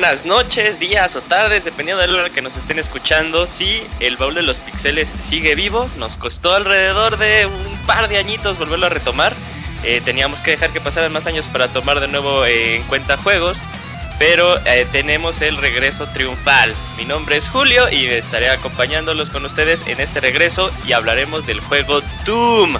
Buenas noches, días o tardes, dependiendo de la hora que nos estén escuchando. Sí, el baúl de los pixeles sigue vivo. Nos costó alrededor de un par de añitos volverlo a retomar. Eh, teníamos que dejar que pasaran más años para tomar de nuevo eh, en cuenta juegos. Pero eh, tenemos el regreso triunfal. Mi nombre es Julio y estaré acompañándolos con ustedes en este regreso y hablaremos del juego Doom.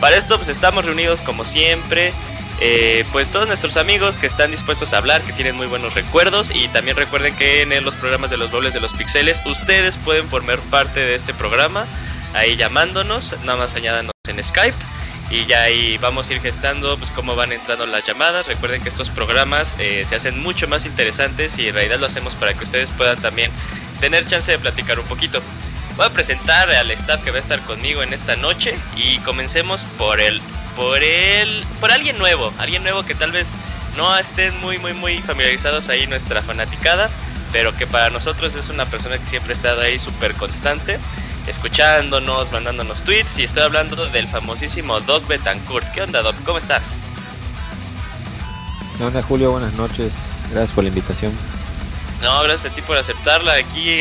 Para esto pues estamos reunidos como siempre eh, pues todos nuestros amigos que están dispuestos a hablar, que tienen muy buenos recuerdos y también recuerden que en los programas de los dobles de los pixeles ustedes pueden formar parte de este programa ahí llamándonos, nada más añádanos en Skype y ya ahí vamos a ir gestando pues cómo van entrando las llamadas. Recuerden que estos programas eh, se hacen mucho más interesantes y en realidad lo hacemos para que ustedes puedan también tener chance de platicar un poquito. Voy a presentar al staff que va a estar conmigo en esta noche y comencemos por el por el por alguien nuevo, alguien nuevo que tal vez no estén muy muy muy familiarizados ahí nuestra fanaticada, pero que para nosotros es una persona que siempre ha estado ahí súper constante, escuchándonos, mandándonos tweets y estoy hablando del famosísimo Doc Betancourt. ¿Qué onda Doc? ¿Cómo estás? ¿Qué onda Julio? Buenas noches, gracias por la invitación. No, gracias a ti por aceptarla. Aquí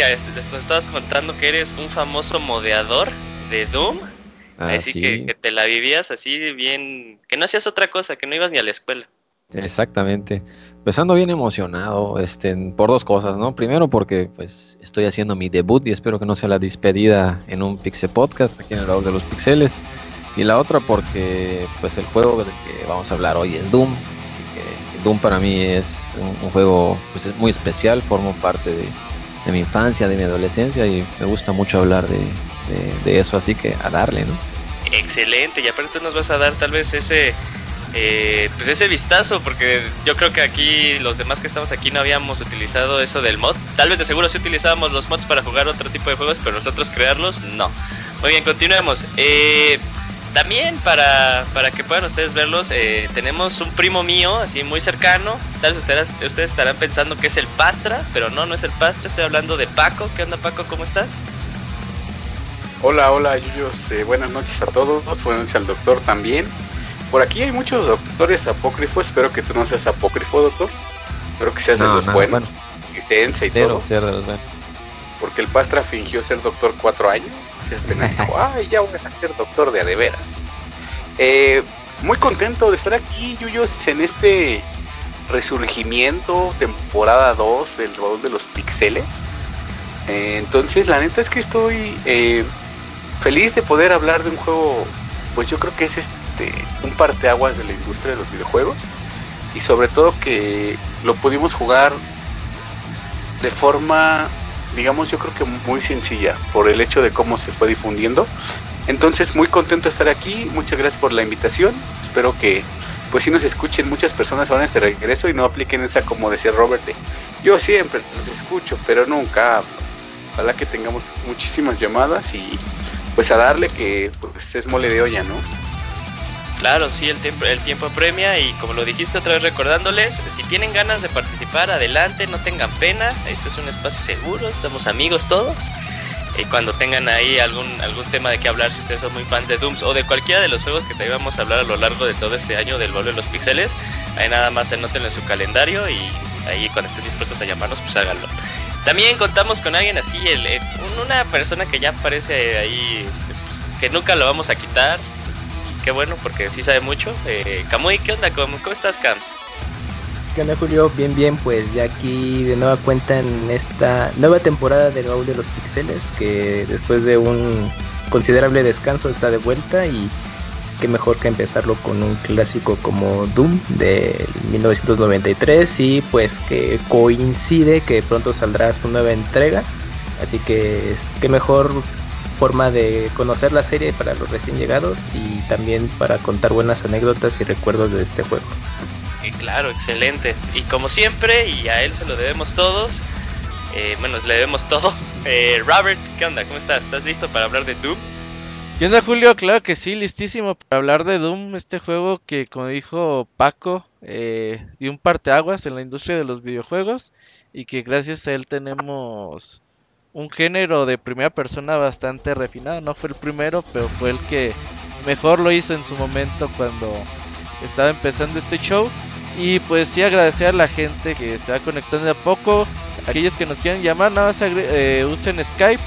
nos estabas contando que eres un famoso modeador de Doom. Así ah, que, te la vivías así bien, que no hacías otra cosa, que no ibas ni a la escuela. Exactamente. Empezando bien emocionado, este, por dos cosas, ¿no? Primero porque pues estoy haciendo mi debut y espero que no sea la despedida en un Pixel Podcast aquí en el lado de los pixeles. Y la otra porque pues el juego del que vamos a hablar hoy es Doom. Así que Doom para mí es un, juego pues, muy especial, formo parte de, de mi infancia, de mi adolescencia y me gusta mucho hablar de, de, eso, así que a darle, ¿no? Excelente, y aparte nos vas a dar tal vez ese, eh, pues ese vistazo, porque yo creo que aquí los demás que estamos aquí no habíamos utilizado eso del mod. Tal vez de seguro sí utilizábamos los mods para jugar otro tipo de juegos, pero nosotros crearlos no. Muy bien, continuemos. Eh, también para, para que puedan ustedes verlos, eh, tenemos un primo mío, así muy cercano. Tal vez ustedes, ustedes estarán pensando que es el Pastra, pero no, no es el Pastra. Estoy hablando de Paco. ¿Qué onda, Paco? ¿Cómo estás? Hola, hola, Yuyos. Eh, buenas noches a todos. Buenas noches al doctor también. Por aquí hay muchos doctores apócrifos. Espero que tú no seas apócrifo, doctor. Espero que seas de los buenos. Existencia y todo. Ser de los buenos. Porque el Pastra fingió ser doctor cuatro años ay, ya voy a ser doctor de adeveras. Eh, muy contento de estar aquí, Yuyos, en este resurgimiento, temporada 2 del baúl de los pixeles. Eh, entonces, la neta es que estoy eh, feliz de poder hablar de un juego, pues yo creo que es este un parteaguas de la industria de los videojuegos. Y sobre todo que lo pudimos jugar de forma digamos, yo creo que muy sencilla por el hecho de cómo se fue difundiendo. Entonces, muy contento de estar aquí. Muchas gracias por la invitación. Espero que, pues, si nos escuchen muchas personas ahora en este regreso y no apliquen esa, como decía Robert, de, yo siempre los escucho, pero nunca hablo. Ojalá que tengamos muchísimas llamadas y, pues, a darle que pues, es mole de olla, ¿no? Claro, sí, el tiempo, el tiempo premia y como lo dijiste otra vez recordándoles, si tienen ganas de participar, adelante, no tengan pena, este es un espacio seguro, estamos amigos todos. Y cuando tengan ahí algún, algún tema de qué hablar, si ustedes son muy fans de Dooms o de cualquiera de los juegos que te íbamos a hablar a lo largo de todo este año del vuelo de los pixeles, ahí nada más anótenlo en su calendario y ahí cuando estén dispuestos a llamarnos, pues háganlo. También contamos con alguien así, el, una persona que ya aparece ahí, este, pues, que nunca lo vamos a quitar, qué bueno, porque sí sabe mucho. Eh, Camuy, ¿qué onda? ¿Cómo, ¿Cómo estás, Cams? ¿Qué onda, Julio? Bien, bien, pues ya aquí de nueva cuenta en esta nueva temporada del baúl de los pixeles, que después de un considerable descanso está de vuelta y qué mejor que empezarlo con un clásico como Doom de 1993 y pues que coincide que pronto saldrá su nueva entrega, así que qué mejor forma de conocer la serie para los recién llegados y también para contar buenas anécdotas y recuerdos de este juego. Y claro, excelente. Y como siempre, y a él se lo debemos todos, eh, bueno, le debemos todo. Eh, Robert, ¿qué onda? ¿Cómo estás? ¿Estás listo para hablar de Doom? ¿Qué onda, Julio? Claro que sí, listísimo para hablar de Doom, este juego que, como dijo Paco, eh, dio un parteaguas en la industria de los videojuegos y que gracias a él tenemos un género de primera persona bastante refinado. No fue el primero, pero fue el que mejor lo hizo en su momento cuando estaba empezando este show. Y pues sí agradecer a la gente que se va conectando de a poco. Aquellos que nos quieran llamar, nada más eh, usen Skype,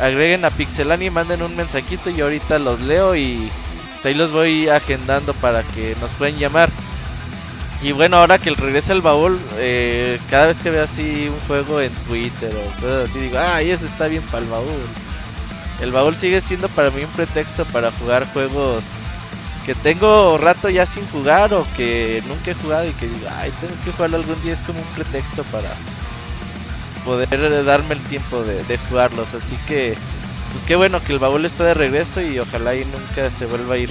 agreguen a Pixelani, manden un mensajito y ahorita los leo y pues, ahí los voy agendando para que nos puedan llamar. Y bueno, ahora que regresa el baúl, eh, cada vez que veo así un juego en Twitter o cosas así, digo, ah, ese está bien para el baúl. El baúl sigue siendo para mí un pretexto para jugar juegos que tengo rato ya sin jugar o que nunca he jugado y que digo, ay, tengo que jugarlo algún día, es como un pretexto para poder darme el tiempo de, de jugarlos. Así que, pues qué bueno que el baúl está de regreso y ojalá y nunca se vuelva a ir.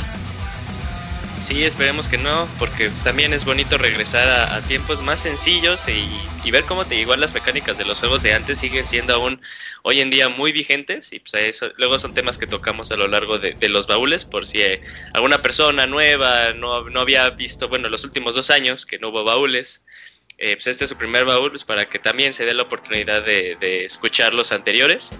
Sí, esperemos que no, porque también es bonito regresar a, tiempos más sencillos y, ver cómo te igual las mecánicas de los juegos de antes siguen siendo aún hoy en día muy vigentes y pues eso, luego son temas que tocamos a lo largo de, los baúles por si eh, alguna persona nueva no, no había visto, bueno, los últimos dos años que no hubo baúles eh, pues este es su primer baúl, pues para que también se dé la oportunidad de, escuchar los anteriores.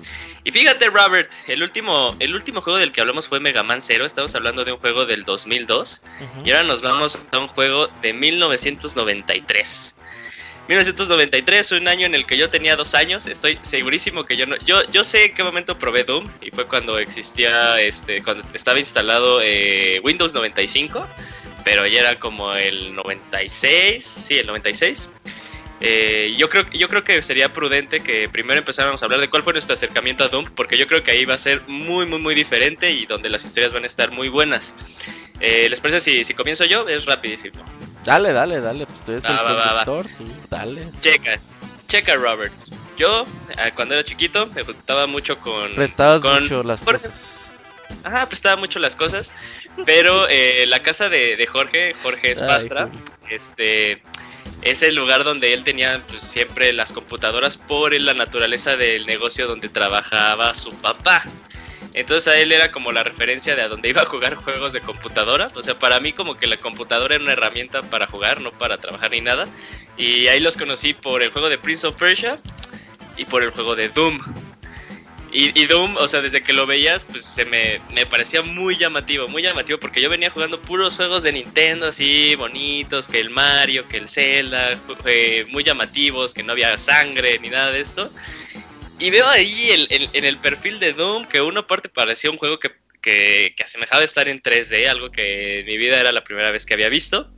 Y fíjate, Robert, el último, el último juego del que hablamos fue Mega Man Zero. Estamos hablando de un juego del 2002. Y ahora nos vamos a un juego de 1993. 1993, un año en el que yo tenía dos años. Estoy segurísimo que yo no. Yo, yo sé en qué momento probé Doom. Y fue cuando existía. Este. Cuando estaba instalado eh, Windows 95 pero ya era como el 96, sí, el 96. Eh, yo, creo, yo creo que sería prudente que primero empezáramos a hablar de cuál fue nuestro acercamiento a Doom, porque yo creo que ahí va a ser muy, muy, muy diferente y donde las historias van a estar muy buenas. Eh, ¿Les parece si, si comienzo yo? Es rapidísimo. Dale, dale, dale, pues tú eres el conductor, dale. Checa, checa Robert. Yo, eh, cuando era chiquito, me gustaba mucho con... Prestabas mucho las cosas Ajá, prestaba mucho las cosas. Pero eh, la casa de, Jorge, Jorge Espastra, este es el lugar donde él tenía pues, siempre las computadoras por la naturaleza del negocio donde trabajaba su papá. Entonces a él era como la referencia de a dónde iba a jugar juegos de computadora. O sea, para mí como que la computadora era una herramienta para jugar, no para trabajar ni nada. Y ahí los conocí por el juego de Prince of Persia y por el juego de Doom. Y, Doom, o sea, desde que lo veías, pues se me, parecía muy llamativo, muy llamativo, porque yo venía jugando puros juegos de Nintendo así, bonitos, que el Mario, que el Zelda, eh, muy llamativos, que no había sangre ni nada de esto. Y veo ahí en el perfil de Doom que una parte parecía un juego que, que, que asemejaba estar en 3D, algo que en mi vida era la primera vez que había visto.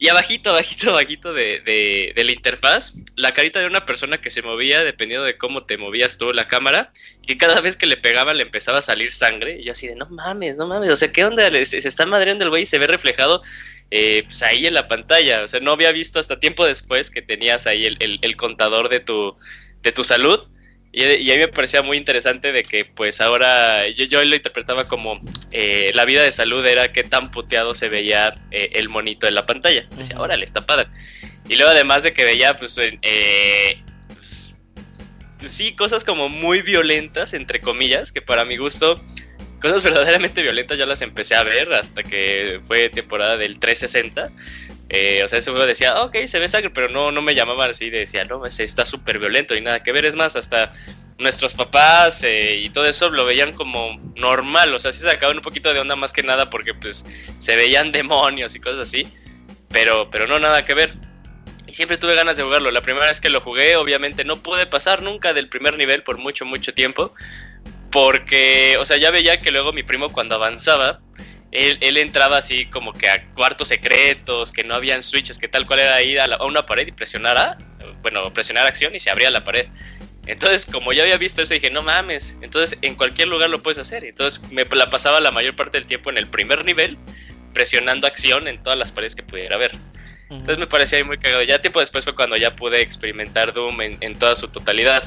Y abajito, abajito, abajito de, de, de, la interfaz, la carita de una persona que se movía dependiendo de cómo te movías tú la cámara, y cada vez que le pegaba le empezaba a salir sangre, y yo así de, no mames, no mames, o sea, ¿qué onda? Se, está madreando el güey y se ve reflejado eh, pues ahí en la pantalla, o sea, no había visto hasta tiempo después que tenías ahí el, el, el contador de tu, de tu salud, y, y, a mí me parecía muy interesante de que pues ahora yo, yo lo interpretaba como eh, la vida de salud era que tan puteado se veía eh, el monito en la pantalla. Decía, órale, está padre. Y luego además de que veía pues, eh, pues, pues, sí, cosas como muy violentas, entre comillas, que para mi gusto, cosas verdaderamente violentas ya las empecé a ver hasta que fue temporada del 360. Eh, o sea, ese juego decía, ah, ok, se ve sangre, pero no, no me llamaba así, decía, no, ese está súper violento y nada que ver. Es más, hasta nuestros papás eh, y todo eso lo veían como normal, o sea, sí sacaban un poquito de onda más que nada porque pues se veían demonios y cosas así, pero, pero no nada que ver. Y siempre tuve ganas de jugarlo. La primera vez que lo jugué, obviamente no pude pasar nunca del primer nivel por mucho, mucho tiempo. Porque, o sea, ya veía que luego mi primo cuando avanzaba, él, entraba así como que a cuartos secretos, que no habían switches, que tal cual era ir a, una pared y presionar A, bueno, presionar acción y se abría la pared. Entonces, como ya había visto eso, dije, no mames, entonces en cualquier lugar lo puedes hacer. Entonces me la pasaba la mayor parte del tiempo en el primer nivel, presionando acción en todas las paredes que pudiera ver. Entonces me parecía muy cagado. Ya tiempo después fue cuando ya pude experimentar Doom en, en toda su totalidad.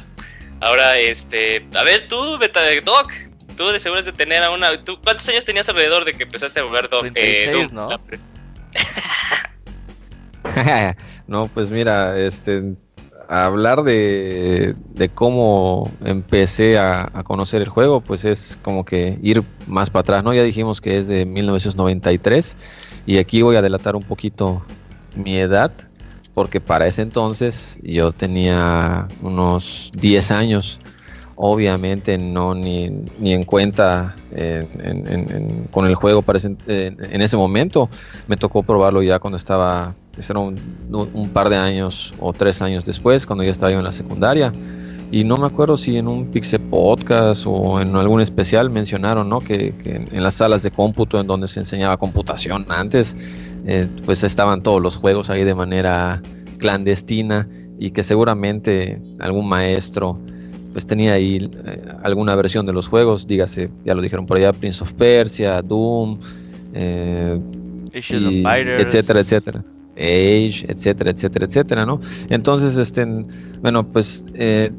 Ahora, este, a ver tú, Beta Doc, tú de seguro de tener a una. ¿Cuántos años tenías alrededor de que empezaste a jugar Doom? Eh, ¿no? no, pues mira, este. hablar de, de cómo empecé a, a, conocer el juego, pues es como que ir más para atrás, ¿no? Ya dijimos que es de 1993 y aquí voy a delatar un poquito mi edad, porque para ese entonces yo tenía unos 10 años obviamente no ni, ni en cuenta con el juego para en ese momento. Me tocó probarlo ya cuando estaba, un, un, par de años o tres años después, cuando ya estaba yo en la secundaria. Y no me acuerdo si en un Pixel Podcast o en algún especial mencionaron ¿no? que, en las salas de cómputo en donde se enseñaba computación antes, eh, pues estaban todos los juegos ahí de manera clandestina y que seguramente algún maestro pues tenía ahí eh, alguna versión de los juegos, dígase, ya lo dijeron por allá, Prince of Persia, Doom, eh, etcétera, etcétera. Age, etcétera, etcétera, etcétera, ¿no? Entonces, este, bueno, pues eh,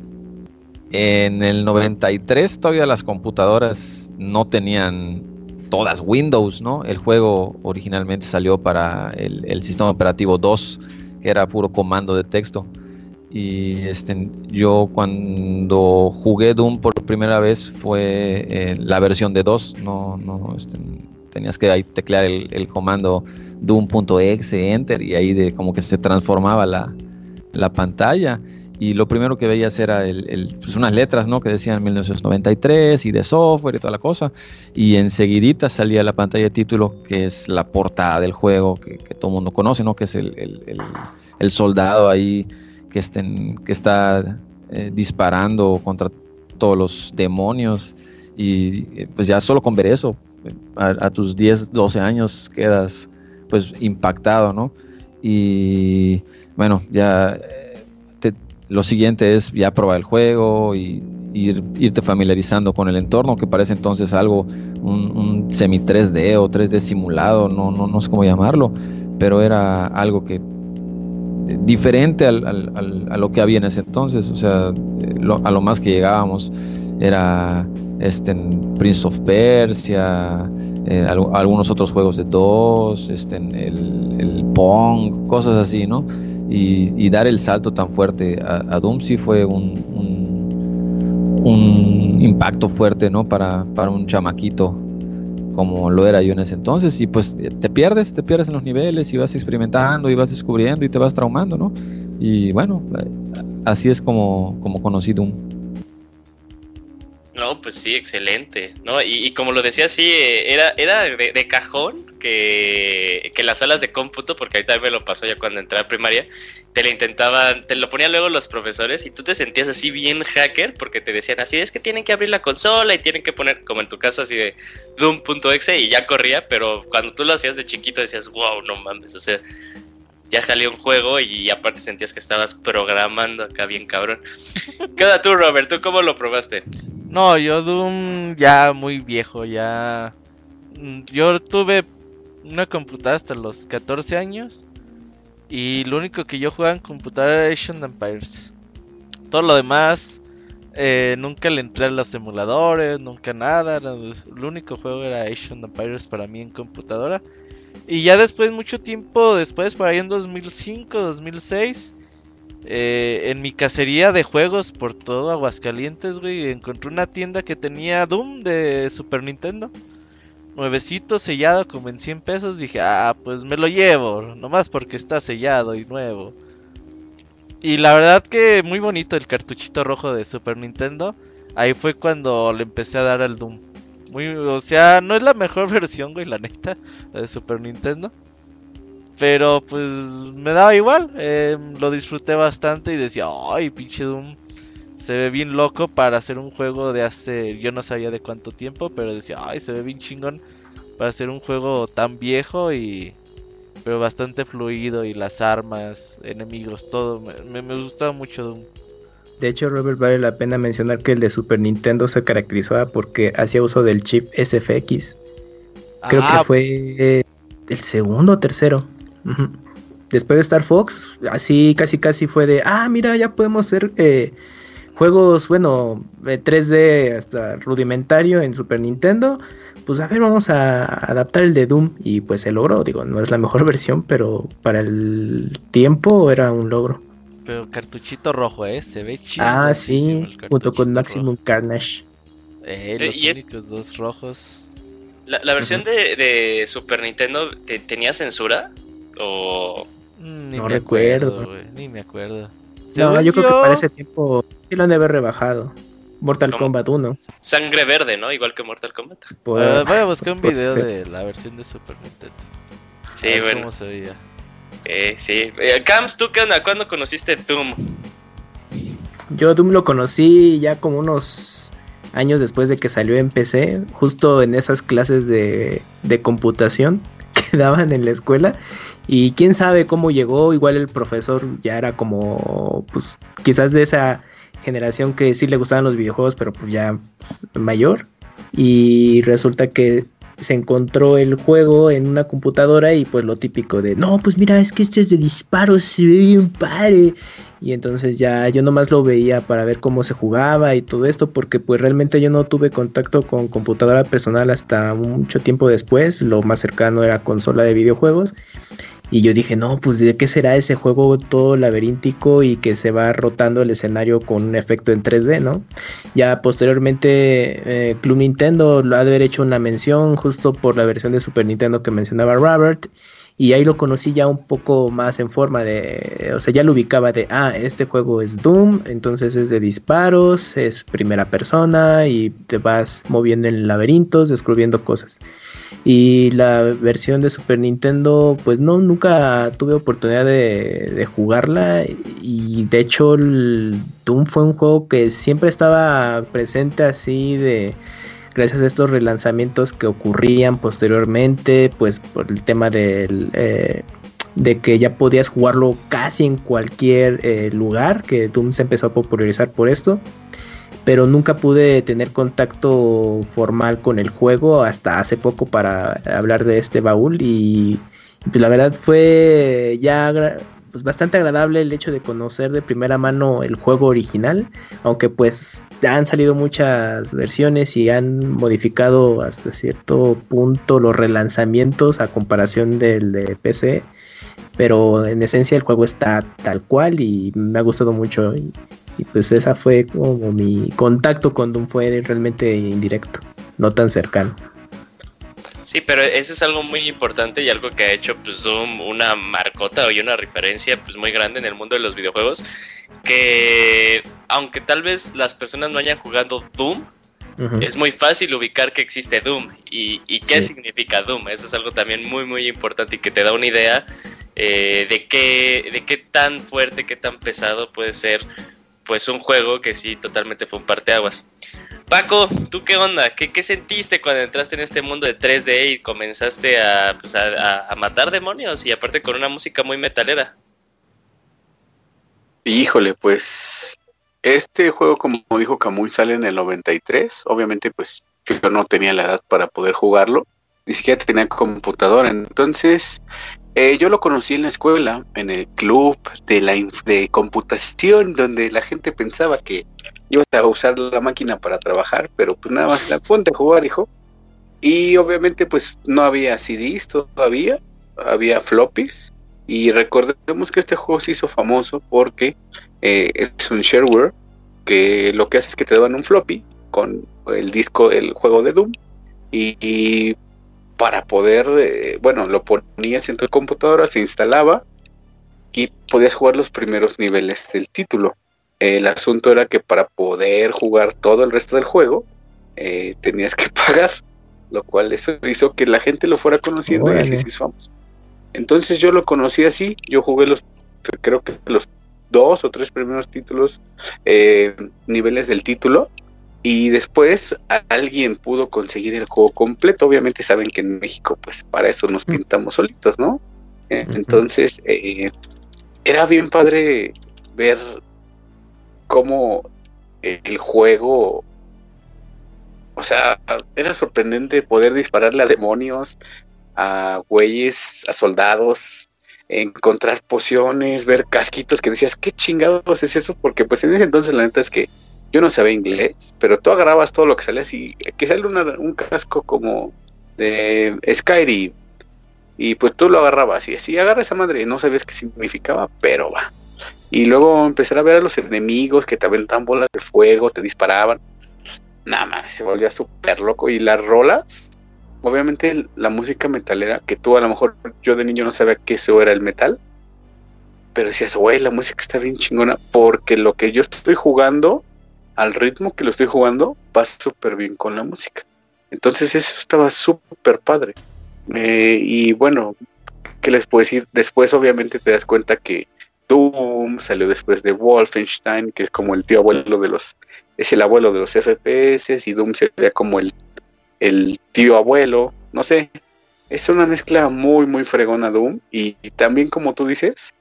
en el 93 todavía las computadoras no tenían todas Windows, ¿no? El juego originalmente salió para el, el sistema operativo 2, que era puro comando de texto. Y este, yo cuando jugué Doom por primera vez fue eh, la versión de 2, no, no, este, tenías que ahí teclear el, comando doom.exe, enter, y ahí de como que se transformaba la, la pantalla. Y lo primero que veías era el, pues unas letras ¿no? que decían 1993 y de software y toda la cosa. Y enseguidita salía la pantalla de título, que es la portada del juego, que, todo el mundo conoce, ¿no? que es el, el soldado ahí que, estén, que está eh, disparando contra todos los demonios y eh, pues ya solo con ver eso, a, tus 10, 12 años quedas pues impactado, ¿no? Y bueno, ya eh, lo siguiente es ya probar el juego y irte familiarizando con el entorno, que parece entonces algo, un, un semi 3D o 3D simulado, no, no, no sé cómo llamarlo, pero era algo que diferente al, a lo que había en ese entonces, o sea, eh, a lo más que llegábamos era este, Prince of Persia, eh, algunos otros juegos de DOS, este, el, el Pong, cosas así, ¿no? Y, dar el salto tan fuerte a, Doom sí fue un, un, impacto fuerte, ¿no? Para, para un chamaquito como lo era yo en ese entonces y pues te pierdes, te pierdes en los niveles y vas experimentando y vas descubriendo y te vas traumando, ¿no? Y bueno, así es como, como conocí Doom. No, pues sí, excelente, ¿no? Y, como lo decía, sí, era, era de, cajón que, que, las salas de cómputo, porque ahí también me lo pasó ya cuando entré a primaria, te lo intentaban, te lo ponían luego los profesores y tú te sentías así bien hacker porque te decían así, es que tienen que abrir la consola y tienen que poner, como en tu caso, así de Doom.exe y ya corría, pero cuando tú lo hacías de chiquito decías, wow, no mames, o sea, ya jalé un juego y aparte sentías que estabas programando acá bien cabrón. Queda tú, Robert, ¿tú cómo lo probaste? No, yo Doom ya muy viejo, ya... Mm, yo tuve una computadora hasta los 14 años y lo único que yo jugaba en computadora era Asian Empires. Todo lo demás, eh, nunca le entré a los emuladores, nunca nada. El único juego era Asian Empires para mí en computadora. Y ya después, mucho tiempo después, por ahí en 2005, 2006, eh, en mi cacería de juegos por todo Aguascalientes, güey, encontré una tienda que tenía Doom de Super Nintendo nuevecito sellado como en 100 pesos, dije, ah, pues me lo llevo, nomás porque está sellado y nuevo. Y la verdad que muy bonito el cartuchito rojo de Super Nintendo. Ahí fue cuando le empecé a dar al Doom. Muy, o sea, no es la mejor versión, güey, la neta, de Super Nintendo. Pero pues me daba igual, eh, lo disfruté bastante y decía, ay, pinche Doom se ve bien loco para hacer un juego de hace, yo no sabía de cuánto tiempo, pero decía, ay, se ve bien chingón para hacer un juego tan viejo y pero bastante fluido y las armas, enemigos, todo, me, me, gustaba mucho Doom. De hecho, Robert, vale la pena mencionar que el de Super Nintendo se caracterizaba porque hacía uso del chip SFX. Creo que ah. fue el segundo o tercero. Después de Star Fox, así casi casi fue de, ah, mira, ya podemos hacer eh, juegos, bueno, 3D hasta rudimentario en Super Nintendo, pues a ver, vamos a adaptar el de Doom y pues se logró, digo, no es la mejor versión, pero para el tiempo era un logro. Pero cartuchito rojo, ¿eh? Se ve chido. Ah, sí, junto con Maximum Carnage. Eh, los eh, únicos dos rojos. ¿La, versión de, Super Nintendo tenía censura? ¿O...? Mm, no recuerdo. ni me acuerdo. No, yo creo que para ese tiempo sí lo han de haber rebajado. Mortal Kombat 1. Sangre verde, ¿no? Igual que Mortal Kombat. Pues, voy a buscar un video de la versión de Super Nintendo. Sí, bueno. ¿Cómo se veía? Eh, sí. Eh, Camps, ¿tú qué onda? ¿Cuándo conociste Doom? Yo Doom lo conocí ya como unos años después de que salió en PC, justo en esas clases de, de computación que daban en la escuela. Y quién sabe cómo llegó, igual el profesor ya era como, pues quizás de esa generación que sí le gustaban los videojuegos, pero pues ya mayor. Y resulta que se encontró el juego en una computadora y pues lo típico de, no, pues mira, es que este es de disparos, se ve bien padre. Y entonces ya yo nomás lo veía para ver cómo se jugaba y todo esto, porque pues realmente yo no tuve contacto con computadora personal hasta mucho tiempo después, lo más cercano era consola de videojuegos. Y yo dije, no, pues de qué será ese juego todo laberíntico y que se va rotando el escenario con un efecto en 3D, ¿no? Ya posteriormente eh, Club Nintendo lo ha de haber hecho una mención justo por la versión de Super Nintendo que mencionaba Robert. Y ahí lo conocí ya un poco más en forma de, o sea, ya lo ubicaba de, ah, este juego es Doom, entonces es de disparos, es primera persona y te vas moviendo en laberintos, descubriendo cosas. Y la versión de Super Nintendo, pues no, nunca tuve oportunidad de, jugarla. Y de hecho, Doom fue un juego que siempre estaba presente así de gracias a estos relanzamientos que ocurrían posteriormente, pues por el tema del, eh, de que ya podías jugarlo casi en cualquier eh, lugar, que Doom se empezó a popularizar por esto pero nunca pude tener contacto formal con el juego hasta hace poco para hablar de este baúl y pues, la verdad fue ya pues bastante agradable el hecho de conocer de primera mano el juego original, aunque pues ya han salido muchas versiones y han modificado hasta cierto punto los relanzamientos a comparación del de PC, pero en esencia el juego está tal cual y me ha gustado mucho y pues esa fue como mi contacto con Doom fue realmente indirecto, no tan cercano. Sí, pero eso es algo muy importante y algo que ha hecho pues Doom una marcota y una referencia pues muy grande en el mundo de los videojuegos que aunque tal vez las personas no hayan jugado Doom, es muy fácil ubicar que existe Doom y, y qué significa Doom. Eso es algo también muy muy importante y que te da una idea eh, de qué de qué tan fuerte, qué tan pesado puede ser pues un juego que sí totalmente fue un parteaguas. Paco, ¿tú qué onda? ¿Qué, sentiste cuando entraste en este mundo de 3D y comenzaste pues, a, a, matar demonios y aparte con una música muy metalera? Híjole, pues este juego, como dijo Camuy, sale en el 93. Obviamente, pues yo no tenía la edad para poder jugarlo, ni siquiera tenía computadora. Entonces, eh, yo lo conocí en la escuela, en el club de la de computación, donde la gente pensaba que ibas a usar la máquina para trabajar, pero pues nada más la ponte a jugar, hijo. Y obviamente pues no había CDs todavía, había floppies. Y recordemos que este juego se hizo famoso porque eh, es un shareware que lo que hace es que te daban un floppy con el disco, el juego de Doom. y para poder, eh, bueno, lo ponías en tu computadora, se instalaba y podías jugar los primeros niveles del título. El asunto era que para poder jugar todo el resto del juego, eh, tenías que pagar, lo cual eso hizo que la gente lo fuera conociendo y así se hizo Entonces yo lo conocí así, yo jugué los, creo que los dos o tres primeros títulos, eh, niveles del título, y después alguien pudo conseguir el juego completo. Obviamente saben que en México, pues para eso nos mm. pintamos solitos, ¿no? Eh, entonces, eh, era bien padre ver cómo el juego, o sea, era sorprendente poder dispararle a demonios, a güeyes, a soldados, encontrar pociones, ver casquitos que decías, ¿qué chingados es eso? Porque pues en ese entonces la neta es que yo no sabía inglés, pero tú agarrabas todo lo que salía así, que sale un casco como de Skyrim, y pues tú lo agarrabas y así agarra esa madre, no sabías qué significaba, pero va. Y luego empezar a ver a los enemigos que te aventaban bolas de fuego, te disparaban. Nada más, se volvía súper loco. Y las rolas, obviamente la música metalera, que tú a lo mejor yo de niño no sabía que eso era el metal. Pero decías, güey, la música está bien chingona, porque lo que yo estoy jugando al ritmo que lo estoy jugando, va súper bien con la música. Entonces eso estaba súper padre. Eh, y bueno, ¿qué les puedo decir? Después obviamente te das cuenta que Doom salió después de Wolfenstein, que es como el tío abuelo de los, es el abuelo de los FPS, y Doom sería como el, el tío abuelo, no sé, es una mezcla muy, muy fregona Doom, y, y también como tú dices,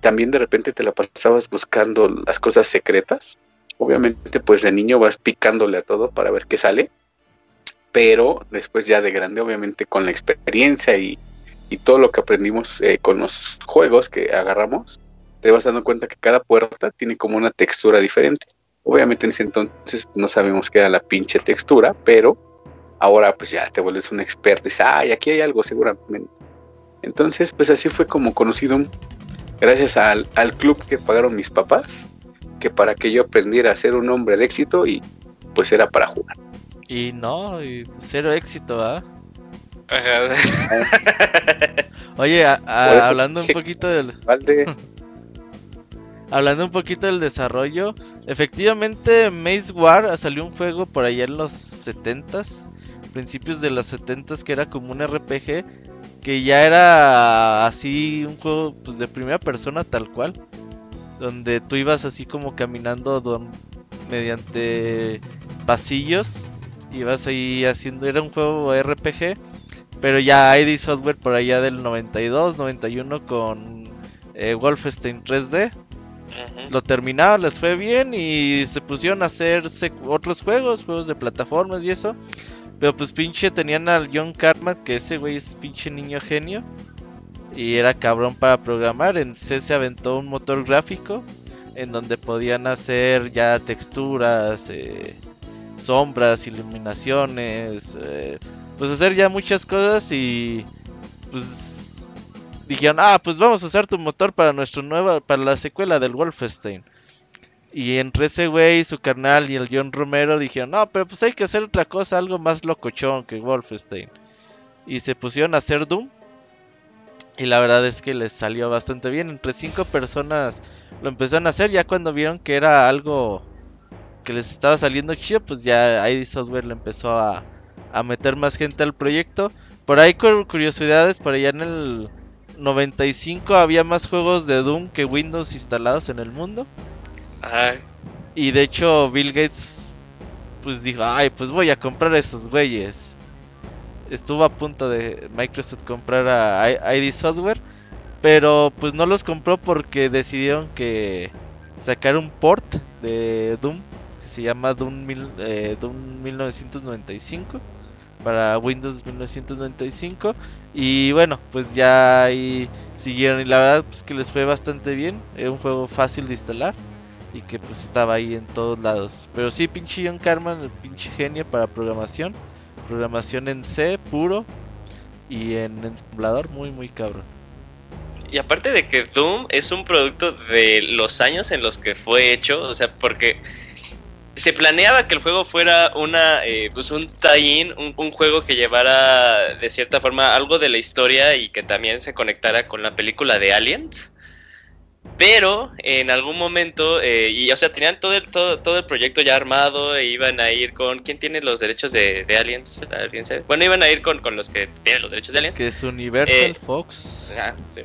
también de repente te la pasabas buscando las cosas secretas, obviamente pues de niño vas picándole a todo para ver qué sale, pero después ya de grande, obviamente con la experiencia y, todo lo que aprendimos eh, con los juegos que agarramos, te vas dando cuenta que cada puerta tiene como una textura diferente. Obviamente en ese entonces no sabemos qué era la pinche textura, pero ahora pues ya te vuelves un experto y dices, ay, aquí hay algo seguramente. Entonces pues así fue como conocido gracias al, al club que pagaron mis papás, que para que yo aprendiera a ser un hombre de éxito y pues era para jugar. Y no, y cero éxito, ¿ah? Oye, hablando un poquito del... hablando un poquito del desarrollo, efectivamente Maze War salió un juego por allá en los 70s, principios de los 70s que era como un RPG que ya era así un juego pues de primera persona tal cual, donde tú ibas así como caminando don, mediante pasillos ibas ahí haciendo, era un juego RPG, pero ya ID Software por allá del 92, 91 con eh, Wolfenstein 3D. Lo terminaron, les fue bien y se pusieron a hacer otros juegos, juegos de plataformas y eso. Pero pues pinche tenían al John Carmack, que ese güey es pinche niño genio. Y era cabrón para programar. En C se aventó un motor gráfico en donde podían hacer ya texturas, eh, sombras, iluminaciones, eh, pues hacer ya muchas cosas y pues dijeron, ah, pues vamos a usar tu motor para nuestro nueva, para la secuela del Wolfenstein. Y entre ese güey, su carnal y el John Romero dijeron, no, pero pues hay que hacer otra cosa, algo más locochón que Wolfenstein. Y se pusieron a hacer Doom. Y la verdad es que les salió bastante bien. Entre cinco personas lo empezaron a hacer ya cuando vieron que era algo que les estaba saliendo chido, pues ya ID Software le empezó a, a meter más gente al proyecto. Por ahí curiosidades, por allá en el 95 había más juegos de Doom que Windows instalados en el mundo. Y de hecho Bill Gates pues dijo, ay, pues voy a comprar esos güeyes. Estuvo a punto de Microsoft comprar a ID Software, pero pues no los compró porque decidieron que sacar un port de Doom se llama Doom, mil, 1995 eh, para Windows 1995 y bueno pues ya ahí siguieron y la verdad pues que les fue bastante bien es un juego fácil de instalar y que pues estaba ahí en todos lados pero sí pinche John Carman el pinche genio para programación programación en C puro y en ensamblador muy muy cabrón y aparte de que Doom es un producto de los años en los que fue hecho, o sea, porque se planeaba que el juego fuera una eh, pues un tie-in, un, juego que llevara de cierta forma algo de la historia y que también se conectara con la película de Aliens. Pero en algún momento, eh, y o sea, tenían todo el, todo, todo el proyecto ya armado e iban a ir con... ¿Quién tiene los derechos de, Aliens? Bueno, iban a ir con, los que tienen los derechos de Aliens. Que es Universal, eh, Fox.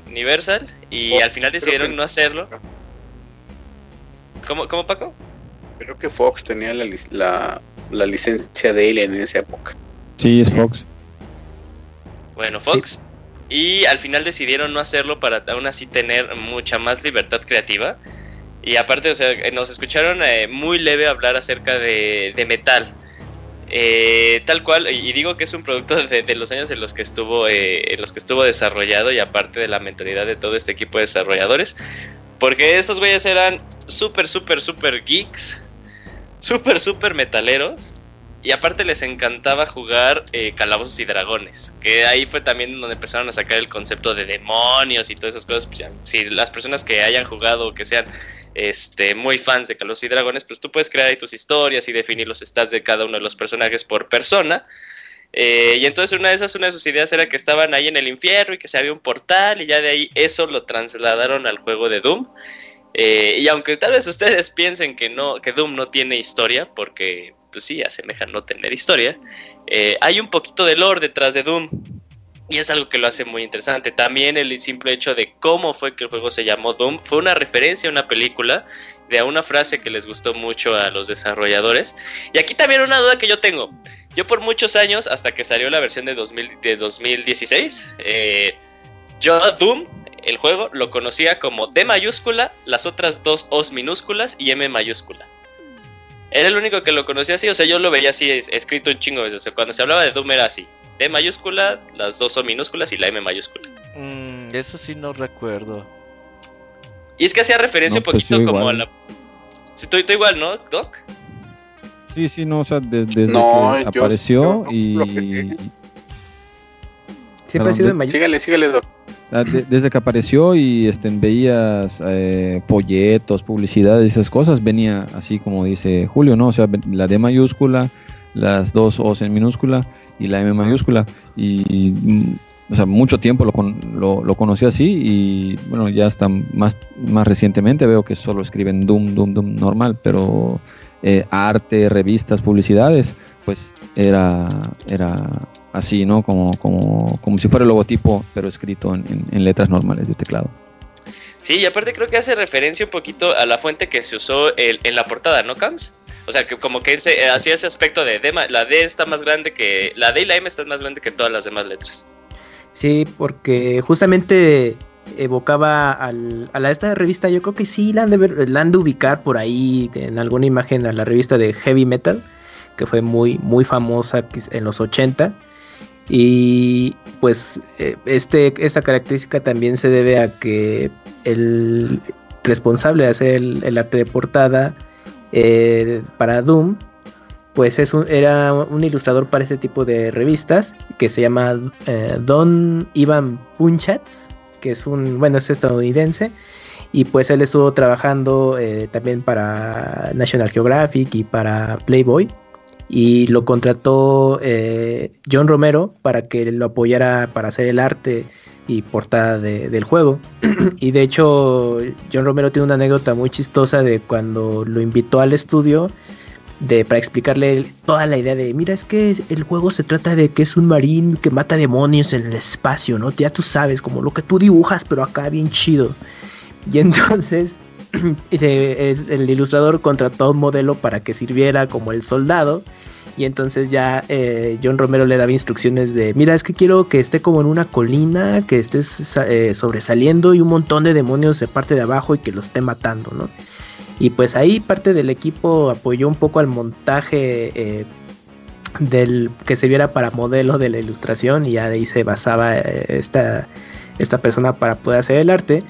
Universal, y al final decidieron no hacerlo. ¿Cómo, ¿Cómo, Paco? Creo que Fox tenía la, la, licencia de Alien en esa época. Sí, es Fox. Bueno, Fox. Y al final decidieron no hacerlo para aún así tener mucha más libertad creativa. Y aparte, o sea, nos escucharon eh, muy leve hablar acerca de, metal. Eh, tal cual, y digo que es un producto de, los años en los que estuvo eh, en los que estuvo desarrollado y aparte de la mentalidad de todo este equipo de desarrolladores, porque estos güeyes eran súper, súper, súper geeks súper, súper metaleros. Y aparte les encantaba jugar eh, calabozos y dragones. Que ahí fue también donde empezaron a sacar el concepto de demonios y todas esas cosas. Pues si las personas que hayan jugado o que sean este, muy fans de calabozos y dragones, pues tú puedes crear ahí tus historias y definir los stats de cada uno de los personajes por persona. Eh, y entonces una de esas, una de sus ideas era que estaban ahí en el infierno y que se había un portal y ya de ahí eso lo trasladaron al juego de Doom. Eh, y aunque tal vez ustedes piensen que no, que Doom no tiene historia, porque pues sí, asemeja no tener historia, eh, hay un poquito de lore detrás de Doom. Y es algo que lo hace muy interesante. También el simple hecho de cómo fue que el juego se llamó Doom fue una referencia a una película, de una frase que les gustó mucho a los desarrolladores. Y aquí también una duda que yo tengo. Yo por muchos años, hasta que salió la versión de, 2016, eh, yo Doom, el juego, lo conocía como D mayúscula, las otras dos O's minúsculas y M mayúscula. Era el único que lo conocía así, o sea, yo lo veía así escrito un chingo veces. cuando se hablaba de Doom era así. D mayúscula, las dos son minúsculas y la M mayúscula. Mm, eso sí no recuerdo. Y es que hacía referencia un pues poquito como a la... Sí, tú, igual, ¿no, Doc? Sí, sí, no, o sea, desde que apareció y... Siempre ha sido de mayor. Sígale, sígale, Doc. Ah, desde que apareció y este, veías eh, folletos, publicidades y esas cosas, venía así como dice Julio, ¿no? O sea, la D mayúscula, las dos O en minúscula y la M mayúscula. Y, mm, o sea, mucho tiempo lo, lo, conocí así y bueno, ya hasta más, más recientemente veo que solo escriben Doom, Doom, Doom normal, pero eh, arte, revistas, publicidades, pues era, era así, ¿no? Como, como, como si fuera el logotipo, pero escrito en, letras normales de teclado. Sí, y aparte creo que hace referencia un poquito a la fuente que se usó en la portada, ¿no, Cams? O sea, que como que ese, eh, hacía ese aspecto de la D está más grande que. La D y la M están más grande que todas las demás letras. Sí, porque justamente evocaba al, a la, esta revista, yo creo que sí la han, de la han de ubicar por ahí en alguna imagen a la revista de Heavy Metal, que fue muy, muy famosa en los 80 y pues eh, este, esta característica también se debe a que el responsable de hacer el, arte de portada eh, para Doom, pues es era un ilustrador para ese tipo de revistas que se llama eh, Don Ivan Punchatz, que es un, bueno, es estadounidense. Y pues él estuvo trabajando también para National Geographic y para Playboy y lo contrató eh, John Romero para que lo apoyara para hacer el arte y portada del juego. y de hecho, John Romero tiene una anécdota muy chistosa de cuando lo invitó al estudio de, para explicarle toda la idea de, mira, es que el juego se trata de que es un marín que mata demonios en el espacio, ¿no? Ya tú sabes, como lo que tú dibujas, pero acá bien chido. Y entonces el ilustrador contrató un modelo para que sirviera como el soldado. Y entonces ya eh, John Romero le daba instrucciones de, mira, es que quiero que esté como en una colina, que esté eh, sobresaliendo y un montón de demonios de parte de abajo y que lo esté matando, ¿no? Y pues ahí parte del equipo apoyó un poco al montaje eh, del que se viera para modelo de la ilustración y ya de ahí se basaba esta, esta persona para poder hacer el arte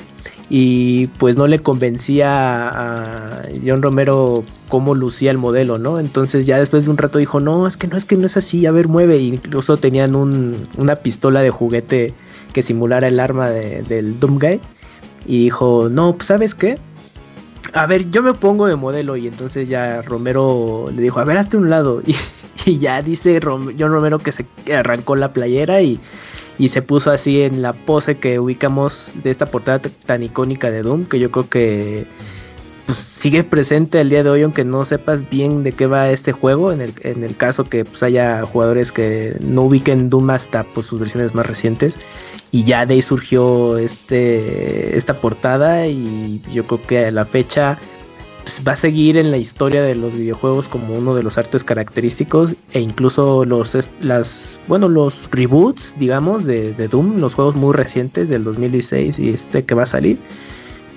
y pues no le convencía a John Romero cómo lucía el modelo, ¿no? Entonces ya después de un rato dijo, no, es que no es que no es así, a ver, mueve. incluso tenían una pistola de juguete que simulara el arma del Doom Guy. Y dijo, no, pues sabes qué, a ver, yo me pongo de modelo. Y entonces ya Romero le dijo, a ver, hazte un lado. Y, y ya dice John Romero que se arrancó la playera y y se puso así en la pose que ubicamos de esta portada tan icónica de Doom, que yo creo que pues, sigue presente el día de hoy, aunque no sepas bien de qué va este juego, en el, en el caso que pues, haya jugadores que no ubiquen Doom hasta pues, sus versiones más recientes. Y ya de ahí surgió este, esta portada y yo creo que a la fecha pues, va a seguir en la historia de los videojuegos como uno de los artes característicos e incluso los las bueno los reboots digamos de, Doom los juegos muy recientes del 2016 y este que va a salir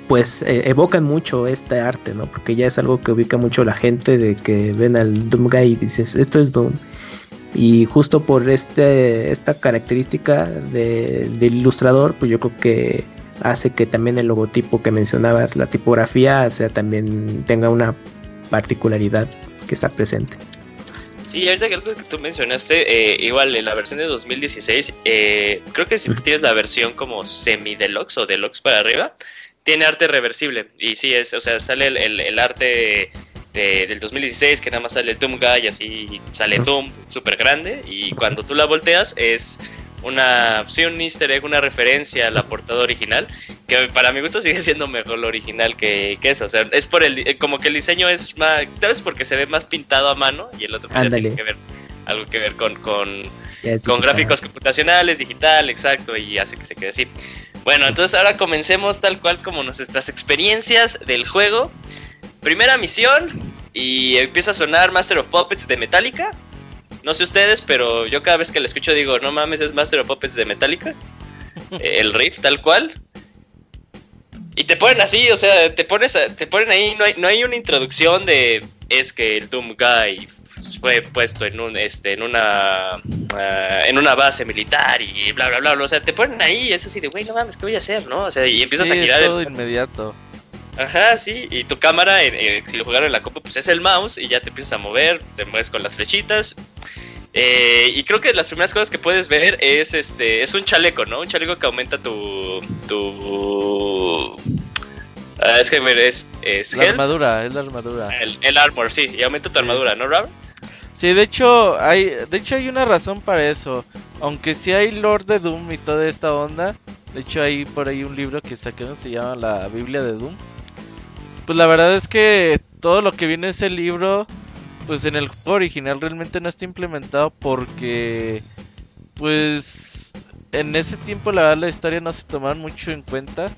pues eh, evocan mucho este arte no porque ya es algo que ubica mucho la gente de que ven al Doom Guy y dices esto es Doom y justo por este esta característica de, del ilustrador pues yo creo que hace que también el logotipo que mencionabas, la tipografía, sea también tenga una particularidad que está presente. Sí, ahorita algo que tú mencionaste, eh, igual en la versión de 2016, eh, creo que si tienes la versión como semi-deluxe o deluxe para arriba, tiene arte reversible. Y sí, es, o sea, sale el, arte del 2016 que nada más sale el Doom Guy, así sale Doom súper grande. Y cuando tú la volteas es una, sí, un easter egg, una referencia a la portada original, que para mi gusto sigue siendo mejor lo original que, que eso. O sea, es por el, eh, como que el diseño es más, tal vez porque se ve más pintado a mano y el otro pues, tiene que ver, algo que ver con, con, con gráficos computacionales, digital, exacto, y hace que se quede así. Bueno, entonces ahora comencemos tal cual como nuestras experiencias del juego. Primera misión y empieza a sonar Master of Puppets de Metallica. No sé ustedes, pero yo cada vez que la escucho digo, no mames, es Master of Puppets de Metallica. el riff tal cual. Y te ponen así, o sea, te pones te ponen ahí, no hay, no hay una introducción de es que el Doom Guy fue puesto en un este en una ah, en una base militar y bla bla bla, o sea, te ponen ahí, es así de, güey, no mames, ¿qué voy a hacer, no? O sea, y empiezas a girar es todo inmediato. Ajá, sí, y tu cámara, eh, si lo jugaron en la copa, pues es el mouse y ya te empiezas a mover, te mueves con las flechitas. Eh, y creo que las primeras cosas que puedes ver es este es un chaleco, ¿no? Un chaleco que aumenta tu tu ah, es que es, es la armadura, es la armadura. El, el, armor, sí, y aumenta tu armadura, ¿no, Robert? Sí, de hecho hay de hecho hay una razón para eso. Aunque sí hay Lord de Doom y toda esta onda, de hecho hay por ahí un libro que sacaron se llama La Biblia de Doom pues la verdad es que todo lo que viene en ese libro, pues en el juego original realmente no está implementado porque, pues en ese tiempo la verdad la historia no se tomaban mucho en cuenta.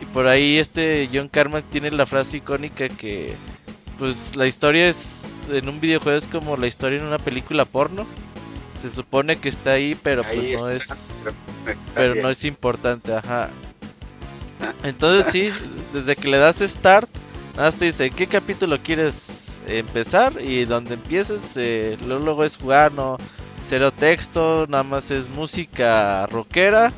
Y por ahí este John Carmack tiene la frase icónica que, pues la historia es en un videojuego es como la historia en una película porno. Se supone que está ahí, pero pues no es, pero no es importante, ajá. Entonces sí, desde que le das start, nada más te dice qué capítulo quieres empezar y donde empieces, eh, luego es jugar, no cero texto, nada más es música rockera,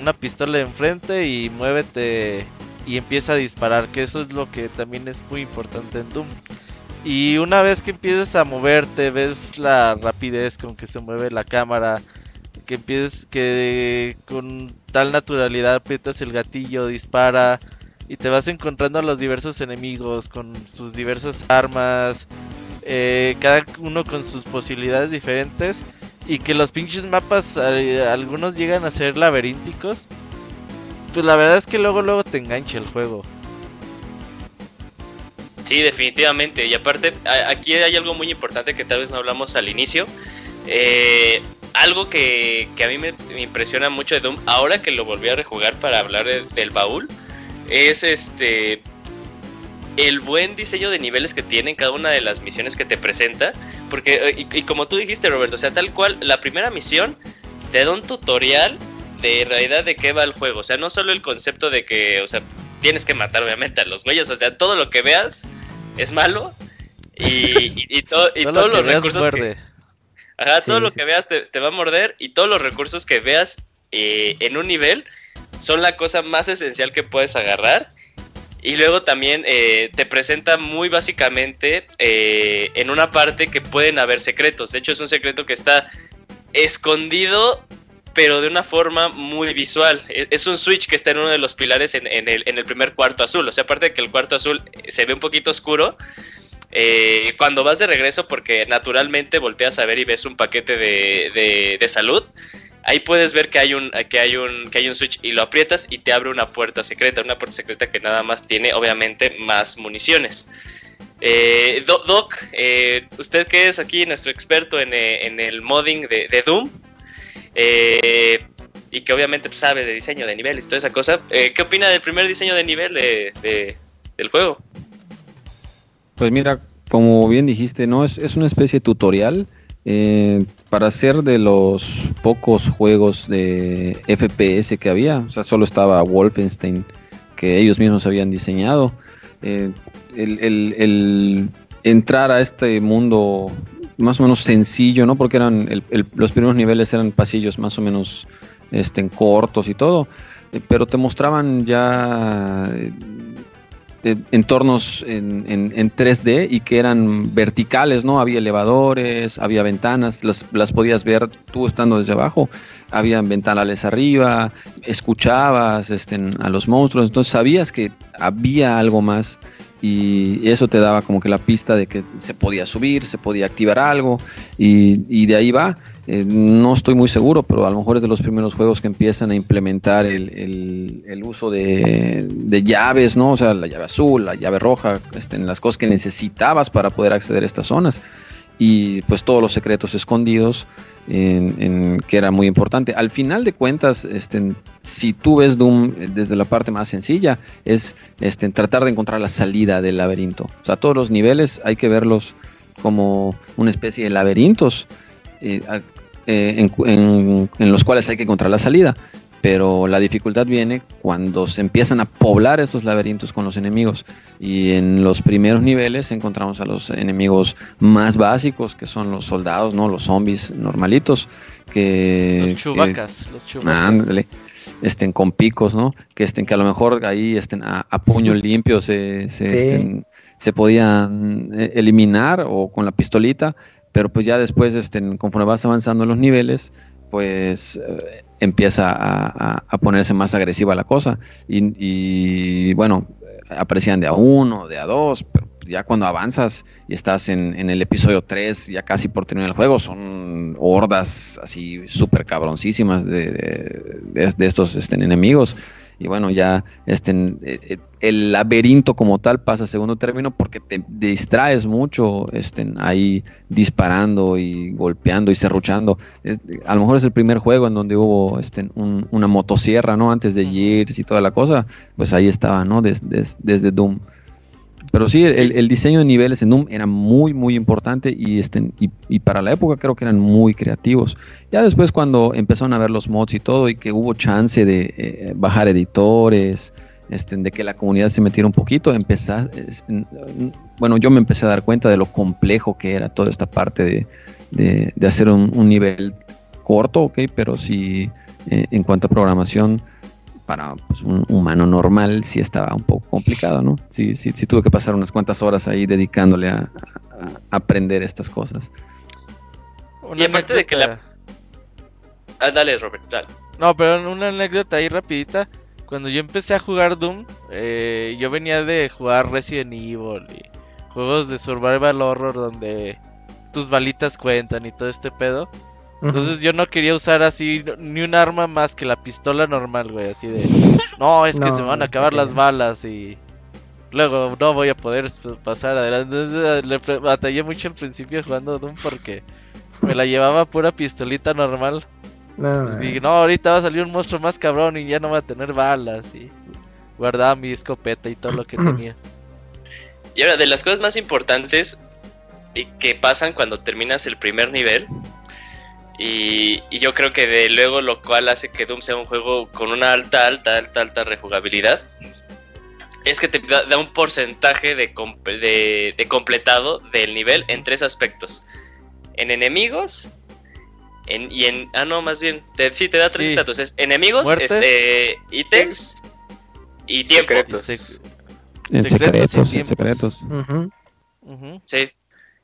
una pistola enfrente y muévete y empieza a disparar, que eso es lo que también es muy importante en Doom. Y una vez que empiezas a moverte, ves la rapidez con que se mueve la cámara, que empieces que con tal naturalidad aprietas el gatillo, dispara y te vas encontrando a los diversos enemigos con sus diversas armas, eh, cada uno con sus posibilidades diferentes y que los pinches mapas eh, algunos llegan a ser laberínticos. Pues la verdad es que luego luego te engancha el juego. Sí, definitivamente. Y aparte, aquí hay algo muy importante que tal vez no hablamos al inicio. Eh, algo que, a mí me, impresiona mucho de Doom, ahora que lo volví a rejugar para hablar del baúl, es este el buen diseño de niveles que tiene en cada una de las misiones que te presenta. Porque, y, y, como tú dijiste, Roberto, o sea, tal cual, la primera misión te da un tutorial de realidad de qué va el juego. O sea, no solo el concepto de que, o sea, tienes que matar obviamente a los güeyes, o sea, todo lo que veas es malo. Y, y, todos los recursos que, Ajá, todo lo que veas te, va a morder y todos los recursos que veas eh, en un nivel son la cosa más esencial que puedes agarrar. Y luego también eh, te presenta muy básicamente eh, en una parte que pueden haber secretos. De hecho es un secreto que está escondido pero de una forma muy visual. E, es un switch que está en uno de los pilares en, el, en el primer cuarto azul. O sea, aparte de que el cuarto azul se ve un poquito oscuro, eh, cuando vas de regreso, porque naturalmente volteas a ver y ves un paquete de, salud, ahí puedes ver que hay un que hay un que hay un switch y lo aprietas y te abre una puerta secreta, una puerta secreta que nada más tiene obviamente más municiones. Eh, Doc, eh, usted que es aquí nuestro experto en, el modding de, Doom y que obviamente sabe de diseño de niveles y toda esa cosa, ¿qué opina del primer diseño de nivel del juego? Pues mira, como bien dijiste, no es, es una especie de tutorial eh, para ser de los pocos juegos de FPS que había. O sea, solo estaba Wolfenstein que ellos mismos habían diseñado. Eh, el, entrar a este mundo más o menos sencillo, ¿no? Porque eran los primeros niveles eran pasillos más o menos este, cortos y todo, eh, pero te mostraban ya entornos en, en, 3D y que eran verticales, ¿no? Había elevadores, había ventanas, las, podías ver tú estando desde abajo, había ventanales arriba, escuchabas este, a los monstruos, entonces sabías que había algo más y eso te daba como que la pista de que se podía subir, se podía activar algo y, de ahí va. Eh, no estoy muy seguro, pero a lo mejor es de los primeros juegos que empiezan a implementar el, uso de, llaves, ¿no? O sea, la llave azul, la llave roja, este, en las cosas que necesitabas para poder acceder a estas zonas y pues todos los secretos escondidos que era muy importante. Al final de cuentas, este, si tú ves Doom desde la parte más sencilla, es este, tratar de encontrar la salida del laberinto. O sea, todos los niveles hay que verlos como una especie de laberintos eh, eh, en, los cuales hay que encontrar la salida pero la dificultad viene cuando se empiezan a poblar estos laberintos con los enemigos. Y en los primeros niveles encontramos a los enemigos más básicos, que son los soldados, ¿no? Los zombies normalitos. Que, los chubacas, los chubacas. estén con picos, ¿no? Que estén, que a lo mejor ahí estén a, puño limpio se, se, se podían eh, eliminar o con la pistolita, pero pues ya después, estén, conforme vas avanzando en los niveles, pues eh, empieza a, ponerse más agresiva la cosa. Y, bueno, aparecían de a uno, de a dos, pero ya cuando avanzas y estás en, el episodio 3, ya casi por terminar el juego, son hordas así súper cabroncísimas de, de, estos este, enemigos y bueno, ya este, eh, el laberinto como tal pasa a segundo término porque te distraes mucho este, ahí disparando y golpeando y serruchando. a lo mejor es el primer juego en donde hubo este, una motosierra, ¿no? Antes de Gears y toda la cosa, pues ahí estaba, ¿no? desde Doom. Pero sí, el, diseño de niveles en Doom era muy, muy importante y, este, y, para la época creo que eran muy creativos. Ya después cuando empezaron a ver los mods y todo y que hubo chance de eh, bajar editores, este, de que la comunidad se metiera un poquito, empezar, bueno, yo me empecé a dar cuenta de lo complejo que era toda esta parte de, hacer un, nivel corto, ok, pero sí eh, en cuanto a programación para pues, un humano normal sí estaba un poco complicado, ¿no? Sí, sí, sí tuve que pasar unas cuantas horas ahí dedicándole a, aprender estas cosas. y aparte de que la... Ah, dale, Robert, dale. No, pero una anécdota ahí rapidita. Cuando yo empecé a jugar Doom, eh, yo venía de jugar Resident Evil y juegos de survival horror donde tus balitas cuentan y todo este pedo. Entonces yo no quería usar así ni un arma más que la pistola normal, güey, así de... No, es que se me van a acabar las balas y... Luego no voy a poder pasar adelante. Entonces le batallé mucho al principio jugando Doom porque me la llevaba pura pistolita normal. No, dije, no, ahorita va a salir un monstruo más cabrón y ya no va a tener balas y guardaba mi escopeta y todo lo que tenía. Y ahora, de las cosas más importantes que pasan cuando terminas el primer nivel y, yo creo que de luego lo cual hace que Doom sea un juego con una alta, alta, alta, alta rejugabilidad. Es que te da, un porcentaje de, de, completado del nivel en tres aspectos. En enemigos, en, y en... Ah, no, más bien. Te, sí, te da tres estatus. enemigos, este, ítems y tiempo. Secretos. En secretos, en secretos. Sí.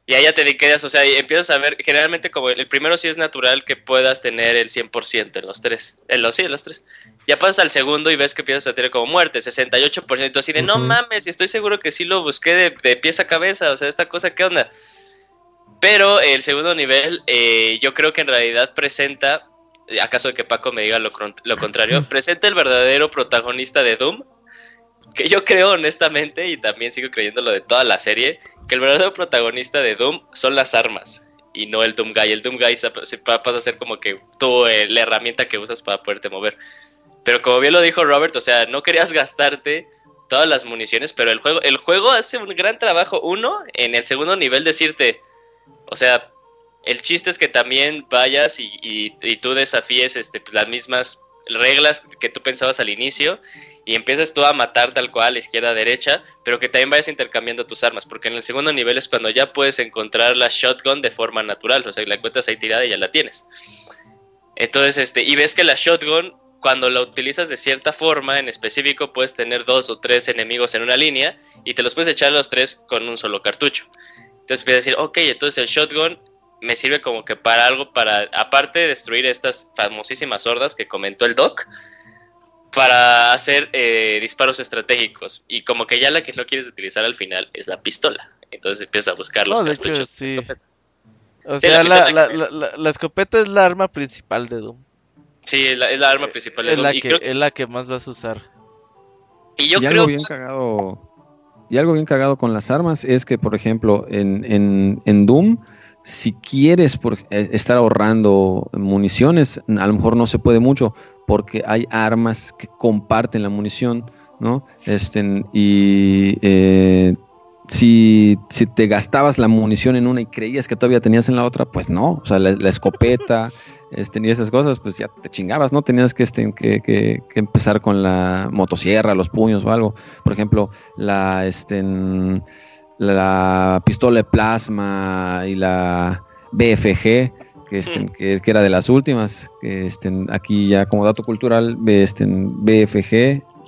Y ahí ya te quedas, o sea, y empiezas a ver, generalmente como el primero sí es natural que puedas tener el 100% en los tres, en los, sí, en los tres. Ya pasas al segundo y ves que empiezas a tener como muerte, 68%, así de, no mames, y estoy seguro que sí lo busqué de, de pies a cabeza, o sea, esta cosa, ¿qué onda? Pero el segundo nivel, eh, yo creo que en realidad presenta, acaso de que Paco me diga lo, lo contrario, presenta el verdadero protagonista de Doom, que yo creo honestamente, y también sigo creyendo lo de toda la serie, que el verdadero protagonista de Doom son las armas y no el Doom Guy. El Doom Guy pasa a ser como que tú eh, la herramienta que usas para poderte mover. Pero como bien lo dijo Robert, o sea, no querías gastarte todas las municiones, pero el juego, el juego hace un gran trabajo, uno, en el segundo nivel decirte, o sea, el chiste es que también vayas y, y, tú desafíes este, pues, las mismas reglas que tú pensabas al inicio y empiezas tú a matar tal cual, izquierda, derecha, pero que también vayas intercambiando tus armas, porque en el segundo nivel es cuando ya puedes encontrar la shotgun de forma natural, o sea, la encuentras ahí tirada y ya la tienes. Entonces, este, y ves que la shotgun, cuando la utilizas de cierta forma, en específico, puedes tener dos o tres enemigos en una línea y te los puedes echar los tres con un solo cartucho. Entonces empiezas a decir, ok, entonces el shotgun me sirve como que para algo, para, aparte de destruir estas famosísimas hordas que comentó el Doc, para hacer eh, disparos estratégicos. Y como que ya la que no quieres utilizar al final es la pistola. Entonces empiezas a buscar los cartuchos. sí. O sea, la, la, escopeta es la arma principal de Doom. Sí, es la, arma principal de es Doom. La que, Es la que más vas a usar. Y yo creo algo bien cagado. Y algo bien cagado con las armas es que, por ejemplo, en, en, en Doom, si quieres eh, estar ahorrando municiones, a lo mejor no se puede mucho, porque hay armas que comparten la munición, ¿no? Este, y eh, si, te gastabas la munición en una y creías que todavía tenías en la otra, pues no, o sea, la, escopeta este, y esas cosas, pues ya te chingabas, ¿no? Tenías que, este, que, que, empezar con la motosierra, los puños o algo. Por ejemplo, la, este, la pistola de plasma y la BFG, que, este, que, era de las últimas, que este, aquí ya como dato cultural, este, BFG,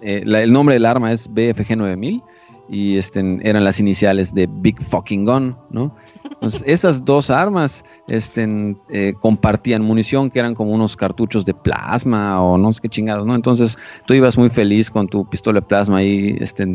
eh, el nombre del arma es BFG 9000 y este, eran las iniciales de Big Fucking Gun, ¿no? Entonces, esas dos armas este, eh, compartían munición que eran como unos cartuchos de plasma o no sé qué chingados, ¿no? Entonces, tú ibas muy feliz con tu pistola de plasma ahí este,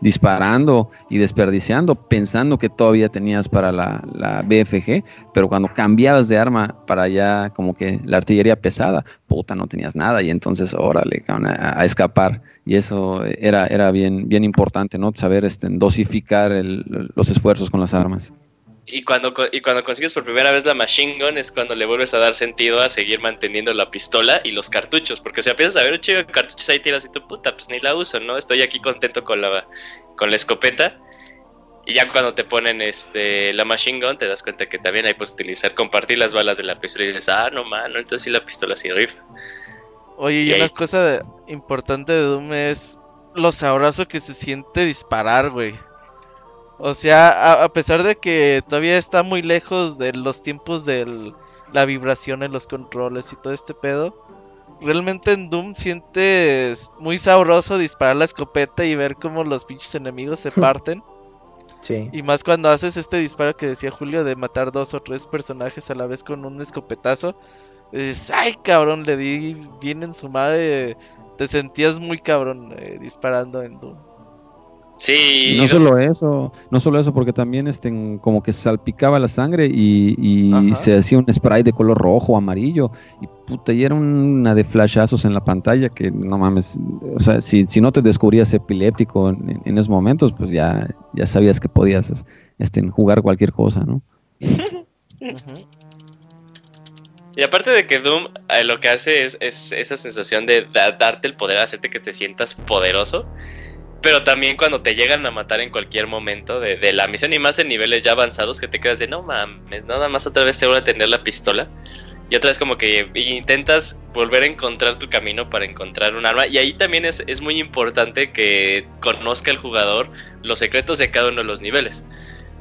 disparando y desperdiciando, pensando que todavía tenías para la, la BFG, pero cuando cambiabas de arma para allá, como que la artillería pesada, puta, no tenías nada y entonces, órale, a, a escapar. Y eso era, era bien, bien importante, ¿no? Saber este, dosificar los esfuerzos con las armas. Y cuando, y cuando consigues por primera vez la machine gun es cuando le vuelves a dar sentido a seguir manteniendo la pistola y los cartuchos. Porque si empiezas a ver un chico de cartuchos ahí tiras y tu puta, pues ni la uso, ¿no? Estoy aquí contento con la, con la escopeta. Y ya cuando te ponen este la machine gun te das cuenta que también hay puedes utilizar, compartir las balas de la pistola y dices, ah, no mano, entonces sí la pistola sí rifa. Oye, y, una cosa importante de Doom es lo sabroso que se siente disparar, güey. O sea, a, pesar de que todavía está muy lejos de los tiempos de la vibración en los controles y todo este pedo, realmente en Doom sientes muy sabroso disparar la escopeta y ver cómo los pinches enemigos se parten. Sí. Y más cuando haces este disparo que decía Julio de matar dos o tres personajes a la vez con un escopetazo. Dices, ay cabrón, le di bien en su madre. Te sentías muy cabrón eh, disparando en Doom. Sí. no solo eso, no solo eso, porque también este, como que salpicaba la sangre y, se hacía un spray de color rojo o amarillo. Y puta, y era una de flashazos en la pantalla que no mames. O sea, si, si no te descubrías epiléptico en, esos momentos, pues ya, ya sabías que podías este, jugar cualquier cosa, ¿no? Y aparte de que Doom eh, lo que hace es, esa sensación de darte el poder, hacerte que te sientas poderoso. Pero también cuando te llegan a matar en cualquier momento de, la misión y más en niveles ya avanzados que te quedas de no mames, nada más otra vez te vuelve a tener la pistola. Y otra vez como que intentas volver a encontrar tu camino para encontrar un arma. Y ahí también es, es muy importante que conozca el jugador los secretos de cada uno de los niveles.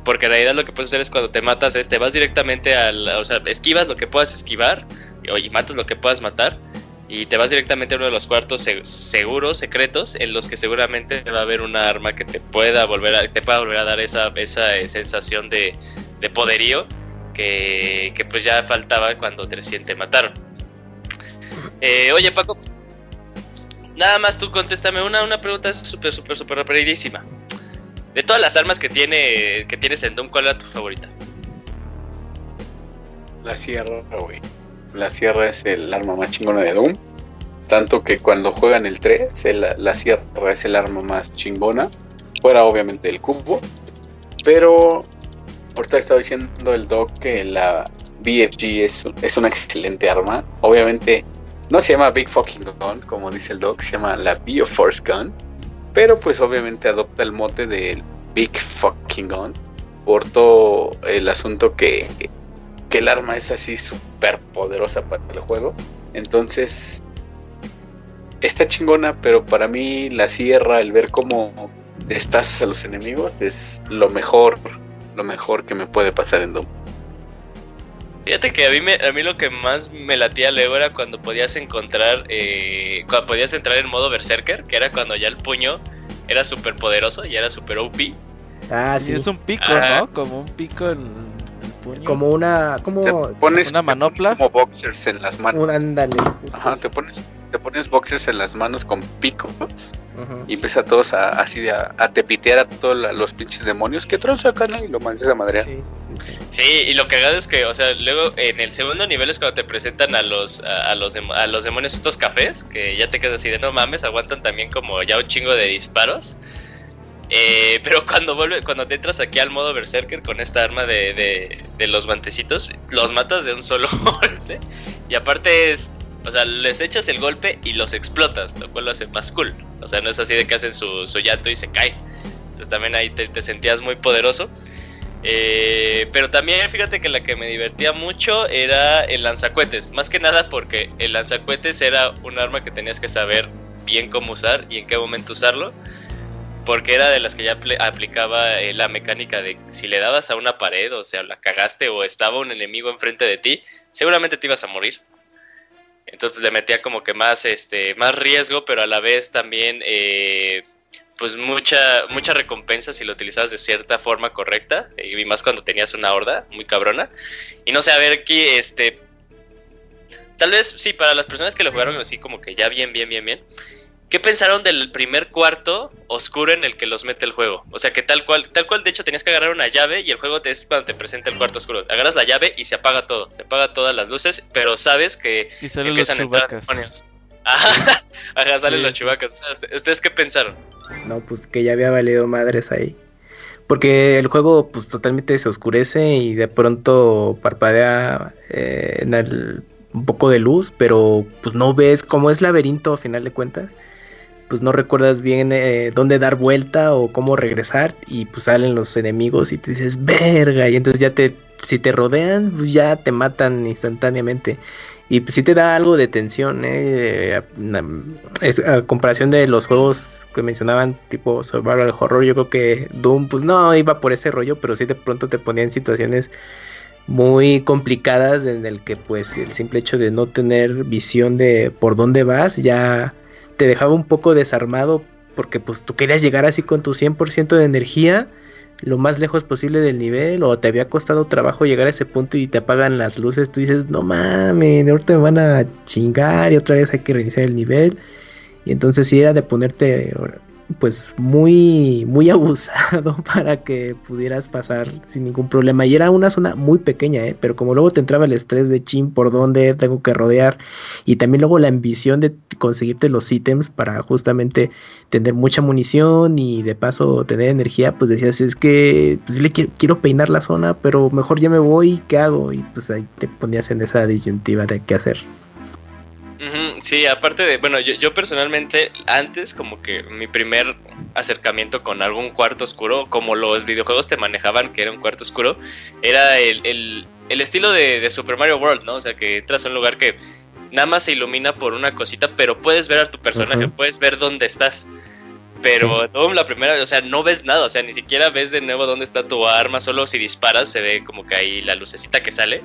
Porque en realidad lo que puedes hacer es cuando te matas, es te vas directamente al. O sea, esquivas lo que puedas esquivar y matas lo que puedas matar. Y te vas directamente a uno de los cuartos seguros, secretos, en los que seguramente va a haber una arma que te pueda volver a, te pueda volver a dar esa, esa sensación de, de poderío que, que, pues ya faltaba cuando te recién te mataron. Eh, oye, Paco, nada más tú contéstame una, una pregunta súper, súper, súper rapidísima. De todas las armas que tiene que tienes en Doom, ¿cuál era tu favorita? La sierra, güey. La sierra es el arma más chingona de Doom. Tanto que cuando juegan el 3, la sierra es el arma más chingona. Fuera obviamente el cubo. Pero ahorita estaba diciendo el Doc que la BFG es, es una excelente arma. Obviamente no se llama Big Fucking Gun, como dice el Doc, se llama la Bioforce Gun pero pues obviamente adopta el mote del Big Fucking Gun por todo el asunto que, que el arma es así súper poderosa para el juego. Entonces, está chingona, pero para mí la sierra, el ver cómo destazas a los enemigos, es lo mejor, lo mejor que me puede pasar en Doom. Fíjate que a mí, a mí lo que más me latía luego era cuando podías encontrar, eh, cuando podías entrar en modo Berserker, que era cuando ya el puño era súper poderoso, ya era súper OP. Ah, sí. es un pico, ¿no? Como un pico en el puño. Como una, como pones una manopla. Como boxers en las manos. Un ándale. Ajá, te pones, te pones boxes en las manos con picos y empieza a todos a, así a, a, tepitear a todos los pinches demonios que traen acá y lo mandas a madre. Sí. sí, y lo que hagas es que, o sea, luego en el segundo nivel es cuando te presentan a los, a, los, a los demonios estos cafés, que ya te quedas así de no mames, aguantan también como ya un chingo de disparos. Eh, pero cuando vuelve, cuando te entras aquí al modo Berserker con esta arma de, de, de los guantecitos, los matas de un solo golpe. Y aparte es o sea, les echas el golpe y los explotas, lo cual lo hace más cool. O sea, no es así de que hacen su, su llanto y se caen. Entonces también ahí te, sentías muy poderoso. Eh, pero también fíjate que la que me divertía mucho era el lanzacuetes. Más que nada porque el lanzacuetes era un arma que tenías que saber bien cómo usar y en qué momento usarlo. Porque era de las que ya aplicaba eh, la mecánica de si le dabas a una pared, o sea, la cagaste o estaba un enemigo enfrente de ti, seguramente te ibas a morir. Entonces le metía como que más, este, más riesgo, pero a la vez también, eh, pues mucha, mucha recompensa si lo utilizabas de cierta forma correcta, y más cuando tenías una horda muy cabrona. Y no sé, a ver aquí, este, tal vez sí, para las personas que lo jugaron así como que ya bien, bien, bien, bien. ¿Qué pensaron del primer cuarto oscuro en el que los mete el juego? O sea, que tal cual, tal cual, de hecho tenías que agarrar una llave y el juego te es cuando te presenta el cuarto oscuro. Agarras la llave y se apaga todo, se apaga todas las luces, pero sabes que y salen empiezan los a entrar demonios. Ajá, salen los chubacas. ¿Ustedes qué pensaron? No, pues que ya había valido madres ahí. Porque el juego pues totalmente se oscurece y de pronto parpadea eh, en el, un poco de luz, pero pues no ves cómo es laberinto a final de cuentas pues no recuerdas bien eh, dónde dar vuelta o cómo regresar y pues salen los enemigos y te dices, verga, y entonces ya te, si te rodean, pues ya te matan instantáneamente. Y pues sí te da algo de tensión, ¿eh? a comparación de los juegos que mencionaban, tipo Survival Horror, yo creo que Doom, pues no iba por ese rollo, pero sí de pronto te ponía en situaciones muy complicadas en el que pues el simple hecho de no tener visión de por dónde vas ya te dejaba un poco desarmado porque pues tú querías llegar así con tu 100% de energía lo más lejos posible del nivel o te había costado trabajo llegar a ese punto y te apagan las luces, tú dices, no mames, ahorita me van a chingar y otra vez hay que reiniciar el nivel. Y entonces sí era de ponerte pues muy muy abusado para que pudieras pasar sin ningún problema. Y era una zona muy pequeña ¿eh? pero como luego te entraba el estrés de chin por dónde tengo que rodear y también luego la ambición de conseguirte los ítems para justamente tener mucha munición y de paso tener energía pues decías es que pues le quiero, quiero peinar la zona pero mejor ya me voy qué hago y pues ahí te ponías en esa disyuntiva de qué hacer sí, aparte de, bueno, yo, personalmente antes como que mi primer acercamiento con algún cuarto oscuro, como los videojuegos te manejaban que era un cuarto oscuro, era el, estilo de, Super Mario World, ¿no? O sea, que entras a un lugar que nada más se ilumina por una cosita, pero puedes ver a tu personaje, puedes ver dónde estás. Pero la primera, o sea, no ves nada, o sea, ni siquiera ves de nuevo dónde está tu arma, solo si disparas se ve como que ahí la lucecita que sale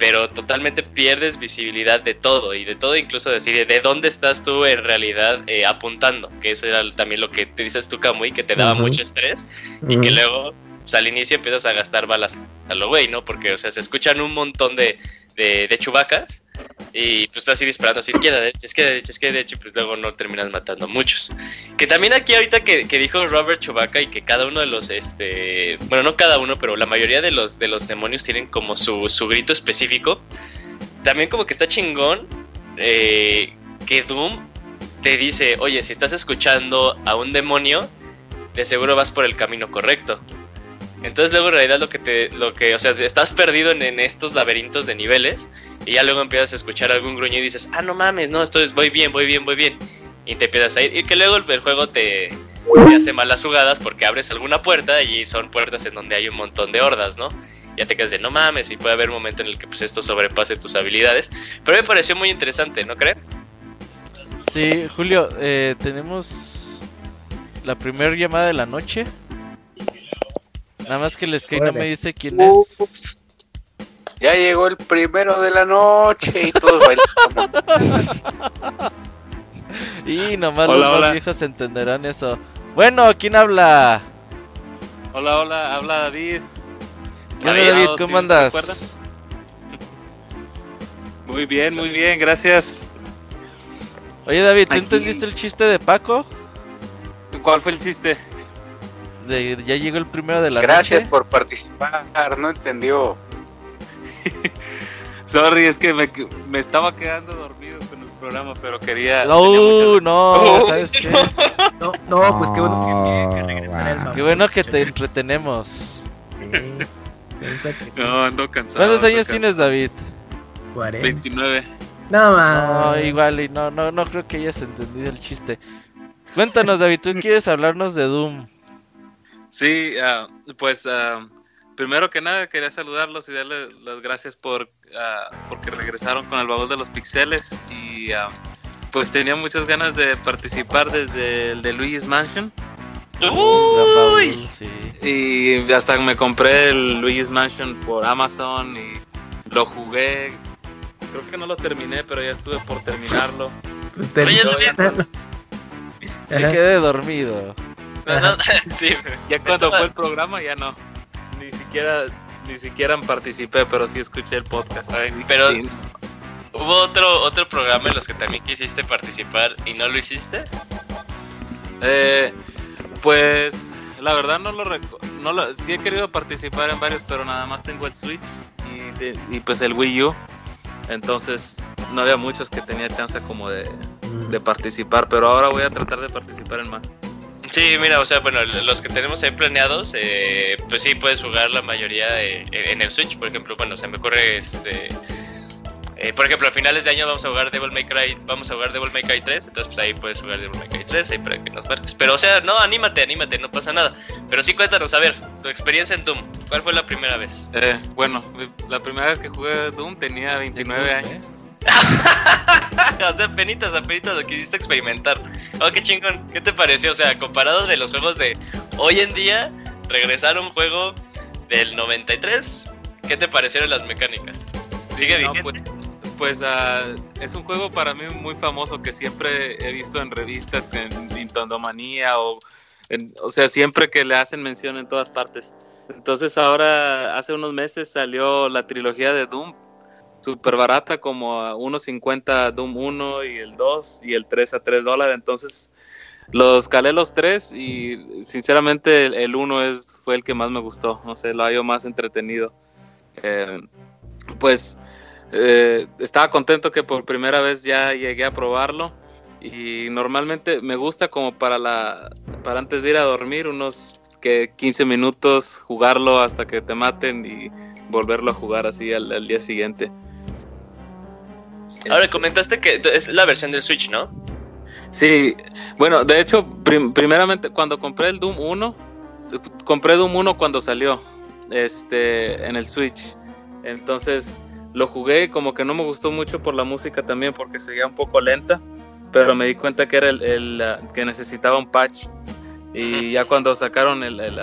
pero totalmente pierdes visibilidad de todo y de todo incluso decir de dónde estás tú en realidad eh, apuntando, que eso era también lo que te dices tú, Kamui, que te daba mucho estrés y que luego pues, al inicio empiezas a gastar balas a lo güey, ¿no? Porque, o sea, se escuchan un montón de, de, chubacas y pues estás así disparando así izquierda, derecha, izquierda, derecha, izquierda, derecha y pues luego no terminas matando muchos. Que también aquí ahorita que, que, dijo Robert Chubaca y que cada uno de los, este, bueno, no cada uno, pero la mayoría de los, de los demonios tienen como su, su grito específico. También como que está chingón eh, que Doom te dice, oye, si estás escuchando a un demonio, de seguro vas por el camino correcto. Entonces luego en realidad lo que te, lo que, o sea, estás perdido en, estos laberintos de niveles y ya luego empiezas a escuchar algún gruñido y dices, ah, no mames, no, esto es, voy bien, voy bien, voy bien. Y te empiezas a ir y que luego el, juego te, hace malas jugadas porque abres alguna puerta y son puertas en donde hay un montón de hordas, ¿no? Ya te quedas de, no mames, y puede haber un momento en el que pues esto sobrepase tus habilidades. Pero me pareció muy interesante, ¿no creen? Sí, Julio, eh, tenemos la primera llamada de la noche. Nada más que el Sky no me dice quién es. Ya llegó el primero de la noche y todos bailamos. y nomás los viejos entenderán eso. Bueno, ¿quién habla? Hola, hola, habla David. ¿Qué onda, David? ¿Cómo andas? Muy bien, muy bien, gracias. Oye David, ¿tú entendiste el chiste de Paco? ¿Cuál fue el chiste? De, ya llegó el primero de la Gracias por participar, no entendió. Sorry, es que me, me, estaba quedando dormido con el programa, pero quería. No, no, ¿sabes qué? No, no, pues qué bueno que, que regresar el Qué bueno que te entretenemos. No, ando cansado. ¿Cuántos años tienes, David? 40. 29. No, No, igual, y no, no, no creo que hayas entendido el chiste. Cuéntanos, David, ¿tú quieres hablarnos de Doom? Sí, uh, pues uh, primero que nada quería saludarlos y darles las gracias por uh, porque regresaron con el baúl de los pixeles y pues tenía muchas ganas de participar desde el de Luigi's Mansion. Uy. Sí. Y hasta me compré el Luigi's Mansion por Amazon y lo jugué. Creo que no lo terminé, pero ya estuve por terminarlo. Pues te- Oye, Yo ya cuando- Se quedé dormido. No, no, sí, Ya cuando fue el programa ya no. Ni siquiera ni siquiera participé, pero sí escuché el podcast. Ay, pero- Sí. Hubo otro, otro programa en los que también quisiste participar y no lo hiciste. Eh, pues la verdad no lo, reco- no lo sí he querido participar en varios, pero nada más tengo el Switch y, de- y pues el Wii U. Entonces no había muchos que tenía chance como de, de participar, pero ahora voy a tratar de participar en más. Sí, mira, o sea, bueno, los que tenemos ahí planeados, eh, pues sí puedes jugar la mayoría eh, en el Switch, por ejemplo, bueno, se me ocurre este... eh, por ejemplo, a finales de año vamos a jugar Devil May Cry, vamos a jugar Devil May Cry 3, entonces pues ahí puedes jugar Devil May Cry 3, ahí para que nos marques. Pero o sea, no, anímate, anímate, no pasa nada. Pero sí cuéntanos, a ver, tu experiencia en Doom, ¿cuál fue la primera vez? Eh, bueno, la primera vez que jugué Doom tenía 29 años. o sea, penitas, apenitas lo quisiste experimentar. Oh, qué chingón. ¿Qué te pareció? O sea, comparado de los juegos de hoy en día, regresar a un juego del 93, ¿qué te parecieron las mecánicas? ¿Sigue No, vigente? pues, pues, ah, es un juego para mí muy famoso que siempre he visto en revistas, en Nintendo Manía o, en- o sea, siempre que le hacen mención en todas partes. Entonces ahora, hace unos meses salió la trilogía de Doom, súper barata, como a 1.50 Doom 1 y el 2 y el 3 a 3 dólares. Entonces los calé los tres y sinceramente el, el 1 es, fue el que más me gustó, no sé, lo hallo más entretenido. Eh, pues eh, estaba contento que por primera vez ya llegué a probarlo y normalmente me gusta como para la para antes de ir a dormir unos que 15 minutos jugarlo hasta que te maten y volverlo a jugar así al, al día siguiente. Ahora comentaste que es la versión del Switch, ¿no? Sí, bueno, de hecho, prim- primeramente cuando compré el Doom 1, eh, compré Doom 1 cuando salió este en el Switch. Entonces lo jugué como que no me gustó mucho por la música también porque seguía un poco lenta, pero me di cuenta que era el, el, que necesitaba un patch. Y ya cuando sacaron el, el,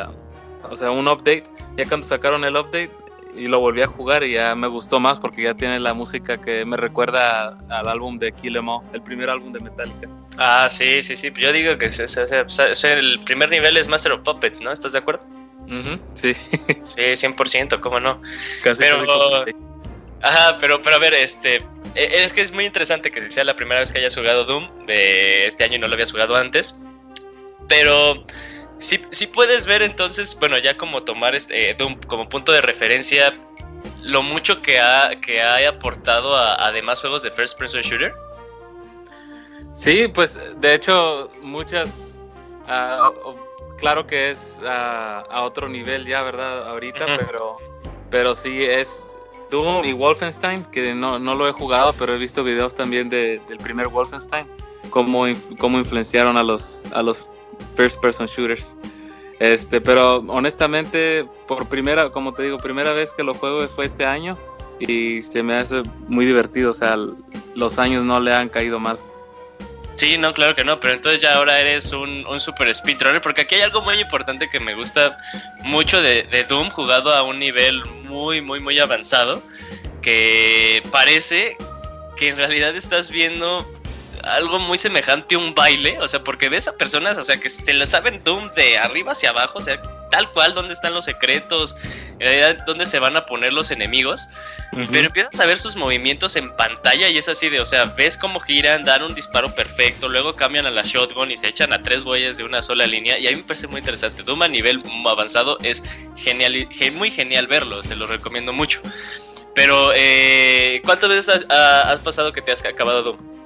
o sea, un update, ya cuando sacaron el update y lo volví a jugar y ya me gustó más porque ya tiene la música que me recuerda al álbum de Kill Em All, el primer álbum de Metallica. Ah, sí, sí, sí. Yo digo que es- es- el primer nivel es Master of Puppets, ¿no? ¿Estás de acuerdo? Ujú, sí, Sí, 100%, ¿cómo no? casi. Pero-. Ajá, pero, pero a ver, este. e- Es que es muy interesante que sea la primera vez que hayas jugado Doom de este año y no lo habías jugado antes. Pero sí, sí puedes ver entonces, bueno, ya como tomar este, eh, como punto de referencia, lo mucho que ha, que ha aportado a, a demás juegos de First Person Shooter. Sí, pues de hecho muchas, o- claro que es ah, a otro nivel ya, ¿verdad? Ahorita, Ujú. pero, pero sí es Doom y Wolfenstein, que no, no lo he jugado, pero he visto videos también de- del primer Wolfenstein, cómo, inf- cómo influenciaron a los, a los first person shooters. Este, pero honestamente, por primera, como te digo, primera vez que lo juego fue este año y se me hace muy divertido, o sea, los años no le han caído mal. Sí, no, claro que no, pero entonces ya ahora eres un, un super speedrunner, porque aquí hay algo muy importante que me gusta mucho de, de Doom, jugado a un nivel muy, muy, muy avanzado, que parece que en realidad estás viendo algo muy semejante a un baile, o sea, porque ves a personas, o sea, que se le saben Doom de arriba hacia abajo, o sea, tal cual dónde están los secretos, en dónde se van a poner los enemigos, pero empiezas a ver sus movimientos en pantalla y es así de, o sea, ves cómo giran, dan un disparo perfecto, luego cambian a la shotgun y se echan a tres bueyes de una sola línea y a mí me parece muy interesante. Doom a nivel avanzado es genial, muy genial verlo, se lo recomiendo mucho. Pero, eh, ¿cuántas veces has, pasado que te has acabado Doom?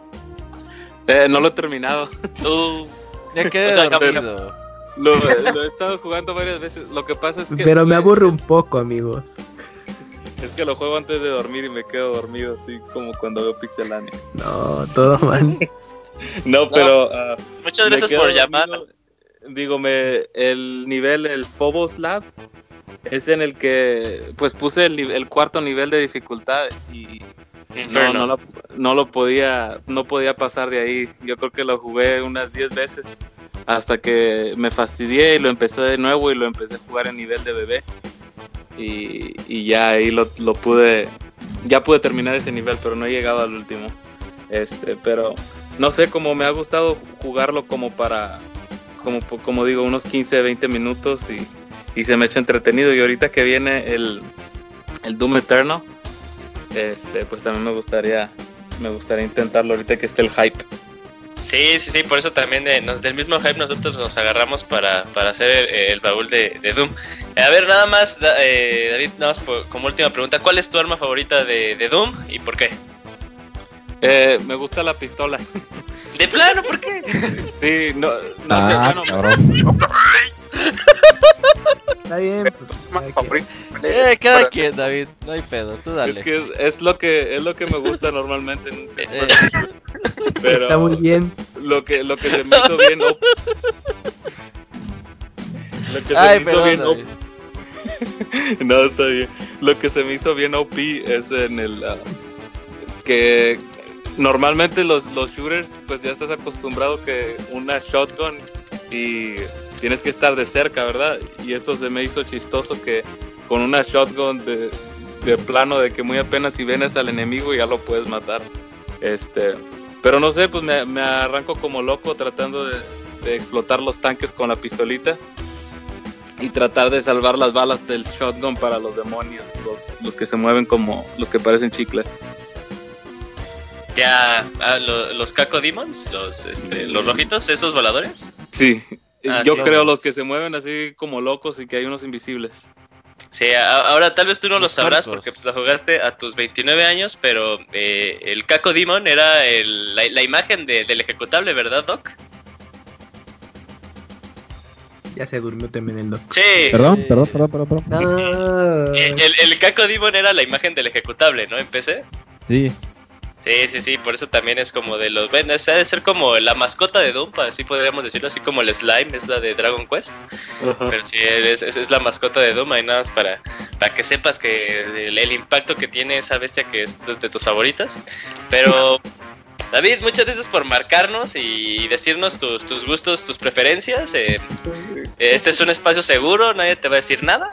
Eh, no lo he terminado. Uh, ya quedé dormido. Lo, lo, he estado jugando varias veces. Lo que pasa es que. Pero me aburre un poco, amigos. Es que lo juego antes de dormir y me quedo dormido, así como cuando veo Pixelania. No, todo mal. no, pero. Ah, Muchas gracias por llamar. Digo, me, el nivel, el Phobos Lab, es en el que pues puse el, el cuarto nivel de dificultad y no, no, lo, no, lo, podía no podía pasar de ahí. Yo creo que lo jugué unas 10 veces hasta que me fastidié y lo empecé de nuevo y lo empecé a jugar en nivel de bebé. Y, y ya ahí lo, lo, pude, ya pude terminar ese nivel, pero no he llegado al último. Este, pero no sé, cómo me ha gustado jugarlo como para, como, como digo, unos 15, 20 minutos y, y se me ha hecho entretenido. Y ahorita que viene el, el Doom Eternal, este, pues también me gustaría, me gustaría intentarlo ahorita que esté el hype. Sí, sí, sí, por eso también de, nos, del mismo hype nosotros nos agarramos para, para hacer el, baúl de, Doom. A ver, nada más, eh, David, nada más como última pregunta, ¿cuál es tu arma favorita de, Doom y por qué? Eh, me gusta la pistola. ¿De plano? ¿Por qué? Sí, no, no sé, ah, bueno, Está bien, pues, eh, cada quien, David, no hay pedo, tú dale. Es que es, lo que es lo que me gusta normalmente en un eh. Pero Está muy bien. Lo que lo que se me hizo bien lo que se me hizo bien No, está bien. Lo que se me hizo bien OP es en el ah, que normalmente los, los shooters pues ya estás acostumbrado que una shotgun y tienes que estar de cerca, ¿verdad? Y esto se me hizo chistoso que con una shotgun de, de plano de que muy apenas si vienes al enemigo ya lo puedes matar. Este, pero no sé, pues me, me arranco como loco tratando de, de, explotar los tanques con la pistolita y tratar de salvar las balas del shotgun para los demonios, los, los que se mueven como los que parecen chicle. Ya, ah, los Caco Demons, los, este, los rojitos, esos voladores. Sí, Ah, Yo creo los que se mueven así como locos y que hay unos invisibles. Sí, ahora tal vez tú no lo sabrás porque lo jugaste a tus 29 años, pero eh, el Caco Demon era la, imagen del ejecutable, ¿verdad, Doc? Ya se durmió también el Doc. Sí. Perdón, perdón, perdón, perdón. Ah. El, el, Caco Demon era la imagen del ejecutable, ¿no? En PC. Sí. Sí, sí, sí, por eso también es como de los... Bueno, esa debe ser como la mascota de Doom, así podríamos decirlo, así como el Slime es la de Dragon Quest. Pero sí, es, es, la mascota de Doom, y nada más para, para que sepas que el, impacto que tiene esa bestia que es de, tus favoritas. Pero... David, muchas gracias por marcarnos y decirnos tus, tus gustos, tus preferencias. Eh, este es un espacio seguro, nadie te va a decir nada.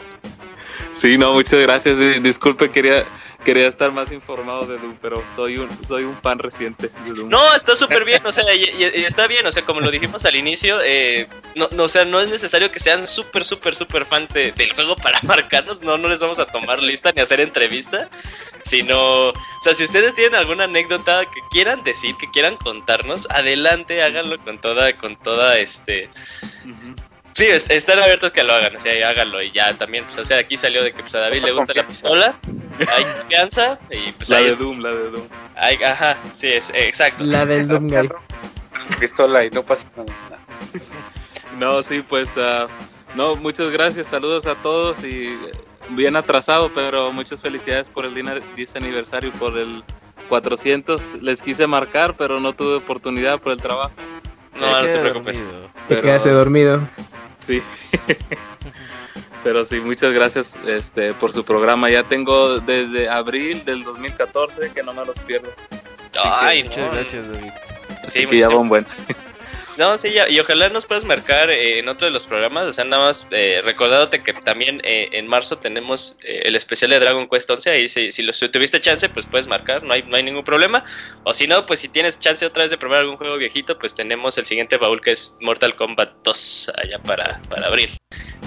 Sí, no, muchas gracias. Disculpe, quería quería estar más informado de Doom, pero soy un, soy un fan reciente de Doom. No, está súper bien, o sea, y, está bien, o sea, como lo dijimos al inicio, eh, no, no, o sea, no es necesario que sean súper, súper, súper fan del juego para marcarnos, no, no les vamos a tomar lista ni hacer entrevista, sino, o sea, si ustedes tienen alguna anécdota que quieran decir, que quieran contarnos, adelante, háganlo con toda, con toda, este... Sí, están abiertos que lo hagan, o sea, háganlo y ya también, pues, o sea, aquí salió de que pues, a David le gusta la pistola, hay confianza y pues La de Doom, la de Doom. ajá, sí, es, exacto. La del Doom Guy. Pistola y no pasa nada. No, sí, pues, uh, no, muchas gracias, saludos a todos y bien atrasado, pero muchas felicidades por el 10 aniversario, por el 400. Les quise marcar, pero no tuve oportunidad por el trabajo. No, no te preocupes. Te quedaste dormido. Sí. Pero sí, muchas gracias este, por su programa. Ya tengo desde abril del 2014 que no me los pierdo. Ay, muchas gracias, David. sí, que ya van buen. No, sí, ya, y ojalá nos puedas marcar eh, en otro de los programas, o sea, nada más eh, recordándote que también eh, en marzo tenemos eh, el especial de Dragon Quest 11, ahí si, si, lo, si tuviste chance, pues puedes marcar, no hay, no hay ningún problema, o si no, pues si tienes chance otra vez de probar algún juego viejito, pues tenemos el siguiente baúl que es Mortal Kombat 2 allá para, para abrir.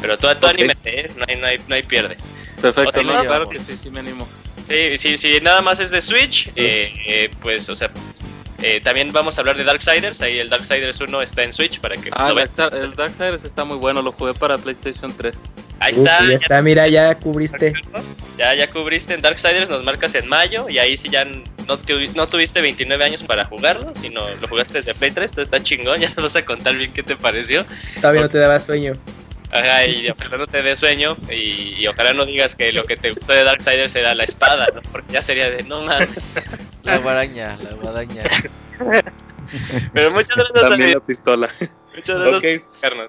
Pero tú, tú Ok. anímate, ¿eh? no, hay, no, hay, no hay pierde. Perfecto, O sea, no, no, claro que sí, sí me animo. Sí, sí, sí, nada más es de Switch, eh, eh, pues, o sea, eh, también vamos a hablar de Darksiders, ahí el Darksiders 1 está en Switch para que Ah, lo vean. El Darksiders está muy bueno, lo jugué para PlayStation 3. Ahí Uf, está, ya ya, está, mira, ya cubriste. ya, ya cubriste en Darksiders, nos marcas en mayo y ahí sí ya no, tu- no tuviste 29 años para jugarlo, sino lo jugaste desde Play 3, todo está chingón, ya nos vas a contar bien qué te pareció. Todavía no te daba sueño. Ajá, y ojalá no te dé sueño y, y ojalá no digas que lo que te gustó de Darksiders era la espada, ¿no? Porque ya sería de no mames. La guadaña, la guadaña. Pero muchas gracias También también. la pistola. Muchas gracias por.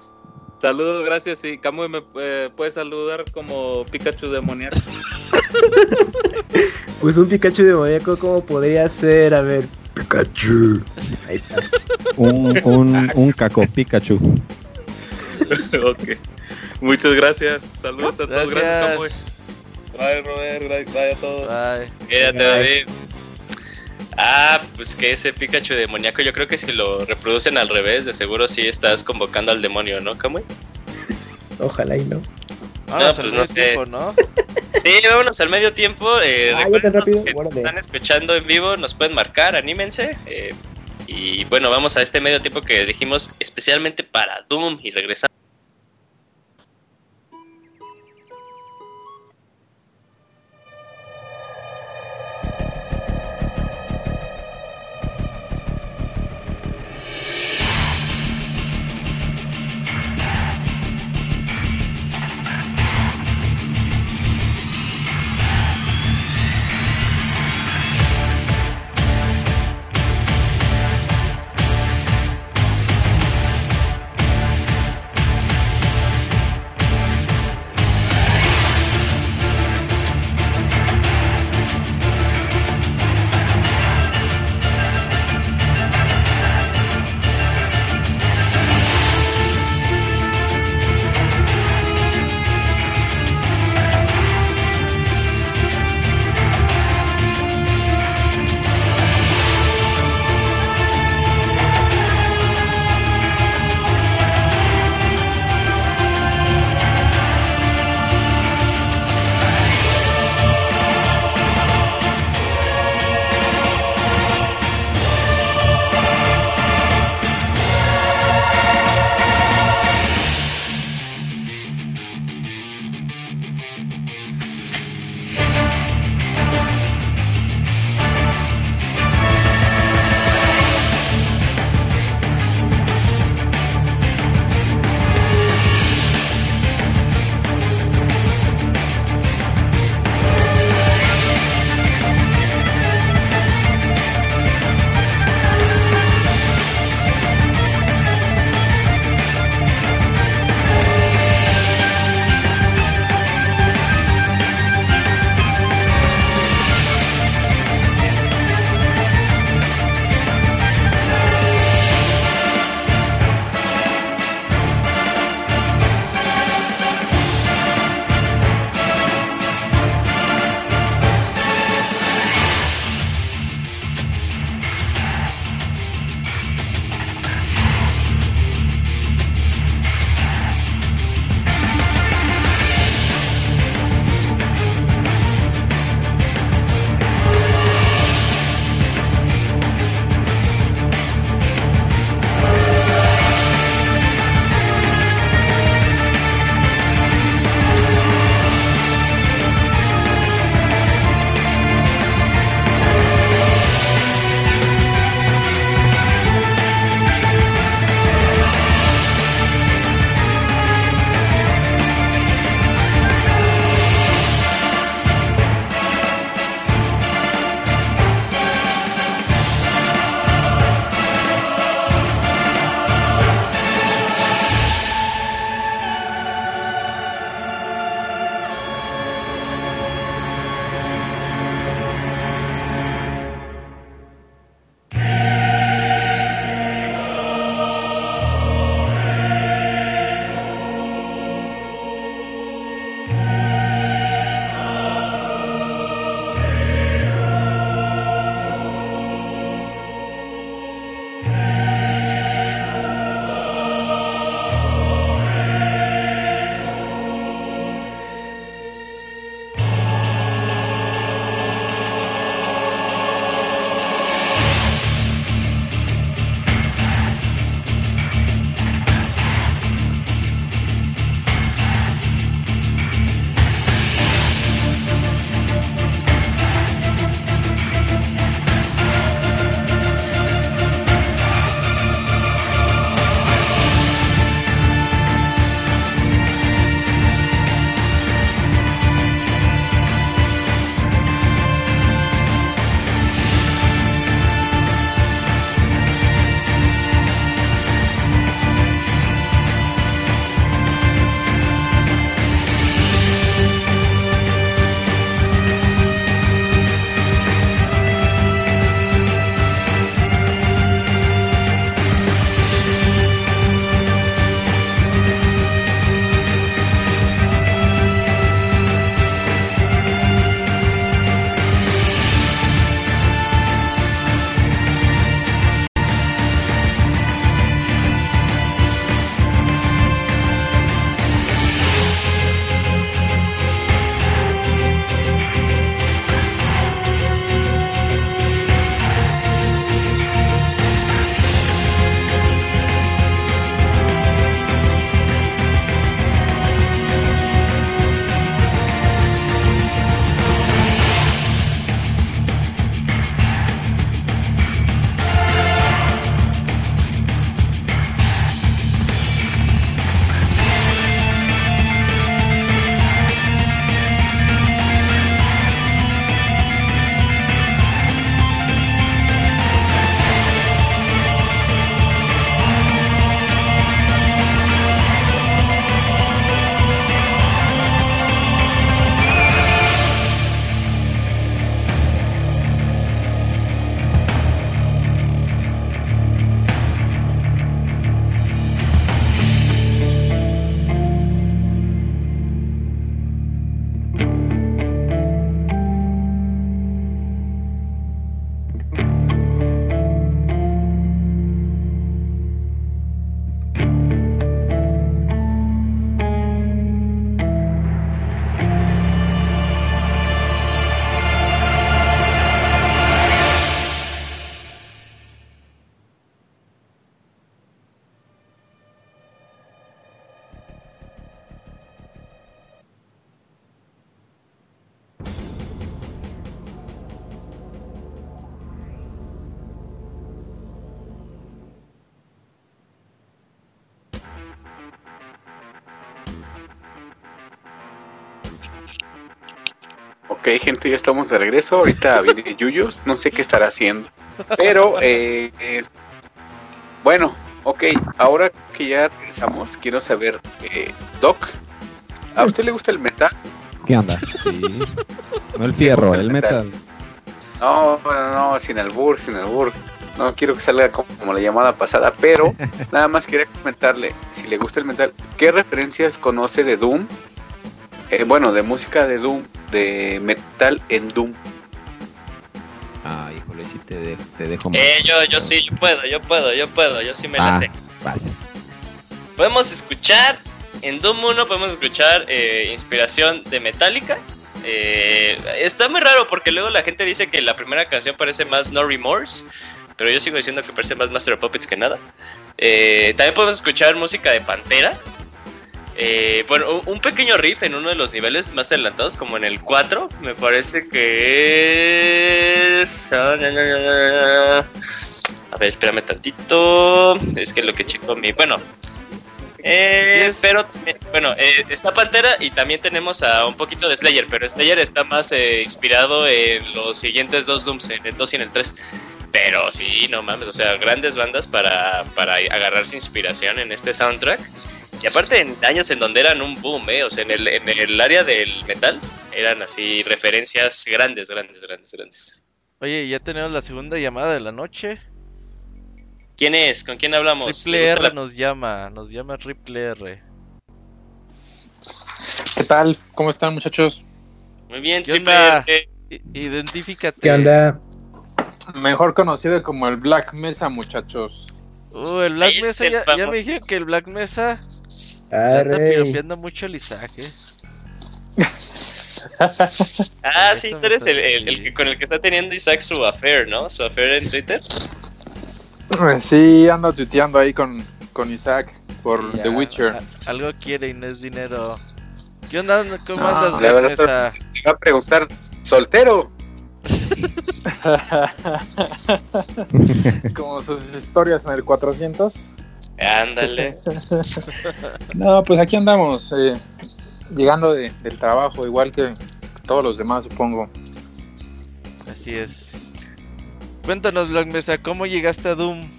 Saludos, gracias. Y Camuy, ¿me eh, puedes saludar como Pikachu demoníaco? Pues un Pikachu demoníaco, ¿cómo podría ser? A ver, Pikachu. Ahí está. Un, un, un caco Pikachu. ok. Muchas gracias. Saludos a todos. Gracias, Gracias. Camuy. Bye, Robert. Bye, bye a todos. Bye. Quédate, Bye. David. Ah, pues que ese Pikachu demoníaco, yo creo que si lo reproducen al revés, de seguro sí estás convocando al demonio, ¿no, Kamui? Ojalá y no. Vamos pues no sé. tiempo, ¿no? Sí, vámonos al medio tiempo. Eh, Ah, recuerden rápido, los que nos están escuchando en vivo, nos pueden marcar, anímense. eh, y bueno, vamos a este medio tiempo que dijimos especialmente para Doom y regresamos. Gente, ya estamos de regreso. Ahorita viene Yuyos, no sé qué estará haciendo. Pero, eh, eh, bueno, ok, ahora que ya regresamos, quiero saber, eh, Doc, ¿a usted le gusta el metal? ¿Qué onda? Sí. No el fierro, el metal. No, no, no, sin albur, sin albur. No quiero que salga como la llamada pasada, pero nada más quería comentarle, si le gusta el metal, ¿qué referencias conoce de Doom? Eh, bueno, de música de Doom, de metal en Doom. Ah, híjole, si te, de- te dejo Eh, yo, yo sí, yo puedo, yo puedo, yo puedo, yo sí me la Ah, sé. vas. Podemos escuchar, en Doom 1 podemos escuchar eh, inspiración de Metallica. Eh, está muy raro porque luego la gente dice que la primera canción parece más No Remorse, pero yo sigo diciendo que parece más Master of Puppets que nada. Eh, también podemos escuchar música de Pantera. Eh, bueno, un- pequeño riff en uno de los niveles más adelantados, como en el 4, me parece que es... A ver, espérame tantito. Es que lo que checo mi... Bueno, eh, Yes. pero bueno, eh, está Pantera y también tenemos a un poquito de Slayer, pero Slayer está más eh, inspirado en los siguientes dos Dooms, en el 2 y en el 3. Pero sí, no mames, o sea, grandes bandas para, para agarrarse inspiración en este soundtrack. Y aparte en años en donde eran un boom, ¿eh? O sea, en el, en el área del metal eran así referencias grandes, grandes, grandes, grandes. Oye, ya tenemos la segunda llamada de la noche. ¿Quién es? ¿Con quién hablamos? Triple ¿Le gusta R la- nos llama, nos llama Triple R. ¿Qué tal? ¿Cómo están, muchachos? Muy bien, ¿Qué Triple onda? R. Identifícate. ¿Qué onda? Mejor conocido como el Black Mesa, muchachos. Uh, el Black Ahí Mesa, ya, me dijeron que el Black Mesa anda Arre. piropeando mucho el Isaac, eh. Ah, sí, tú eres el, el- el que con el que está teniendo Isaac su affair, ¿no? Su affair en Twitter. Sí, ando tuiteando ahí con, con Isaac por Ya, The Witcher. a- algo quiere y no es dinero. ¿Qué onda? ¿Cómo No, andas, la Black Mesa? Me va a preguntar, ¿soltero? como sus historias en el 400. Ándale. No, pues aquí andamos, eh, llegando de- del trabajo, igual que todos los demás, supongo. Así es. Cuéntanos, Black Mesa, ¿cómo llegaste a Doom?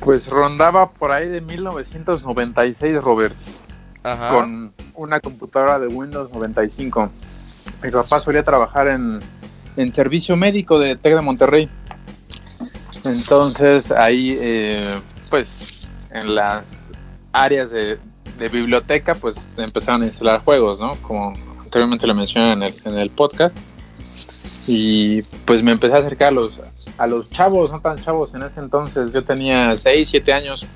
Pues rondaba por ahí de 1996, Robert, Ajá. con una computadora de Windows 95. Mi papá solía trabajar en, en servicio médico de TEC de Monterrey. Entonces ahí, eh, pues, en las áreas de, biblioteca, pues empezaron a instalar juegos, ¿no? Como anteriormente lo mencioné en el, en el podcast. Y pues me empecé a acercar a los, a los chavos, no tan chavos en ese entonces. Yo tenía 6, 7 años.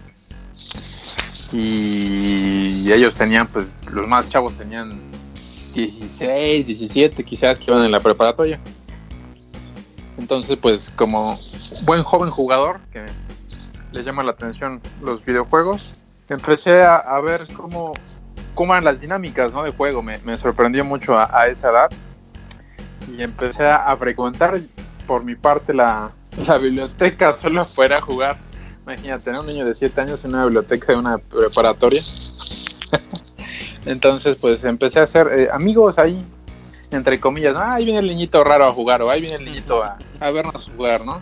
Y ellos tenían, pues, los más chavos tenían 16, 17, quizás que iban en la preparatoria. Entonces, pues, como buen joven jugador que le llama la atención los videojuegos, empecé a, ver cómo, cómo eran las dinámicas ¿no? de juego. Me, me sorprendió mucho a, esa edad. Y empecé a, frecuentar por mi parte la, la biblioteca solo para jugar. Imagínate, ¿no? un niño de 7 años en una biblioteca de una preparatoria. Entonces, pues empecé a hacer eh, amigos ahí, entre comillas. Ah, ahí viene el niñito raro a jugar, o ahí viene el niñito a, a vernos jugar, ¿no?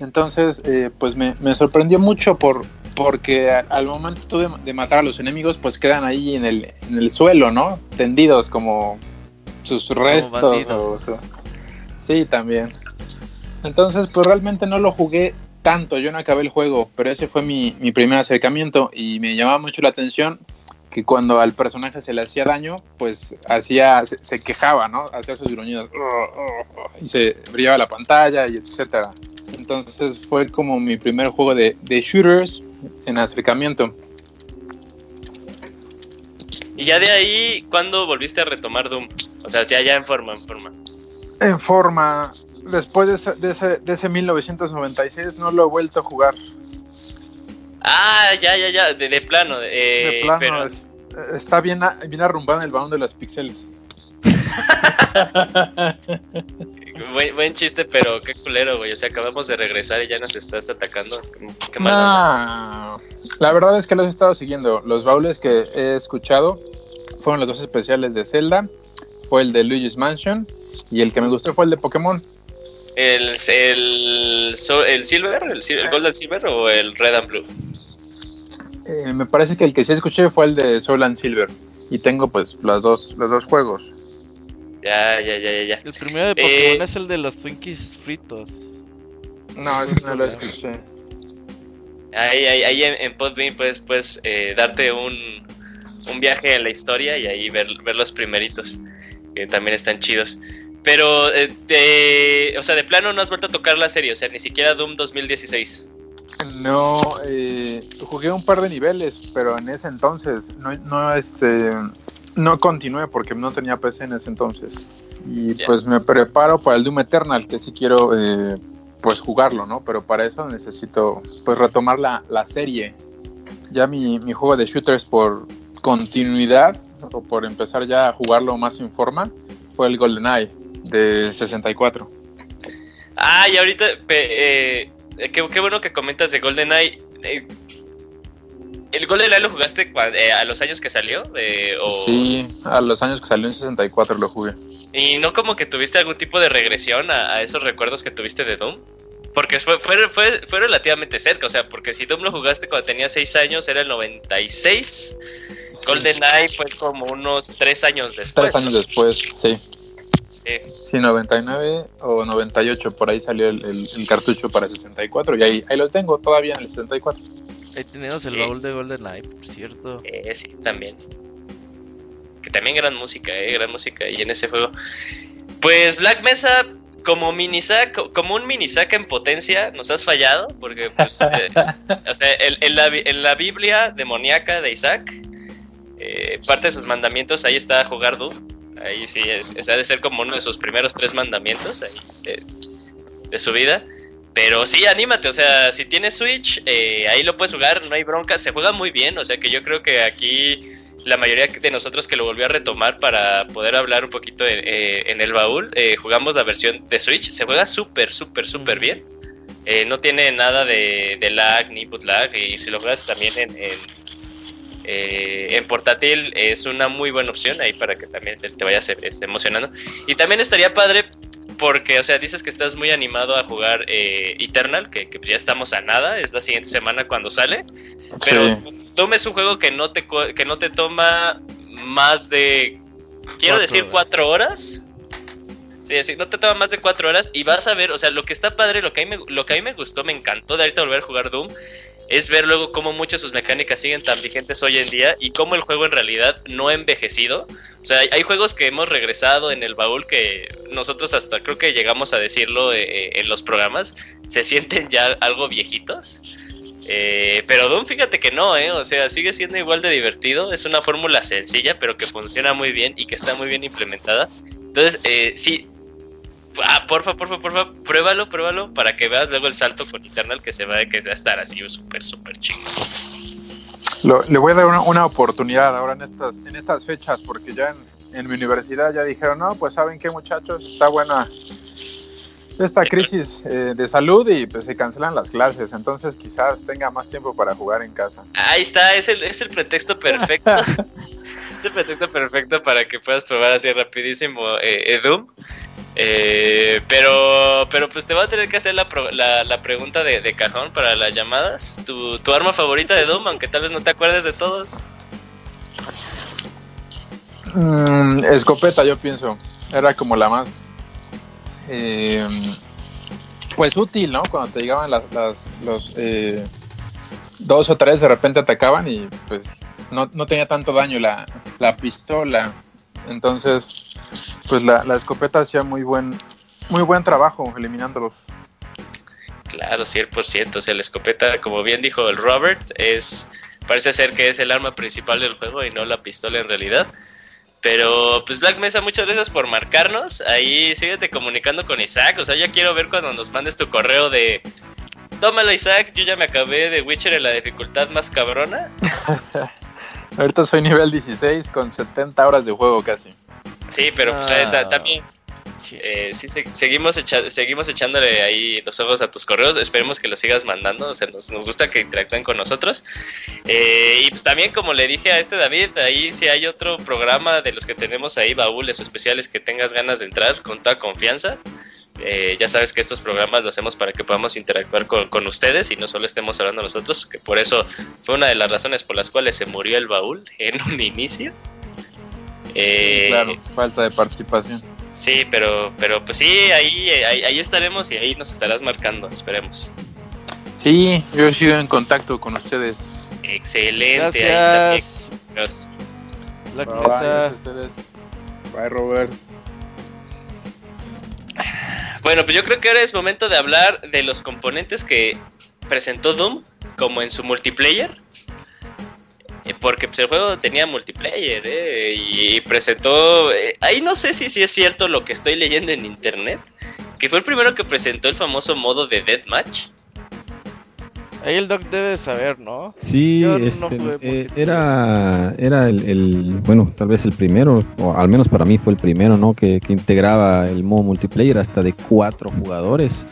Entonces, eh, pues me, me sorprendió mucho por, porque a- al momento tú de, de matar a los enemigos, pues quedan ahí en el, en el suelo, ¿no? Tendidos como sus restos. o Sí, también. Entonces, pues realmente no lo jugué tanto, yo no acabé el juego, pero ese fue mi, mi primer acercamiento y me llamaba mucho la atención que cuando al personaje se le hacía daño, pues hacía, se, se quejaba, ¿no? Hacía sus gruñidos y se brillaba la pantalla y etcétera. Entonces fue como mi primer juego de, de shooters en acercamiento. Y ya de ahí, ¿cuándo volviste a retomar Doom? O sea, ya, ya en forma, en forma. En forma, después de ese, de ese, de ese 1996 no lo he vuelto a jugar. Ah, ya, ya, ya, de, de plano. De eh, plano, pero- es- está bien, bien arrumbado en el balón de los píxeles. Buen, buen chiste, pero qué culero, güey. O sea, acabamos de regresar y ya nos estás atacando. Qué mal. onda. No, la verdad es que los he estado siguiendo. Los baúles que he escuchado fueron los dos especiales de Zelda fue el de Luigi's Mansion y el que me gustó fue el de Pokémon. ¿El, el, el Silver, el, Golden Silver o el Red and Blue? Eh, me parece que el que sí escuché fue el de Soul and Silver. Y tengo pues los dos, los dos juegos. Ya, ya, ya, ya. El primero de Pokémon eh, es el de los Twinkies fritos. No, ese no lo escuché. Ahí, ahí, ahí en, en Podbean puedes, puedes eh, darte un, un, viaje en la historia y ahí ver, ver los primeritos, que también están chidos. Pero, eh, o sea, de plano no has vuelto a tocar la serie, o sea, ni siquiera Doom 2016. No, eh, jugué un par de niveles, pero en ese entonces no, no, este, no continué porque no tenía PC en ese entonces. Y pues me preparo para el Doom Eternal, que sí quiero eh, pues jugarlo, ¿no? Pero para eso necesito pues retomar la, la serie. Ya mi, mi, juego de shooters por continuidad o por empezar ya a jugarlo más en forma fue el GoldenEye de 64. Ah, y ahorita, eh, qué, bueno que comentas de GoldenEye. Eh, ¿El GoldenEye lo jugaste eh, a los años que salió? O... Sí, a los años que salió en 64 lo jugué. ¿Y no como que tuviste algún tipo de regresión a, esos recuerdos que tuviste de Doom? Porque fue, fue, fue, fue, relativamente cerca, o sea, porque si Doom lo jugaste cuando tenía 6 años, era el 96. GoldenEye fue como unos 3 años después. 3 años después, sí. Sí. 99 o 98, por ahí salió el, cartucho para 64 y ahí, ahí lo tengo todavía en el 64. Ahí tenemos el baúl de GoldenEye, por cierto. Eh, sí, también. Que también gran música, eh, gran música y en ese juego. Pues Black Mesa, como mini como un mini saca en potencia, nos has fallado, porque pues, eh, o sea, en, la, en, la, Biblia demoníaca de Isaac, eh, parte de sus mandamientos, ahí está jugar Doom Ahí sí, es, ha de ser como uno de sus primeros tres mandamientos de, su vida. Pero sí, anímate, o sea, si tienes Switch, eh, ahí lo puedes jugar, no hay bronca, se juega muy bien, o sea que yo creo que aquí la mayoría de nosotros que lo volvió a retomar para poder hablar un poquito en, eh, el baúl, eh, jugamos la versión de Switch, se juega súper, súper, súper bien. no tiene nada de, lag ni boot lag, y si lo juegas también en eh, en portátil es una muy buena opción ahí para que también te, vayas este, emocionando. Y también estaría padre porque, o sea, dices que estás muy animado a jugar eh, Eternal, que, ya estamos a nada, es la siguiente semana cuando sale. Pero tomes un juego que no te, que no te toma más de, quiero decir, cuatro horas. Sí, sí, no te toma más de cuatro horas y vas a ver, o sea, lo que está padre, lo que a mí me, lo que a mí me gustó, me encantó de ahorita volver a jugar Doom, es ver luego cómo muchas de sus mecánicas siguen tan vigentes hoy en día y cómo el juego en realidad no ha envejecido. O sea, hay, juegos que hemos regresado en el baúl que nosotros hasta creo que llegamos a decirlo eh, eh, en los programas, se sienten ya algo viejitos. Eh, pero Doom, fíjate que no, ¿eh? O sea, sigue siendo igual de divertido. Es una fórmula sencilla, pero que funciona muy bien y que está muy bien implementada. Entonces, eh, sí, ah, porfa, porfa, porfa, pruébalo, pruébalo para que veas luego el salto con Eternal que se va, que va a estar así súper, súper chido. le voy a dar una, oportunidad ahora en estas, en estas fechas porque ya en, mi universidad ya dijeron, no, pues saben qué muchachos, está buena esta crisis eh, de salud y pues se cancelan las clases, entonces quizás tenga más tiempo para jugar en casa. Ahí está, es el, es el pretexto perfecto. es el pretexto perfecto para que puedas probar así rapidísimo eh, Doom. Eh, pero, pero pues te voy a tener que hacer la, la, pregunta de, cajón para las llamadas. ¿Tu, ¿Tu, arma favorita de Doom, aunque tal vez no te acuerdes de todos? Mm, escopeta, yo pienso. Era como la más. Eh, pues útil, ¿no? Cuando te llegaban las, los eh, dos o tres de repente atacaban y pues no, no tenía tanto daño la, la pistola. Entonces, pues la, escopeta hacía muy buen, muy buen trabajo eliminándolos. Claro, 100%. O sea, la escopeta, como bien dijo el Robert, es parece ser que es el arma principal del juego y no la pistola en realidad. Pero pues Black Mesa, muchas gracias por marcarnos. Ahí síguete comunicando con Isaac. O sea, ya quiero ver cuando nos mandes tu correo de... Tómalo Isaac, yo ya me acabé de Witcher en la dificultad más cabrona. Ahorita soy nivel 16 con 70 horas de juego casi. Sí, pero pues también eh, sí, seguimos, seguimos echándole ahí los ojos a tus correos. Esperemos que los sigas mandando. O sea, nos, gusta que interactúen con nosotros. Eh, y pues también, como le dije a este David, ahí si hay otro programa de los que tenemos ahí, baúles o especiales que tengas ganas de entrar con toda confianza. Eh, ya sabes que estos programas los hacemos para que podamos interactuar con, con, ustedes y no solo estemos hablando nosotros, que por eso fue una de las razones por las cuales se murió el baúl en un inicio. claro, falta de participación. Sí, pero, pero pues sí, ahí, ahí, estaremos y ahí nos estarás marcando, esperemos. Sí, yo sigo en contacto con ustedes. Excelente. Gracias. La Bye, Bye, Robert. Bueno, pues yo creo que ahora es momento de hablar de los componentes que presentó Doom, como en su multiplayer. Eh, porque pues, el juego tenía multiplayer ¿eh? y presentó... Eh, ahí no sé si, si es cierto lo que estoy leyendo en internet, que fue el primero que presentó el famoso modo de Deathmatch. Ahí el doc debe saber, ¿no? Sí, este, era, era el, bueno, tal vez el primero, o al menos para mí fue el primero, ¿no? Que, que integraba el modo multiplayer hasta de cuatro jugadores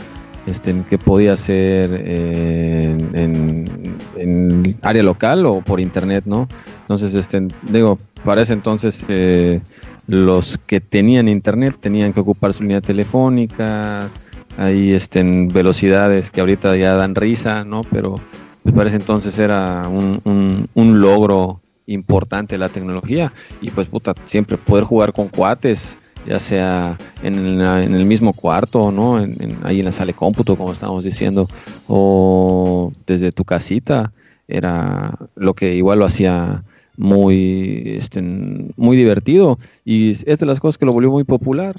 este, que podía ser eh, en, área local o por internet, ¿no? Entonces, este, digo, para ese entonces eh, los que tenían internet tenían que ocupar su línea telefónica, ahí este, en velocidades que ahorita ya dan risa, ¿no? Pero pues para ese entonces era un, un logro importante la tecnología y pues puta, siempre poder jugar con cuates ya sea en, el mismo cuarto, ¿no? En, ahí en la sala de cómputo, como estábamos diciendo, o desde tu casita, era lo que igual lo hacía muy, este, muy divertido y es de las cosas que lo volvió muy popular.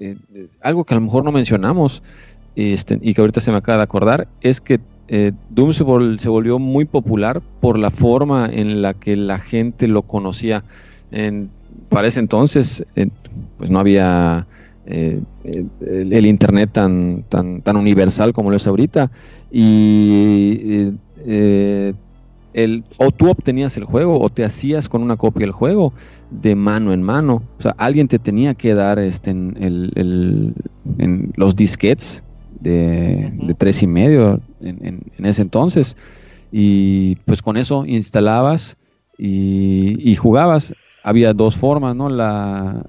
Eh, eh, algo que a lo mejor no mencionamos este, y que ahorita se me acaba de acordar es que eh, Doom se, volvió muy popular por la forma en la que la gente lo conocía. Para ese entonces eh, pues no había el, internet tan, tan, tan universal como lo es ahorita y el, o tú obtenías el juego o te hacías con una copia del juego de mano en mano. O sea, alguien te tenía que dar este, en, el, en los disquets de, de, tres y medio en, en, ese entonces. Y pues con eso instalabas y, y jugabas había dos formas, ¿no? La,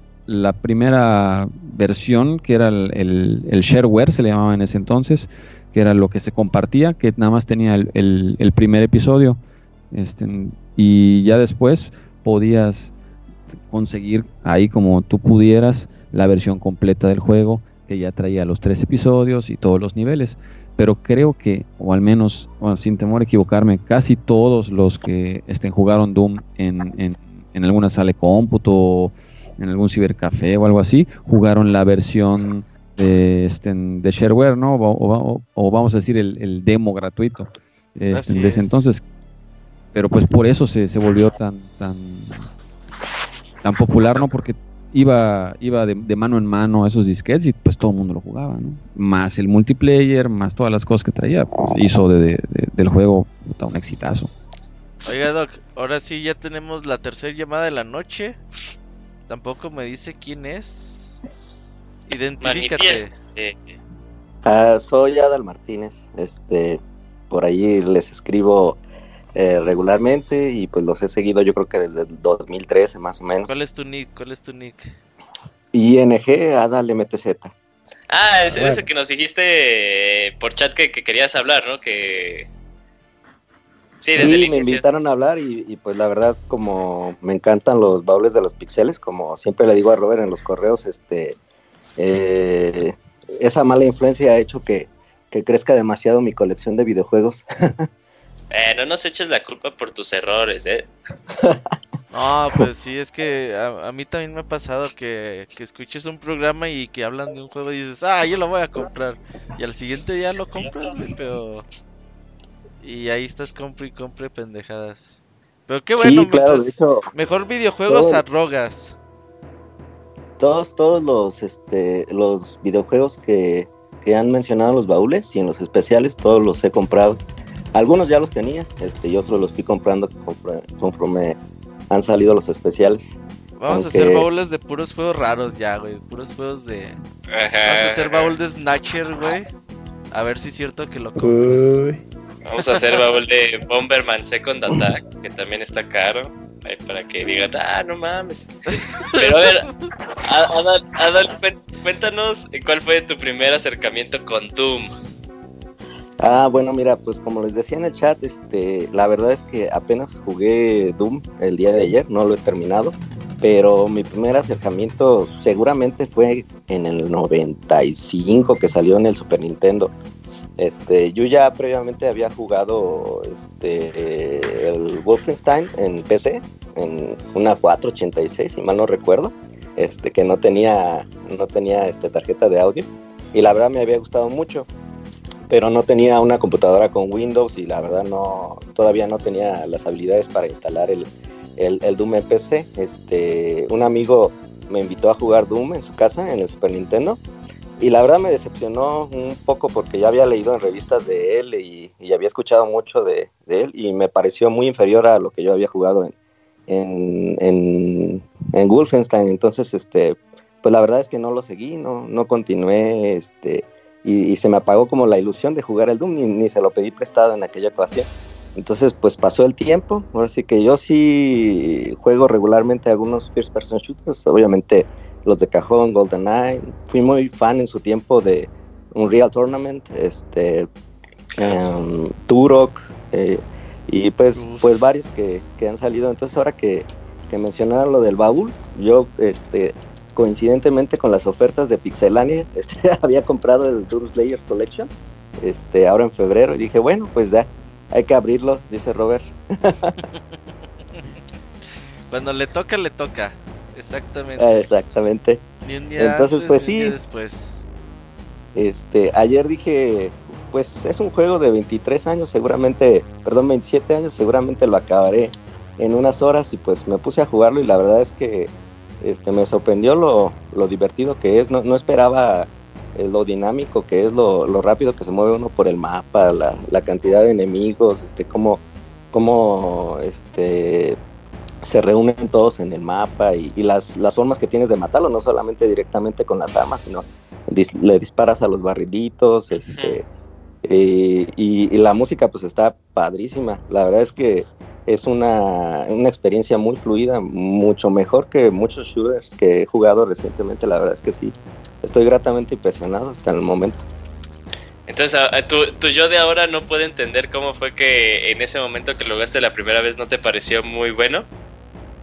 primera versión, que era el, el, shareware, se le llamaba en ese entonces, que era lo que se compartía, que nada más tenía el, primer episodio. Este, y ya después podías conseguir ahí como tú pudieras la versión completa del juego, que ya traía los tres episodios y todos los niveles. Pero creo que, o al menos, sin temor a equivocarme, casi todos los que estén jugaron Doom en, en en alguna sala de cómputo, en algún cibercafé o algo así, jugaron la versión de, este, de shareware, ¿no? O, vamos a decir el, demo gratuito este, de ese entonces. Pero pues por eso se, se volvió tan, tan, tan popular, ¿no? Porque iba, iba de, mano en mano esos disquetes y pues todo el mundo lo jugaba, ¿no? Más el multiplayer, más todas las cosas que traía, pues hizo de, del juego un exitazo. Oiga, Doc, ahora sí ya tenemos la tercera llamada de la noche. Tampoco me dice quién es. Identifícate. Ah, soy Adal Martínez. Este, por ahí les escribo eh, regularmente y pues los he seguido yo creo que desde el 2013 más o menos. ¿Cuál es tu nick? ¿Cuál es tu nick? ING Adal MTZ. Ah, es ese que nos dijiste por chat que, que querías hablar, ¿no? Que Sí, me invitaron a hablar y, pues la verdad como me encantan los baúles de los pixeles, como siempre le digo a Robert en los correos, este eh, esa mala influencia ha hecho que, crezca demasiado mi colección de videojuegos. eh, no nos eches la culpa por tus errores, ¿eh? No, pues sí, es que a, mí también me ha pasado que, que, escuches un programa y que hablan de un juego y dices, ah, yo lo voy a comprar. Y al siguiente día lo compras, pero y ahí estás compre y compre pendejadas. Pero qué bueno, mejor videojuegos a rogas. Todos, todos los este los videojuegos que, que han mencionado los baúles y en los especiales, todos los he comprado. Algunos ya los tenía, este, y otros los fui comprando conforme han salido los especiales. Vamos a hacer baúles de puros juegos raros ya, güey. Puros juegos de. Vamos a hacer baúl de Snatcher, güey. A ver si es cierto que lo compras. Vamos a hacer baúl de Bomberman Second Attack, que también está caro. para que digan, ah, no mames. Pero a ver, Adal, cuéntanos cuál fue tu primer acercamiento con Doom. Ah, bueno, mira, pues como les decía en el chat, este, la verdad es que apenas jugué Doom el día de ayer, no lo he terminado, pero mi primer acercamiento seguramente fue en el 95 que salió en el Super Nintendo. Este, yo ya previamente había jugado este, el Wolfenstein en PC, en una 486, si mal no recuerdo, este, que no tenía, no tenía este, tarjeta de audio, y la verdad me había gustado mucho pero no tenía una computadora con Windows y la verdad no todavía no tenía las habilidades para instalar el, el, Doom PC. Este, un amigo me invitó a jugar Doom en su casa en el Super Nintendo y la verdad me decepcionó un poco porque ya había leído en revistas de él y, había escuchado mucho de, él y me pareció muy inferior a lo que yo había jugado en, en, en, en Wolfenstein. Entonces, este, pues la verdad es que no lo seguí, no, no continué, este, y, se me apagó como la ilusión de jugar el Doom, ni, ni, se lo pedí prestado en aquella ocasión. Entonces, pues pasó el tiempo, ahora sí que yo sí juego regularmente algunos first person shooters, obviamente los de cajón, GoldenEye, fui muy fan en su tiempo de Unreal Tournament, este, um, Turok, eh, y pues, pues varios que, que, han salido. Entonces ahora que, que mencionaron lo del baúl, yo este, coincidentemente con las ofertas de Pixelania, este, había comprado el Doom Slayer Collection este, ahora en febrero y dije, bueno, pues ya, hay que abrirlo, dice Robert. Cuando le toca, le toca. Exactamente. Ah, exactamente. Entonces, pues sí. Después. Este, ayer dije, pues es un juego de 23 años, seguramente, perdón, 27 años, seguramente lo acabaré en unas horas y pues me puse a jugarlo y la verdad es que este, me sorprendió lo, lo divertido que es, no, no esperaba eh, lo dinámico que es, lo, lo, rápido que se mueve uno por el mapa, la, la cantidad de enemigos, este, cómo, cómo este, se reúnen todos en el mapa y, y, las, las formas que tienes de matarlo, no solamente directamente con las armas, sino le disparas a los barrilitos, este, eh, y, y, la música pues está padrísima, la verdad es que es una, una, experiencia muy fluida, mucho mejor que muchos shooters que he jugado recientemente. La verdad es que sí, estoy gratamente impresionado hasta el momento. Entonces, tu, yo de ahora no puedo entender cómo fue que en ese momento que lo jugaste la primera vez no te pareció muy bueno.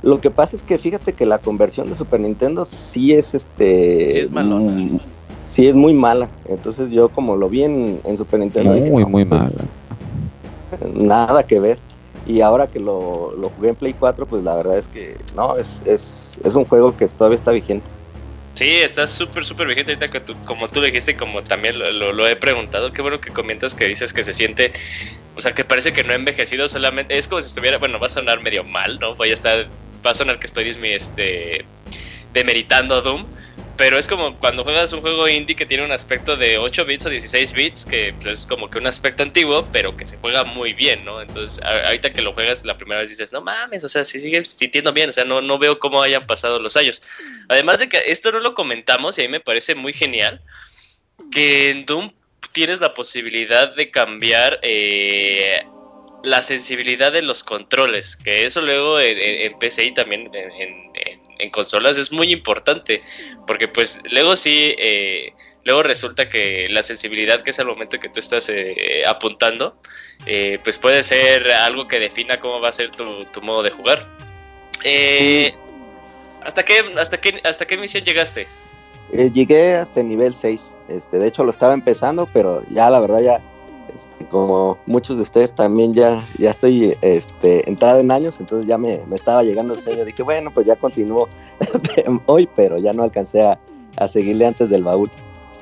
Lo que pasa es que fíjate que la conversión de Super Nintendo sí es este. Sí es malona. Mm, sí es muy mala. Entonces yo como lo vi en, Super Nintendo. Muy, muy pues, mala. Nada que ver. Y ahora que lo, lo, jugué en Play 4, pues la verdad es que no, es, es, es un juego que todavía está vigente. Sí, está súper, súper vigente ahorita que tú, como tú dijiste, como también lo, lo, he preguntado. Qué bueno que comentas que dices que se siente, o sea, que parece que no ha envejecido solamente. Es como si estuviera, bueno, va a sonar medio mal, ¿no? Voy a estar, va a sonar que estoy este, demeritando a Doom pero es como cuando juegas un juego indie que tiene un aspecto de 8 bits o 16 bits, que pues, es como que un aspecto antiguo, pero que se juega muy bien, ¿no? Entonces, ahorita que lo juegas la primera vez dices, no mames, o sea, si sigues sintiendo bien, o sea, no, no veo cómo hayan pasado los años. Además de que esto no lo comentamos y a mí me parece muy genial, que en Doom tienes la posibilidad de cambiar eh, la sensibilidad de los controles, que eso luego en, en PC y también en, en consolas es muy importante, porque pues luego sí, eh, luego resulta que la sensibilidad que es al momento que tú estás eh, apuntando, eh, pues puede ser algo que defina cómo va a ser tu, modo de jugar. ¿hasta, qué, hasta, qué, ¿Hasta qué misión llegaste? llegué hasta el nivel 6, este, de hecho lo estaba empezando, pero ya la verdad ya como muchos de ustedes también ya, ya estoy este, entrado en años, entonces ya me, estaba llegando el sueño. Dije, bueno, pues ya continúo hoy, pero ya no alcancé a, seguirle antes del baúl.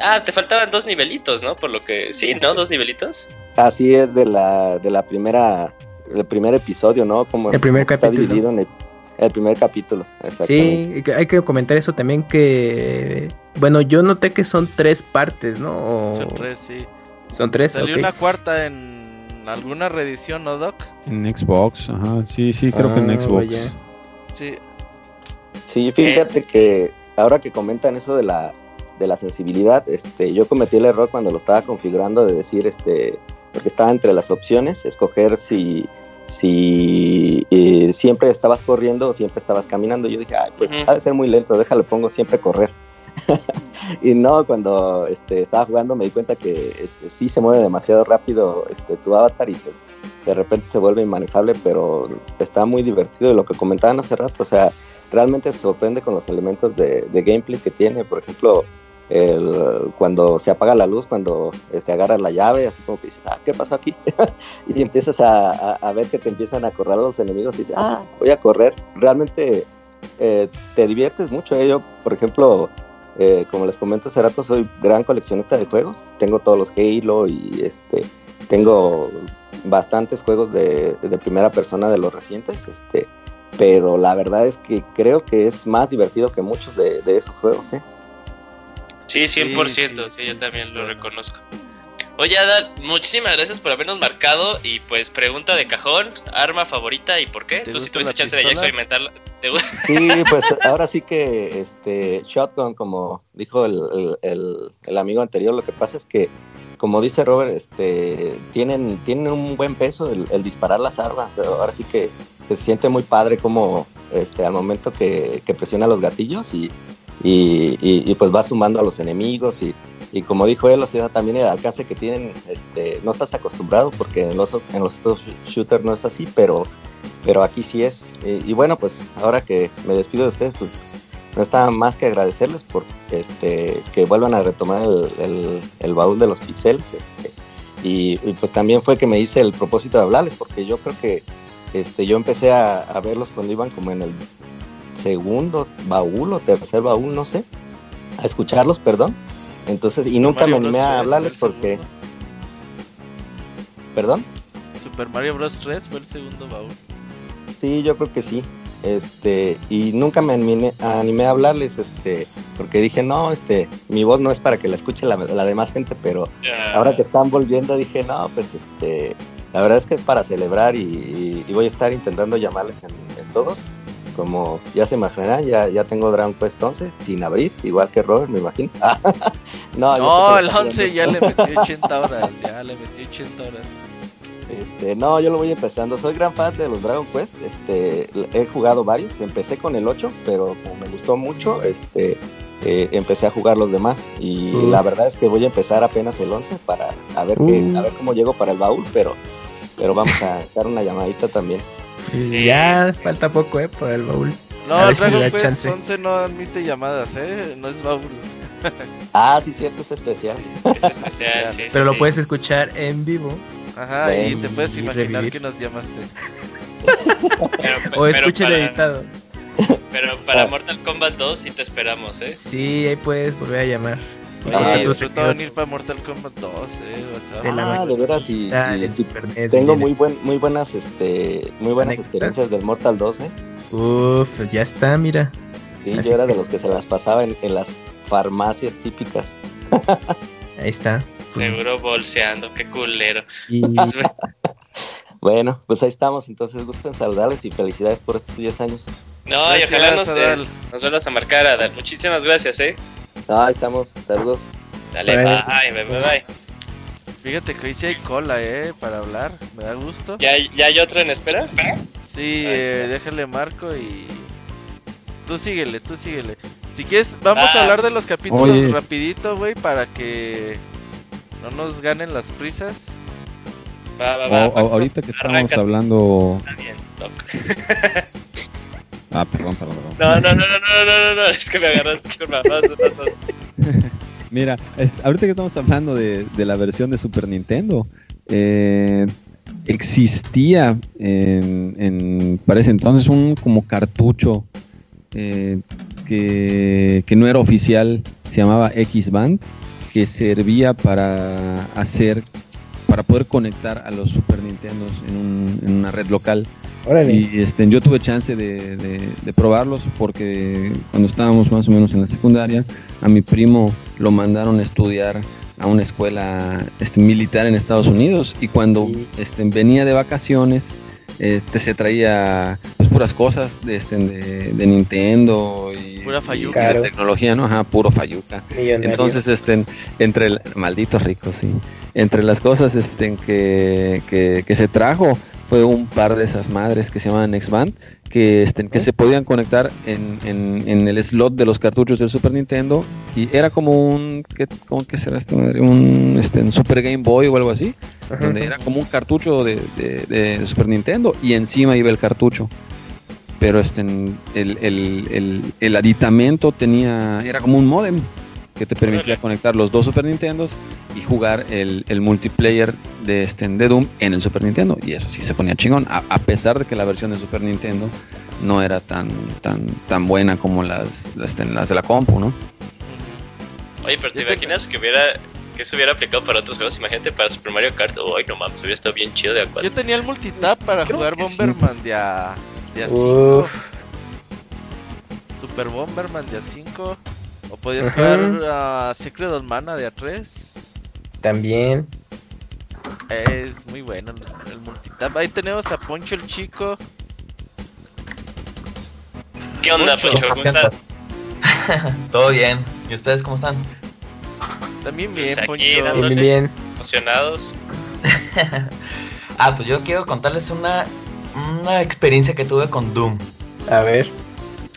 Ah, te faltaban dos nivelitos, ¿no? Por lo que. Sí, ¿no? Dos nivelitos. Así es de la, de la primera. El primer episodio, ¿no? Como el primer está capítulo. dividido en el, primer capítulo, Sí, hay que comentar eso también que. Bueno, yo noté que son tres partes, ¿no? Son tres, sí. Son tres. Salió una cuarta en alguna reedición, ¿no, Doc? En Xbox, ajá. Sí, sí, creo que en ah, Xbox. Sí. Sí, fíjate que ahora que comentan eso de la, de la sensibilidad, este, yo cometí el error cuando lo estaba configurando de decir, este, porque estaba entre las opciones, escoger si, si eh, siempre estabas corriendo o siempre estabas caminando. Yo dije, Ay, pues ha de ser muy lento, déjale, pongo siempre correr. y no, cuando este, estaba jugando me di cuenta que este, sí se mueve demasiado rápido este, tu avatar y pues de repente se vuelve inmanejable, pero está muy divertido. Y lo que comentaban hace rato, o sea, realmente se sorprende con los elementos de, gameplay que tiene. Por ejemplo, el, cuando se apaga la luz, cuando este, agarras la llave, así como que dices, ah, ¿qué pasó aquí? y empiezas a, ver que te empiezan a correr los enemigos y dices, ah, voy a correr. Realmente eh, te diviertes mucho. ¿eh? Yo, por ejemplo, eh, como les comento hace rato, soy gran coleccionista de juegos. Tengo todos los Halo y este, tengo bastantes juegos de, primera persona de los recientes. Este, pero la verdad es que creo que es más divertido que muchos de, esos juegos. ¿eh? Sí, 100%, sí, yo también lo reconozco. Oye, Adal, muchísimas gracias por habernos marcado. Y pues, pregunta de cajón: arma favorita y por qué. Tú sí tuviste chance de ya experimentarla. Sí, pues ahora sí que este Shotgun, como dijo el, el, amigo anterior, lo que pasa es que, como dice Robert, este tienen, tienen un buen peso el, disparar las armas. Ahora sí que se siente muy padre como este, al momento que, presiona los gatillos y, y, pues va sumando a los enemigos y, y como dijo él, o sea, también el alcance que tienen, este, no estás acostumbrado porque en los, en los shooters no es así, pero, pero aquí sí es. Y, bueno, pues ahora que me despido de ustedes, pues no está más que agradecerles por este, que vuelvan a retomar el, baúl de los pixeles. Este, y, pues también fue que me hice el propósito de hablarles, porque yo creo que este, yo empecé a verlos cuando iban como en el segundo baúl o tercer baúl, no sé, a escucharlos, perdón entonces, y nunca me animé a hablarles porque... ¿Perdón? Super Mario Bros. 3 fue el segundo baúl. Sí, yo creo que sí. Este, y nunca me animé, a hablarles, este, porque dije, no, este, mi voz no es para que la escuche la, demás gente, pero ahora que están volviendo dije, no, pues este, la verdad es que es para celebrar y, voy a estar intentando llamarles en todos como ya se imaginarán, ya, ya tengo Dragon Quest 11 sin abrir, igual que Robert, me imagino. no, el 11 ya le metí 80 horas, ya le metí 80 horas. Este, no, yo lo voy empezando. Soy gran fan de los Dragon Quest. Este, he jugado varios. Empecé con el 8, pero como me gustó mucho, este, eh, empecé a jugar los demás. Y mm. la verdad es que voy a empezar apenas el 11 para a ver, mm. a ver cómo llego para el baúl, pero, pero vamos a dar una llamadita también ya falta poco, eh, por el baúl. No, el Dragon Quest 11 no admite llamadas, eh, no es baúl. ah, sí, cierto, es especial. Es especial, sí, Pero lo puedes escuchar en vivo. Ajá, y te puedes imaginar que nos llamaste. o escucha el editado. Pero para ah. Mortal Kombat 2 sí te esperamos, ¿eh? Sí, ahí puedes volver a llamar. Oye, ah, venir para Mortal Kombat 2, eh, ah, de veras, y, tengo muy buen, muy buenas, este, muy buenas experiencias del Mortal 2, eh. Uf, pues ya está, mira. Sí, yo era de los que se las pasaba en, las farmacias típicas. Ahí está. Seguro bolseando, qué culero. bueno, pues ahí estamos, entonces gusten saludarles y felicidades por estos 10 años. No, y ojalá nos, eh, nos vuelvas a marcar, Adal. Muchísimas gracias, eh. Ahí estamos, saludos. Dale, bye, bye, bye, Fíjate que hoy sí hay cola, eh, para hablar, me da gusto. ¿Ya, ya hay otro en espera? Sí, eh, déjale marco y... Tú síguele, tú síguele. Si quieres, vamos a ah. hablar de los capítulos rapidito, güey, para que no nos ganen las prisas. Va, va, va, ahorita que estamos hablando... Está bien, Ah, perdón, perdón. No, no, no, no, no, no, no, es que me agarraste. Mira, ahorita que estamos hablando de, la versión de Super Nintendo, eh, existía en, en, para ese entonces un como cartucho eh, que, que, no era oficial, se llamaba X-Band, que servía para hacer, para poder conectar a los Super Nintendos en, un, en una red local. Y este, yo tuve chance de, de, probarlos porque cuando estábamos más o menos en la secundaria, a mi primo lo mandaron a estudiar a una escuela este, militar en Estados Unidos y cuando este, venía de vacaciones, este se traía pues, puras cosas de, este, de, Nintendo y, Pura fayuca. de tecnología, ¿no? Ajá, puro fayuca. Entonces, este, entre el, malditos ricos, sí. Entre las cosas este, que, que, que se trajo fue un par de esas madres que se llaman X-Band que, este, que se podían conectar en, en, el slot de los cartuchos del Super Nintendo y era como un ¿qué, cómo que será esto? un este, Super Game Boy o algo así donde era como un cartucho de, de, Super Nintendo y encima iba el cartucho. Pero este el, el, el, el aditamento tenía era como un modem que te permitía conectar los dos Super Nintendos y jugar el, multiplayer de, este, de Doom en el Super Nintendo. Y eso sí se ponía chingón, a, pesar de que la versión de Super Nintendo no era tan, tan, tan buena como las, las, de la compu, ¿no? Oye, pero te imaginas que hubiera que se hubiera aplicado para otros juegos. Imagínate para Super Mario Kart. Ay, no mames, hubiera estado bien chido de acuerdo. Yo tenía el multitap para jugar Bomberman de a, de 5. Super Bomberman de a 5. O podías jugar a Secret of Mana de A3. También. Es muy bueno el, multitap. Ahí tenemos a Poncho el Chico. ¿Qué onda, Poncho? ¿Cómo estás? Todo bien. ¿Y ustedes cómo están? También bien, pues Poncho. Bien, bien. Emocionados. ah, pues yo quiero contarles una, una experiencia que tuve con Doom. A ver.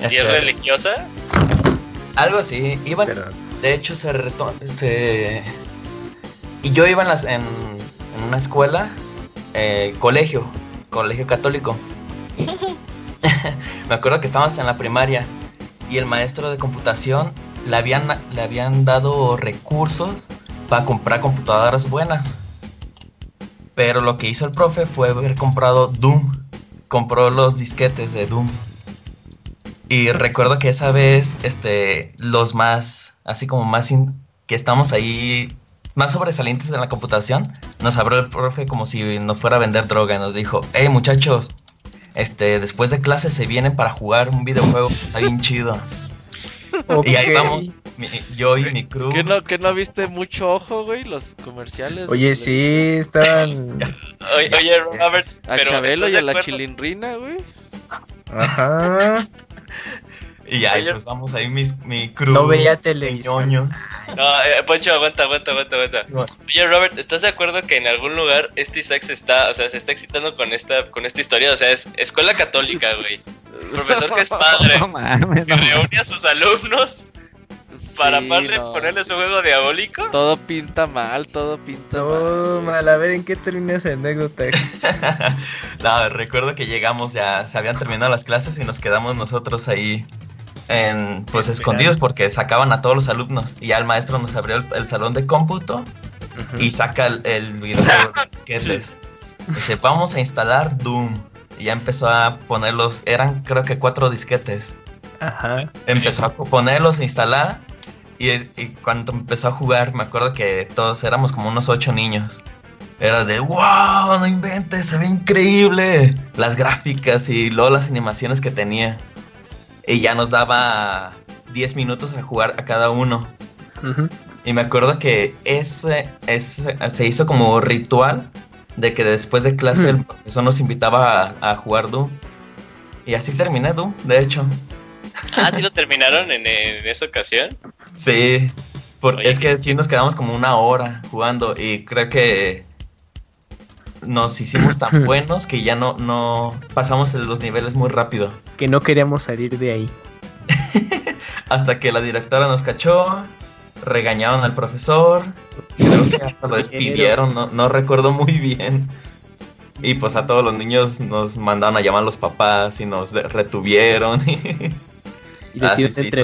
¿Y es este, religiosa? Algo así. Iban, de hecho, se, se... Y yo iba en, las, en, una escuela, eh, colegio, colegio católico. Me acuerdo que estábamos en la primaria y el maestro de computación le habían, le habían dado recursos para comprar computadoras buenas. Pero lo que hizo el profe fue haber comprado Doom. Compró los disquetes de Doom. Y recuerdo que esa vez, este, los más, así como más que estamos ahí, más sobresalientes en la computación, nos abrió el profe como si nos fuera a vender droga. Nos dijo, hey muchachos, este, después de clase se vienen para jugar un videojuego, está bien chido. Y ahí vamos, yo y mi crew. ¿Que no, ¿Que no viste mucho ojo, güey? Los comerciales. Oye, sí, estaban. oye, oye, Robert. A Chabelo y a la chilindrina, güey. Ajá. Y ahí pues vamos ahí mi, mi crew. No veía televisión. No, eh, Poncho, aguanta, aguanta, aguanta, aguanta. Oye, Robert, ¿estás de acuerdo que en algún lugar este Isaac se está, o sea, se está excitando con esta, con esta historia? O sea, es escuela católica, güey. Profesor que es padre. No mames, que reúne a sus alumnos para ponerle su juego diabólico. Todo pinta mal, todo pinta mal. A ver, ¿en qué termina esa anécdota? no, recuerdo que llegamos ya, se habían terminado las clases y nos quedamos nosotros ahí en, pues escondidos porque sacaban a todos los alumnos y ya el maestro nos abrió el, salón de cómputo y saca el, el videojuego que es dice vamos a instalar Doom y ya empezó a ponerlos eran creo que cuatro disquetes Ajá. empezó a ponerlos a instalar y, cuando empezó a jugar, me acuerdo que todos éramos como unos ocho niños. Era de, wow, no inventes, se ve increíble. Las gráficas y luego las animaciones que tenía. Y ya nos daba 10 minutos a jugar a cada uno. Y me acuerdo que ese, ese, se hizo como ritual de que después de clase el profesor nos invitaba a, a, jugar Doom. Y así terminé Doom, de hecho. Ah, ¿sí lo terminaron en, esa ocasión? Sí, porque es que sí nos quedamos como una hora jugando y creo que nos hicimos tan buenos que ya no, no pasamos los niveles muy rápido. Que no queríamos salir de ahí. hasta que la directora nos cachó, regañaron al profesor, creo que hasta lo despidieron, no, no recuerdo muy bien. Y pues a todos los niños nos mandaron a llamar a los papás y nos retuvieron. Y ah,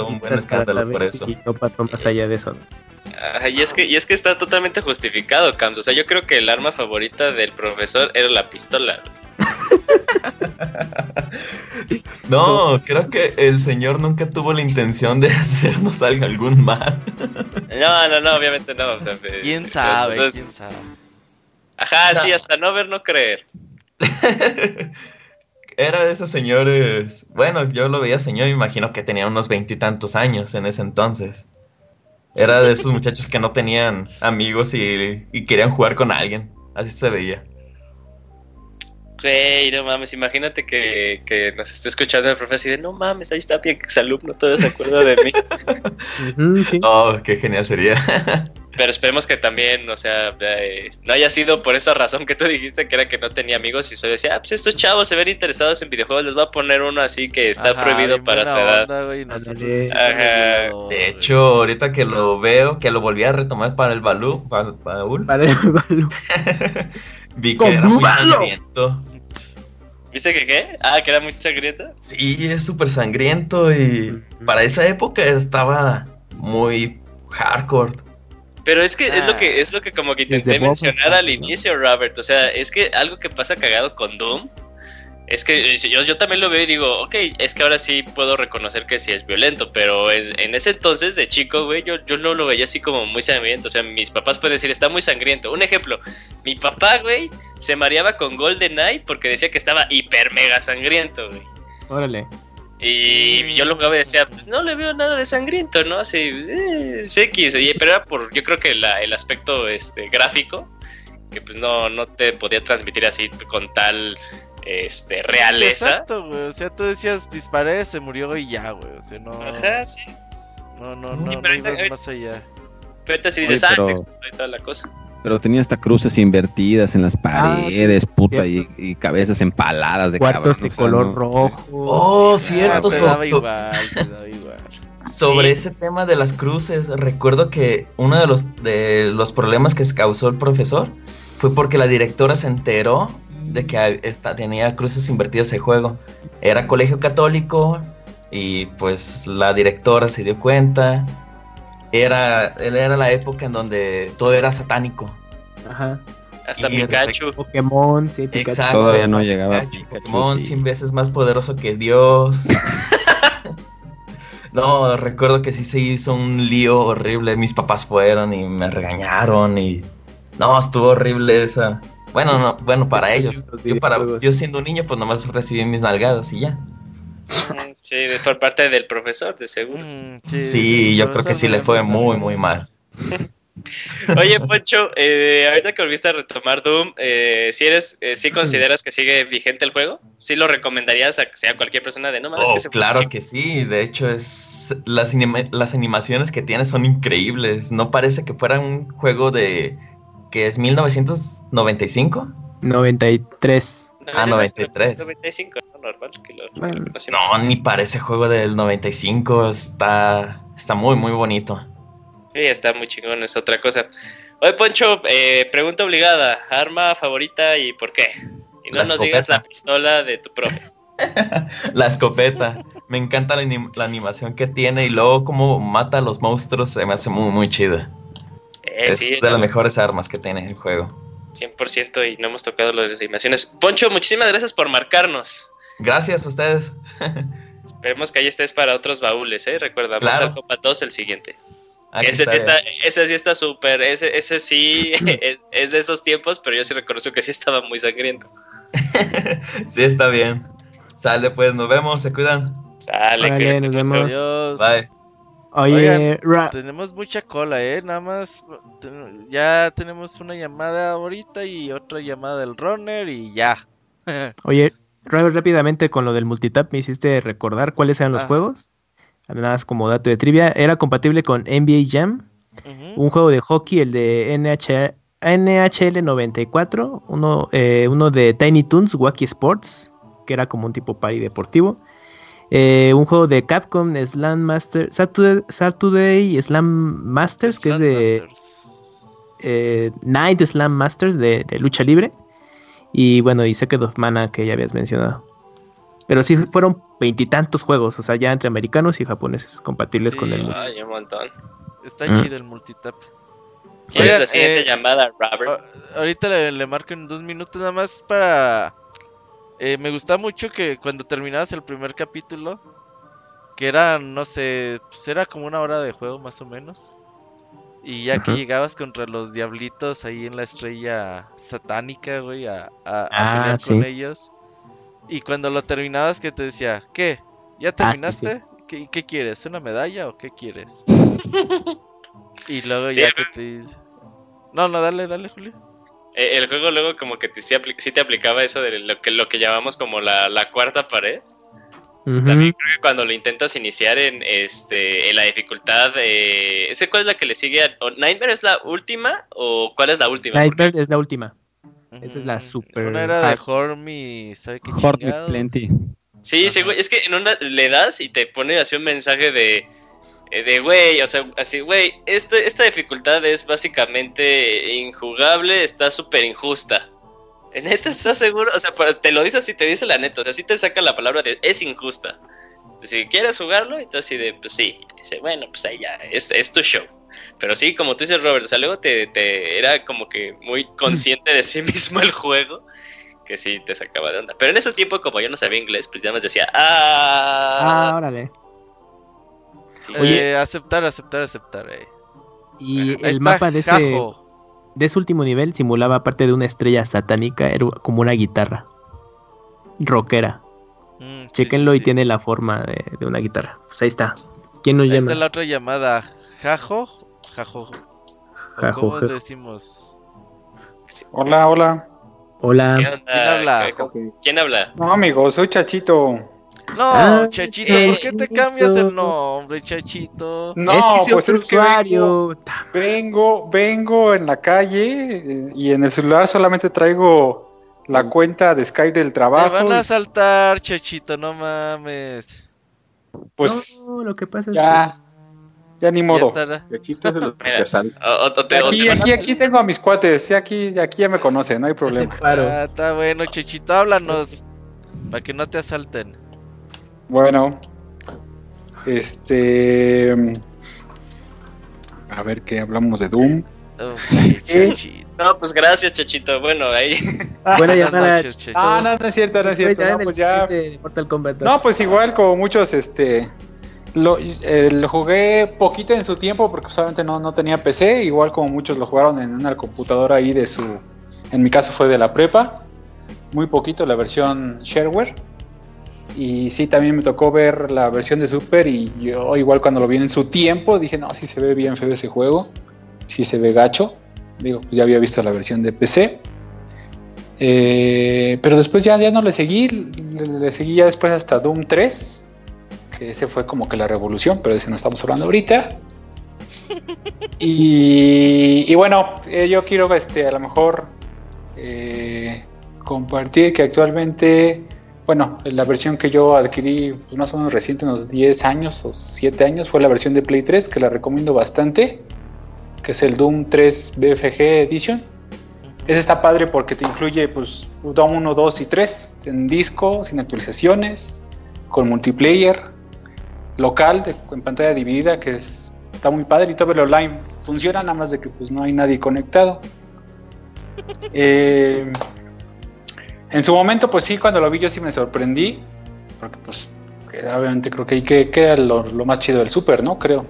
un buen escándalo por eso. Y no pasó más allá de eso. y es que y es que está totalmente justificado, Cams. O sea, yo creo que el arma favorita del profesor era la pistola. no, creo que el señor nunca tuvo la intención de hacernos algún mal. no, no, no, obviamente no. ¿Quién sabe? ¿Quién sabe? Ajá, sí, hasta no ver, no creer. era de esos señores. Bueno, yo lo veía señor, me imagino que tenía unos veintitantos años en ese entonces. Era de esos muchachos que no tenían amigos y, querían jugar con alguien. Así se veía. Güey, no mames, imagínate que, que nos esté escuchando el profesor y de no mames, ahí está mi exalumno, todo se acuerda de mí. Oh, qué genial sería. Pero esperemos que también, o sea, eh, no haya sido por esa razón que tú dijiste, que era que no tenía amigos y solo decía, ah, pues estos chavos se ven interesados en videojuegos, les voy a poner uno así que está prohibido para su edad. De hecho, ahorita que lo veo, que lo volví a retomar para el balú, para, para el balú. Vi que era muy sangriento. ¿Viste que qué? Ah, que era muy sangriento. Sí, es súper sangriento y para esa época estaba muy hardcore. Pero es que es lo que es lo que como que intenté mencionar al inicio, Robert. O sea, es que algo que pasa cagado con Doom es que yo, yo también lo veo y digo, ok, es que ahora sí puedo reconocer que sí es violento, pero en ese entonces de chico, güey, yo, yo no lo veía así como muy sangriento. O sea, mis papás pueden decir, está muy sangriento. Un ejemplo, mi papá, güey, se mareaba con Golden Eye porque decía que estaba hiper mega sangriento, güey. Órale. Y yo lo jugaba y decía, pues no le veo nada de sangriento, ¿no? Así, eh, X, pero era por, yo creo que el aspecto este, gráfico, que pues no, no te podía transmitir así con tal este, realeza. Exacto, güey. O sea, tú decías, disparé, se murió y ya, güey. O sea, no. Ajá, sí. No, no, no, no ibas más allá. Pero ahorita sí dices, ah, y toda la cosa. Pero tenía hasta cruces invertidas en las ah, paredes, puta, y, cabezas empaladas de Cuartos de color rojo. Oh, cierto. Ah, igual, igual. Sobre ese tema de las cruces, recuerdo que uno de los, de los problemas que causó el profesor fue porque la directora se enteró de que esta, tenía cruces invertidas el juego. Era colegio católico y pues la directora se dio cuenta. Era, era la época en donde todo era satánico. Ajá. Hasta Pikachu. Pokémon, sí, Pikachu. Exacto. Todavía no llegaba Pokémon 100 veces más poderoso que Dios. no, recuerdo que sí se hizo un lío horrible. Mis papás fueron y me regañaron y... No, estuvo horrible esa, bueno, no, bueno, para ellos. Yo, para, yo siendo un niño, pues nomás recibí mis nalgadas y ya. Sí, por parte del profesor, de seguro. Mm, sí, yo creo que sí le fue muy, muy mal. Oye, Poncho, eh, ahorita que volviste a retomar Doom, eh, si eres, eh, si consideras que sigue vigente el juego, ¿sí lo recomendarías a que sea cualquier persona de no mames oh, Claro que sí, de hecho es las, las animaciones que tiene son increíbles. No parece que fuera un juego de que es 1995. 93. Ah, 93. 95, no, ni parece juego del 95. Está, está muy, muy bonito. Sí, está muy chingón, es otra cosa. Oye, Poncho, eh, pregunta obligada: ¿arma favorita y por qué? Y no nos digas la pistola de tu profe. la escopeta. Me encanta la, la, animación que tiene y luego cómo mata a los monstruos. Se me hace muy, muy chida. Eh, es de las mejores armas que tiene el juego. 100% y no hemos tocado las animaciones. Poncho, muchísimas gracias por marcarnos. Gracias a ustedes. Esperemos que ahí estés para otros baúles, ¿eh? Recuerda, claro. Copa 2 el siguiente. ese sí, está, ese sí está súper, ese, ese sí es, de esos tiempos, pero yo sí reconozco que sí estaba muy sangriento. sí, está bien. Sale pues, nos vemos, se cuidan. Sale, nos vemos. Adiós. Bye. Oye, tenemos mucha cola, ¿eh? Nada más, ya tenemos una llamada ahorita y otra llamada del runner y ya. Oye, rápidamente con lo del multitap me hiciste recordar cuáles eran los ah. juegos. Nada más como dato de trivia, era compatible con NBA Jam, un juego de hockey, el de NHL 94, uno, eh, uno de Tiny Toons, Wacky Sports, que era como un tipo party deportivo eh, un juego de Capcom, Slam Master, Saturday, Slam Masters, que es de eh, Night Slam Masters de, lucha libre. Y bueno, y Secret of Mana que ya habías mencionado. Pero sí fueron veintitantos juegos, o sea, ya entre americanos y japoneses compatibles con el. Ay, un montón. Está mm. chido el multitap. ¿Quién es la siguiente eh, llamada, Robert? Ahorita le, le marco en dos minutos nada más para eh, me gusta mucho que cuando terminabas el primer capítulo, que era, no sé, pues era como una hora de juego más o menos. Y ya que llegabas contra los diablitos ahí en la estrella satánica, güey, a, a, ah, pelear con ellos. Y cuando lo terminabas, que te decía, ¿qué? ¿Ya ah, terminaste? ¿Qué, ¿Qué, quieres? ¿Una medalla o qué quieres? y luego ya que te dice... No, no, dale, dale, Julio. Eh, el juego luego como que te, sí, te aplicaba eso de lo que, lo que llamamos como la, la cuarta pared. También creo que cuando lo intentas iniciar en este en la dificultad, eh, ¿ese cuál es la que le sigue? A, ¿Nightmare es la última o cuál es la última? Nightmare es la última. Esa es la super. Una era de Hormy, ¿sabe qué Hormy Plenty. Sí, sí, es que en una le das y te pone así un mensaje de de güey, o sea, así, güey, este, esta dificultad es básicamente injugable, está súper injusta. ¿Neta estás seguro? O sea, te lo dice así, te dice la neta, o sea, sí te saca la palabra de es injusta. Si quieres jugarlo, entonces de, pues sí, dice, bueno, pues ahí ya, es, es tu show. Pero sí, como tú dices, Robert, o sea, luego te, te era como que muy consciente de sí mismo el juego, que sí te sacaba de onda. Pero en ese tiempo, como yo no sabía inglés, pues ya me decía, ah, ah, órale. Oye, aceptar, aceptar, aceptar. Eh. Y el mapa de ese, de ese último nivel simulaba parte de una estrella satánica, era como una guitarra rockera. Mm, Chequenlo y tiene la forma de, una guitarra. Pues ahí está. ¿Quién nos llama? Esta es la otra llamada. Jajo. Jajo. Jajo. ¿Cómo decimos? Hola, hola. Hola. ¿Quién habla? ¿Quién habla? No, amigo, soy Chachito. No, ah, Chachito, ¿por qué te cambias el nombre, Chachito? No, es que pues es usuario. vengo, vengo en la calle eh, y en el celular solamente traigo la mm. cuenta de Skype del trabajo. Te van a saltar, Chachito, no mames. Pues no, lo que pasa es ya, ya ni modo. Chachito se los aquí, aquí, aquí tengo a mis cuates, aquí, aquí ya me conocen, no hay problema. Ah, está bueno, Chachito, háblanos para que no te asalten. Bueno, este. A ver qué hablamos de Doom. no, pues gracias, Chachito. Bueno, ahí. Buena llamada. Ah, no, no es cierto, no es cierto. No, pues ya. No, pues igual como muchos, este. Lo, eh, lo, jugué poquito en su tiempo porque solamente no, no tenía PC, igual como muchos lo jugaron en una computadora ahí de su, en mi caso fue de la prepa, muy poquito la versión shareware y sí, también me tocó ver la versión de Super y yo igual cuando lo vi en su tiempo dije, no, sí se ve bien feo ese juego, sí se ve gacho. Digo, pues ya había visto la versión de PC. Eh, pero después ya, ya no le seguí, le, seguí ya después hasta Doom 3, que ese fue como que la revolución, pero de ese no estamos hablando ahorita. Y, bueno, eh, yo quiero este, a lo mejor eh, compartir que actualmente bueno, la versión que yo adquirí pues, más o menos reciente, unos 10 años o 7 años, fue la versión de Play 3, que la recomiendo bastante, que es el Doom 3 BFG Edition. Ese está padre porque te incluye pues, Doom 1, 2 y 3 en disco, sin actualizaciones, con multiplayer, local, en pantalla dividida, que es, está muy padre y todo el online funciona, nada más de que pues, no hay nadie conectado. Eh, en su momento, pues sí, cuando lo vi yo sí me sorprendí, porque pues obviamente creo que, que, que era lo, más chido del Super, ¿no? Creo.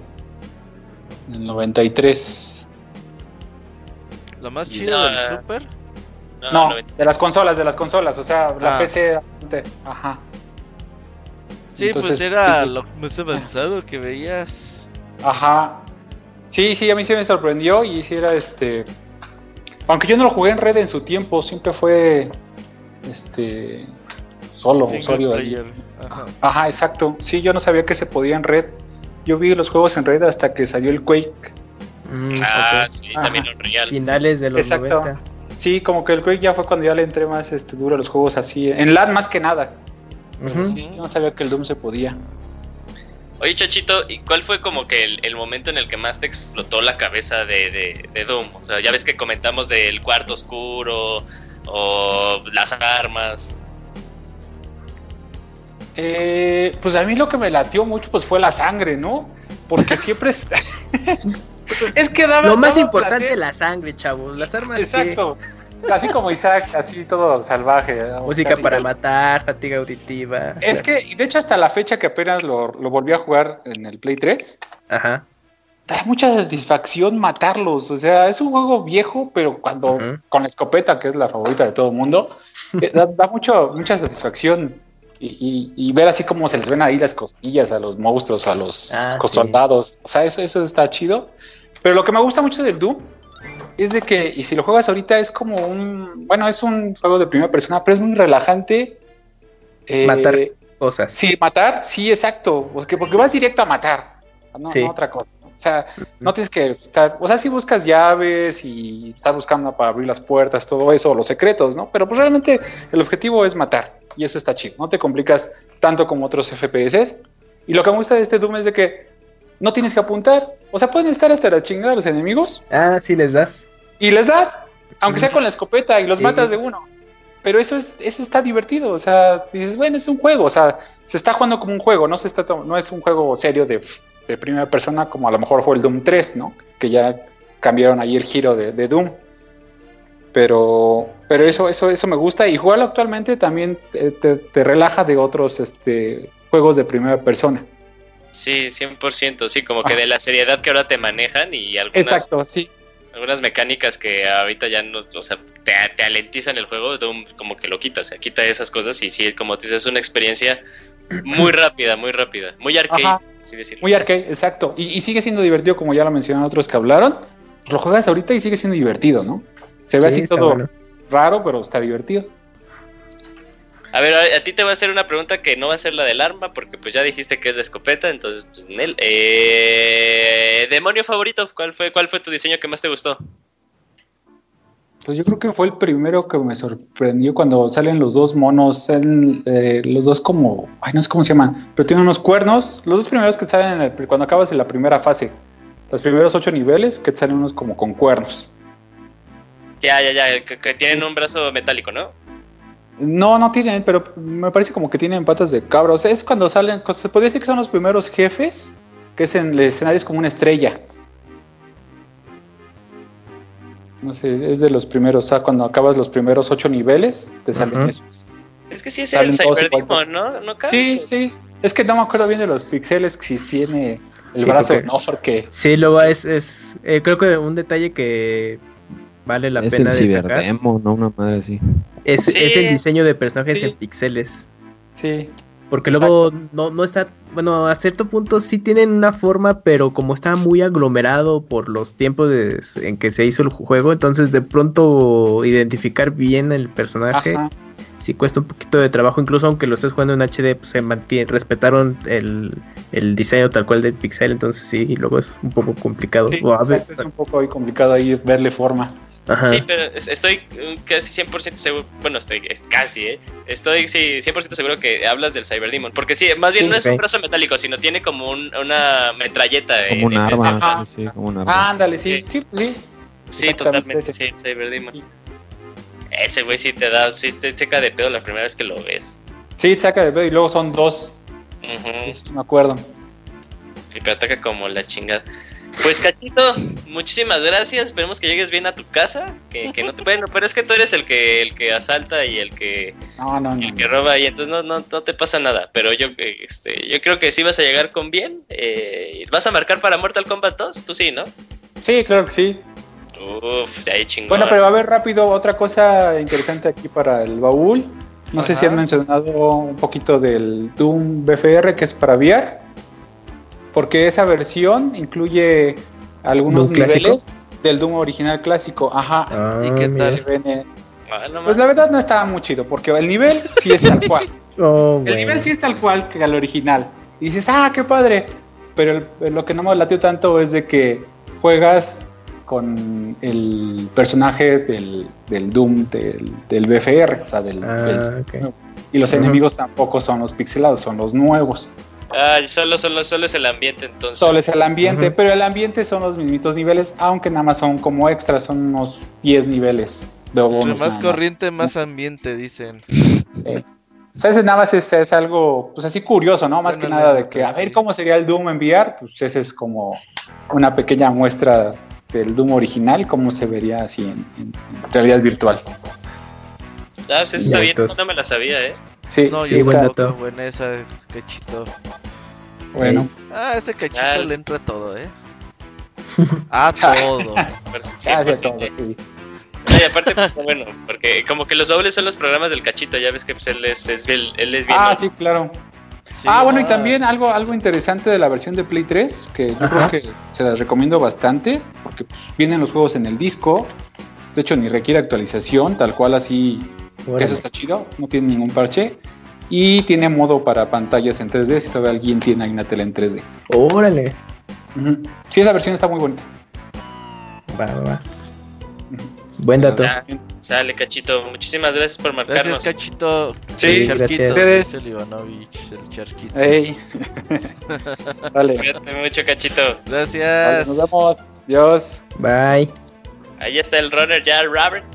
En el 93. ¿Lo más chido del Super? No, de las consolas, de las consolas, o sea, la ah. PC. Ajá. Sí, pues era lo más avanzado que veías. Ajá. Sí, sí, a mí sí me sorprendió y sí era este... Aunque yo no lo jugué en red en su tiempo, siempre fue este solo, solo Ajá. exacto. Sí, yo no sabía que se podía en red. Yo vi los juegos en red hasta que salió el Quake. Mm, ah, sí, también en real. Finales de los Exacto. Sí, como que el Quake ya fue cuando ya le entré más este, duro a los juegos así. En LAN más que nada. yo no sabía que el Doom se podía. Oye, Chachito, ¿y cuál fue como que el, momento en el que más te explotó la cabeza de, de, de, Doom? O sea, ya ves que comentamos del cuarto oscuro, o las armas. Eh, pues a mí lo que me latió mucho pues fue la sangre, ¿no? Porque siempre es... es que daba, Lo más importante la sangre, chavos. Las armas. Exacto. Así como Isaac, así todo salvaje. Música para matar, fatiga auditiva. Es que, de hecho, hasta la fecha que apenas lo, lo volví a jugar en el Play 3. Ajá da mucha satisfacción matarlos. O sea, es un juego viejo, pero cuando con la escopeta, que es la favorita de todo el mundo, eh, da, mucho, mucha satisfacción. Y, ver así como se les ven ahí las costillas a los monstruos, a los ah, soldados. O sea, eso, eso está chido. Pero lo que me gusta mucho del Doom es de que, y si lo juegas ahorita, es como un, bueno, es un juego de primera persona, pero es muy relajante. Eh, matar cosas. Sí, matar, sí, exacto, porque, porque vas directo a matar, no, no otra cosa. O sea, no tienes que estar, o sea, si buscas llaves y estás buscando para abrir las puertas, todo eso, los secretos, ¿no? Pero pues realmente el objetivo es matar y eso está chido, no te complicas tanto como otros FPS. Y lo que me gusta de este Doom es de que no tienes que apuntar, o sea, pueden estar hasta la chingada los enemigos. Ah, sí, les das. Y les das, aunque sea con la escopeta y los matas de uno. Pero eso es, eso está divertido, o sea, dices, bueno, es un juego, o sea, se está jugando como un juego, no se está no es un juego serio de de primera persona, como a lo mejor fue el Doom 3, ¿no? Que ya cambiaron ahí el giro de, Doom. Pero, pero eso, eso, eso me gusta. Y jugarlo actualmente también te, relaja de otros este, juegos de primera persona. Sí, 100%, sí, como que de la seriedad que ahora te manejan y algunas, Exacto, sí. algunas mecánicas que ahorita ya no, o sea, te, te alentizan el juego, Doom como que lo quita, se quita esas cosas y sí, como dices, es una experiencia muy rápida, muy rápida, muy arcade. Muy arcade, exacto. Y, sigue siendo divertido, como ya lo mencionaron otros que hablaron. Lo juegas ahorita y sigue siendo divertido, ¿no? Se ve así todo raro, pero está divertido. A ver, a, ti te voy a hacer una pregunta que no va a ser la del arma, porque pues ya dijiste que es de escopeta, entonces, pues, Nel, eh, demonio favorito, ¿cuál fue, ¿cuál fue tu diseño que más te gustó? Pues yo creo que fue el primero que me sorprendió cuando salen los dos monos, eh, los dos como, ay no sé cómo se llaman, pero tienen unos cuernos, los dos primeros que salen cuando acabas en la primera fase, los primeros ocho niveles que salen unos como con cuernos. Ya, ya, ya, que, tienen un brazo metálico, ¿no? No, no tienen, pero me parece como que tienen patas de cabra. O sea, es cuando salen, se podría decir que son los primeros jefes, que es en el escenario es como una estrella. No sé, es de los primeros, o sea, cuando acabas los primeros ocho niveles, te salen esos. Es que sí es el Cyberdemon, ¿no? ¿no sí, sí. Es que no me acuerdo bien de los pixeles que si tiene el brazo, ¿no? Porque... Sí, luego es, es eh, creo que un detalle que vale la pena Es el Cyberdemon, ¿no? Una madre así. Es, es el diseño de personajes en pixeles. Sí. Porque luego no, no está, bueno, a cierto punto sí tienen una forma, pero como está muy aglomerado por los tiempos en que se hizo el juego, entonces de pronto identificar bien el personaje sí cuesta un poquito de trabajo, incluso aunque lo estés jugando en HD, pues se mantiene, respetaron el, diseño tal cual del pixel, entonces sí, y luego es un poco complicado. es un poco complicado ahí verle forma. Sí, pero estoy casi 100% seguro, bueno, estoy casi, ¿eh? Estoy sí, 100% seguro que hablas del Cyberdemon, porque sí, más bien no es un brazo metálico, sino tiene como una metralleta. Como un arma, sí, como un arma. ándale, sí, sí, sí. Sí, totalmente, sí, Cyberdemon. Ese güey sí te da, sí te seca de pedo la primera vez que lo ves. Sí, saca de pedo y luego son dos. me acuerdo. Y te ataca como la chingada. Pues Cachito, muchísimas gracias. Esperemos que llegues bien a tu casa. Que, no te, bueno, pero es que tú eres el que el que asalta y el que el que roba y entonces no, no, no, te pasa nada. Pero yo este yo creo que sí vas a llegar con bien. Eh, ¿Vas a marcar para Mortal Kombat 2? Tú sí, ¿no? Sí, claro que sí. Uf, ahí chingón. Bueno, pero a ver rápido otra cosa interesante aquí para el baúl. No sé si han mencionado un poquito del Doom BFR que es para VR porque esa versión incluye algunos niveles del Doom original clásico. Ajá. Ah, ¿Y qué tal? Ah, pues la verdad no estaba muy chido, porque el nivel sí es tal cual. Oh, el nivel sí es tal cual que el original. Y dices, ah, qué padre. Pero lo que no me latió tanto es de que juegas con el personaje del, Doom del, BFR, o sea, del, ah, y los enemigos tampoco son los pixelados, son los nuevos. Ah, solo, solo, solo es el ambiente entonces. Solo es el ambiente, pero el ambiente son los mismitos niveles, aunque nada más son como extras, son unos 10 niveles de bonus. más corriente, más ambiente, dicen. O sea, ese nada más es, es, algo, pues así curioso, ¿no? Más que nada de que a ver cómo sería el Doom enviar, pues ese es como una pequeña muestra del Doom original, cómo se vería así en, realidad virtual. Ah, pues eso está bien, eso no me la sabía, ¿eh? Sí, no, sí, buen dato. Buena esa, cachito. Bueno. Ah, ese cachito le entra todo, ¿eh? A todo. sí, pues, todo y aparte, pues, bueno, porque como que los dobles son los programas del cachito, ya ves que pues, él, es, es, él, es bien. Ah, sí, claro. ah, bueno, y también algo, algo interesante de la versión de Play 3, que yo creo que se las recomiendo bastante, porque pues, vienen los juegos en el disco. De hecho, ni requiere actualización, tal cual así. Eso está chido, no tiene ningún parche. Y tiene modo para pantallas en 3D si todavía alguien tiene ahí una tele en 3D. Órale. Sí, esa versión está muy bonita. Va, va. Buen dato. sale, Cachito. Muchísimas gracias por marcarnos. Gracias, Cachito. Sí, sí gracias. El Ivanovich, el charquito. Ey. Vale. Cuídate mucho, Cachito. Gracias. nos vemos. Dios. Bye. Ahí está el runner ya, Robert.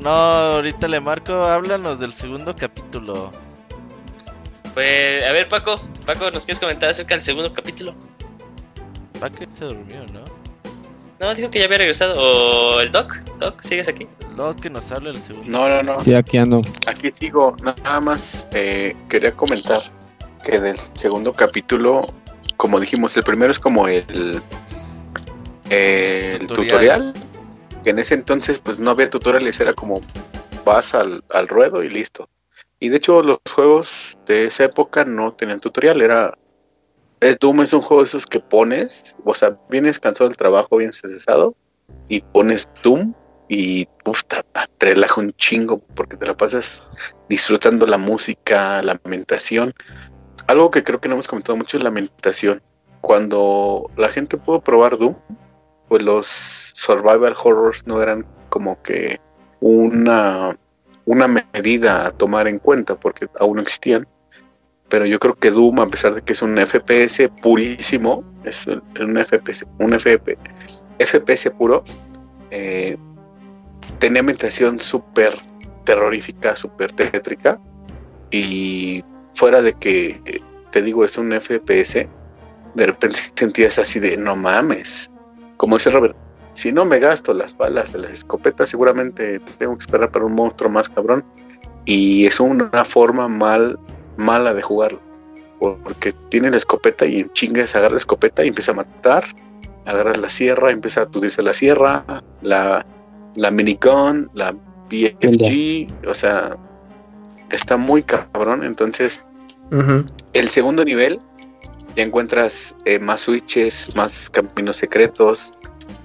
No, ahorita le marco. Háblanos del segundo capítulo. Pues, a ver, Paco. Paco, ¿nos quieres comentar acerca del segundo capítulo? Paco se durmió, ¿no? No, dijo que ya había regresado. ¿O el Doc? ¿Doc, sigues aquí? El Doc que nos hable el segundo. No, no, no. Sí, aquí ando. Aquí sigo. Nada más eh, quería comentar que del segundo capítulo, como dijimos, el primero es como el, el tutorial. tutorial. Que en ese entonces, pues no había tutoriales, era como vas al, al ruedo y listo. Y de hecho, los juegos de esa época no tenían tutorial, era es Doom es un juego de esos que pones, o sea, vienes cansado del trabajo, vienes estresado y pones Doom y te, relaja un chingo porque te la pasas disfrutando la música, la ambientación. Algo que creo que no hemos comentado mucho es la ambientación. Cuando la gente pudo probar Doom, pues los survival horrors no eran como que una, una medida a tomar en cuenta porque aún no existían. Pero yo creo que Doom, a pesar de que es un FPS purísimo, es un FPS, un FP, FPS puro, eh, tenía ambientación súper terrorífica, súper tétrica, y fuera de que, te digo, es un FPS, de repente sentías así de, no mames, como dice Robert, si no me gasto las balas de las escopetas, seguramente tengo que esperar para un monstruo más cabrón, y es una forma mal mala de jugarlo. Porque tiene la escopeta y en chingas agarra la escopeta y empieza a matar. Agarras la sierra, empieza a tudirse la sierra, la, la minigun, la BFG, o sea, está muy cabrón. Entonces, el segundo nivel ya encuentras eh, más switches, más caminos secretos,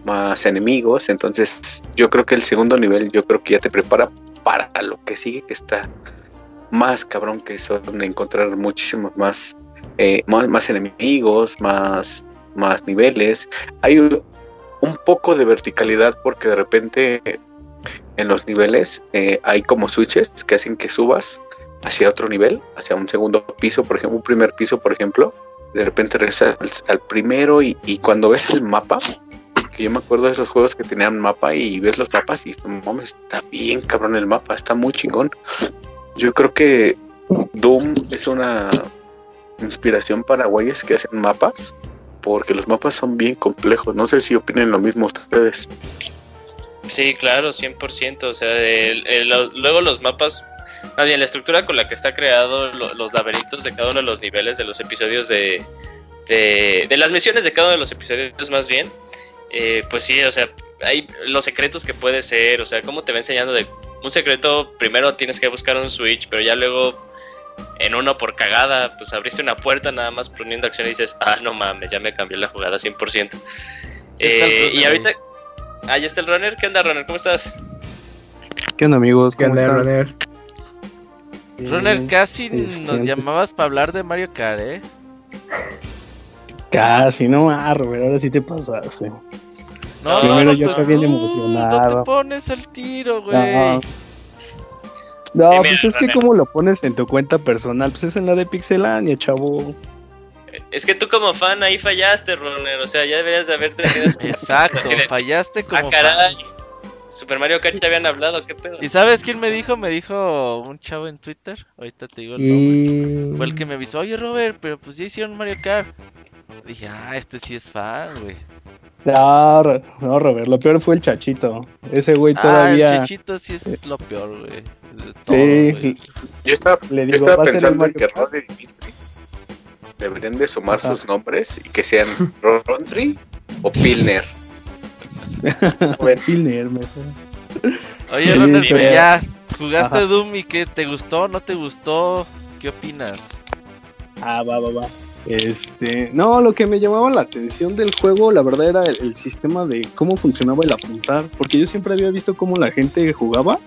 más enemigos. Entonces, yo creo que el segundo nivel, yo creo que ya te prepara para lo que sigue, que está más cabrón que son encontrar muchísimos más, eh, más, enemigos, más, más niveles. Hay un, poco de verticalidad porque de repente en los niveles eh, hay como switches que hacen que subas hacia otro nivel, hacia un segundo piso, por ejemplo, un primer piso, por ejemplo. De repente regresas al, primero y, cuando ves el mapa, que yo me acuerdo de esos juegos que tenían mapa y ves los mapas y mames, está bien cabrón el mapa, está muy chingón. Yo creo que Doom es una inspiración para güeyes que hacen mapas, porque los mapas son bien complejos. No sé si opinen lo mismo ustedes. Sí, claro, 100%. O sea, luego los mapas, más bien la estructura con la que está creado los laberintos de cada uno de los niveles de los episodios de, de, las misiones de cada uno de los episodios más bien, eh, pues sí, o sea, hay los secretos que puede ser, o sea, cómo te va enseñando de un secreto, primero tienes que buscar un switch, pero ya luego en uno por cagada, pues abriste una puerta nada más poniendo acción y dices, ah, no mames, ya me cambió la jugada 100%. Eh, y ahorita, ahí está el runner. ¿Qué onda, runner? ¿Cómo estás? ¿Qué onda, amigos? ¿Qué onda, runner? Runner, casi nos llamabas para hablar de Mario Kart, ¿eh? Casi, no, ah, Robert, ahora sí te pasaste. No, Primero yo pues bien emocionado. No te pones el tiro, güey. No, pues es que como lo pones en tu cuenta personal, pues es en la de Pixelania, chavo. Es que tú como fan ahí fallaste, Runner, o sea, ya deberías de haber tenido... Exacto, fallaste como ah, caray. Super Mario Kart ya habían hablado, qué pedo. ¿Y sabes quién me dijo? Me dijo un chavo en Twitter, ahorita te digo el nombre. Fue el que me avisó, oye Robert, pero pues ya hicieron Mario Kart. Dije, ah, este sí es fan, güey. No, no, Robert, lo peor fue el Chachito. Ese güey todavía. Ah, el Chachito sí es lo peor, güey. sí, Yo estaba, Le digo, yo estaba pensando en que Rodri y Dimitri deberían de sumar sus nombres y que sean Rodri o Pilner. Mejor. Oye, sí, Rodri, ya jugaste Doom y qué te gustó, no te gustó, ¿qué opinas? Ah, va, va, va. Este, no, lo que me llamaba la atención del juego, la verdad, era el, sistema de cómo funcionaba el apuntar, porque yo siempre había visto cómo la gente jugaba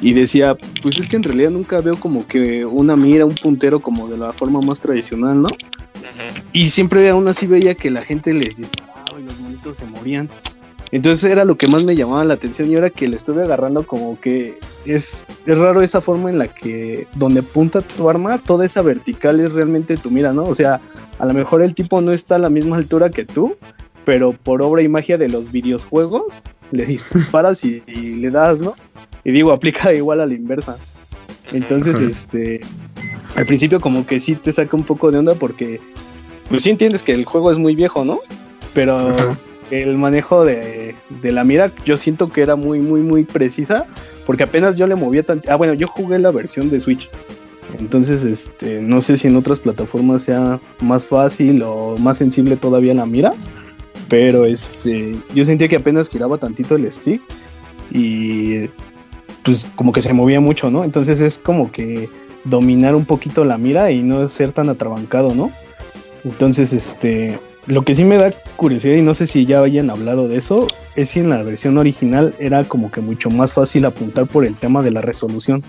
y decía, pues es que en realidad nunca veo como que una mira, un puntero como de la forma más tradicional, ¿no? Y siempre aún así veía que la gente les disparaba y los monitos se morían. Entonces era lo que más me llamaba la atención y ahora que lo estuve agarrando como que es, es raro esa forma en la que donde punta tu arma, toda esa vertical es realmente tu mira, ¿no? O sea, a lo mejor el tipo no está a la misma altura que tú, pero por obra y magia de los videojuegos, le disparas y, le das, ¿no? Y digo, aplica igual a la inversa. Entonces, este, al principio como que sí te saca un poco de onda porque, pues sí entiendes que el juego es muy viejo, ¿no? Pero el manejo de, la mira yo siento que era muy, muy, muy precisa, porque apenas yo le movía tanto... Ah, bueno, yo jugué la versión de Switch. Entonces, este, no sé si en otras plataformas sea más fácil o más sensible todavía la mira, pero este, yo sentía que apenas giraba tantito el stick y pues como que se movía mucho, ¿no? Entonces es como que dominar un poquito la mira y no ser tan atrabancado, ¿no? Entonces, este, lo que sí me da curiosidad y no sé si ya hayan hablado de eso, es si en la versión original era como que mucho más fácil apuntar por el tema de la resolución.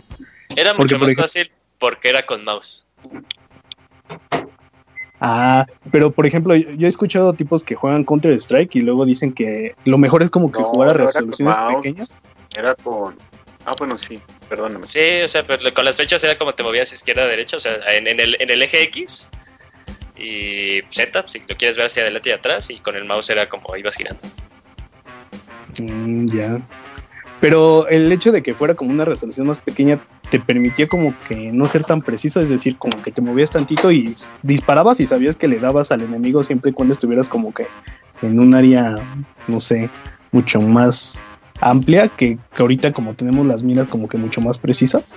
Era mucho más fácil porque era con mouse. Ah, pero por ejemplo, yo he escuchado tipos que juegan Counter Strike y luego dicen que lo mejor es como que jugar a resoluciones pequeñas. Era con. Ah, bueno, sí, perdóname. Sí, o sea, pero con las flechas era como te movías izquierda a derecha, o sea, en, el, en el eje X y Z, si lo quieres ver hacia adelante y atrás, y con el mouse era como ibas girando. Mm, ya. Pero el hecho de que fuera como una resolución más pequeña te permitía como que no ser tan preciso, es decir, como que te movías tantito y disparabas y sabías que le dabas al enemigo siempre y cuando estuvieras como que en un área, no sé, mucho más amplia que, que ahorita como tenemos las miras como que mucho más precisas.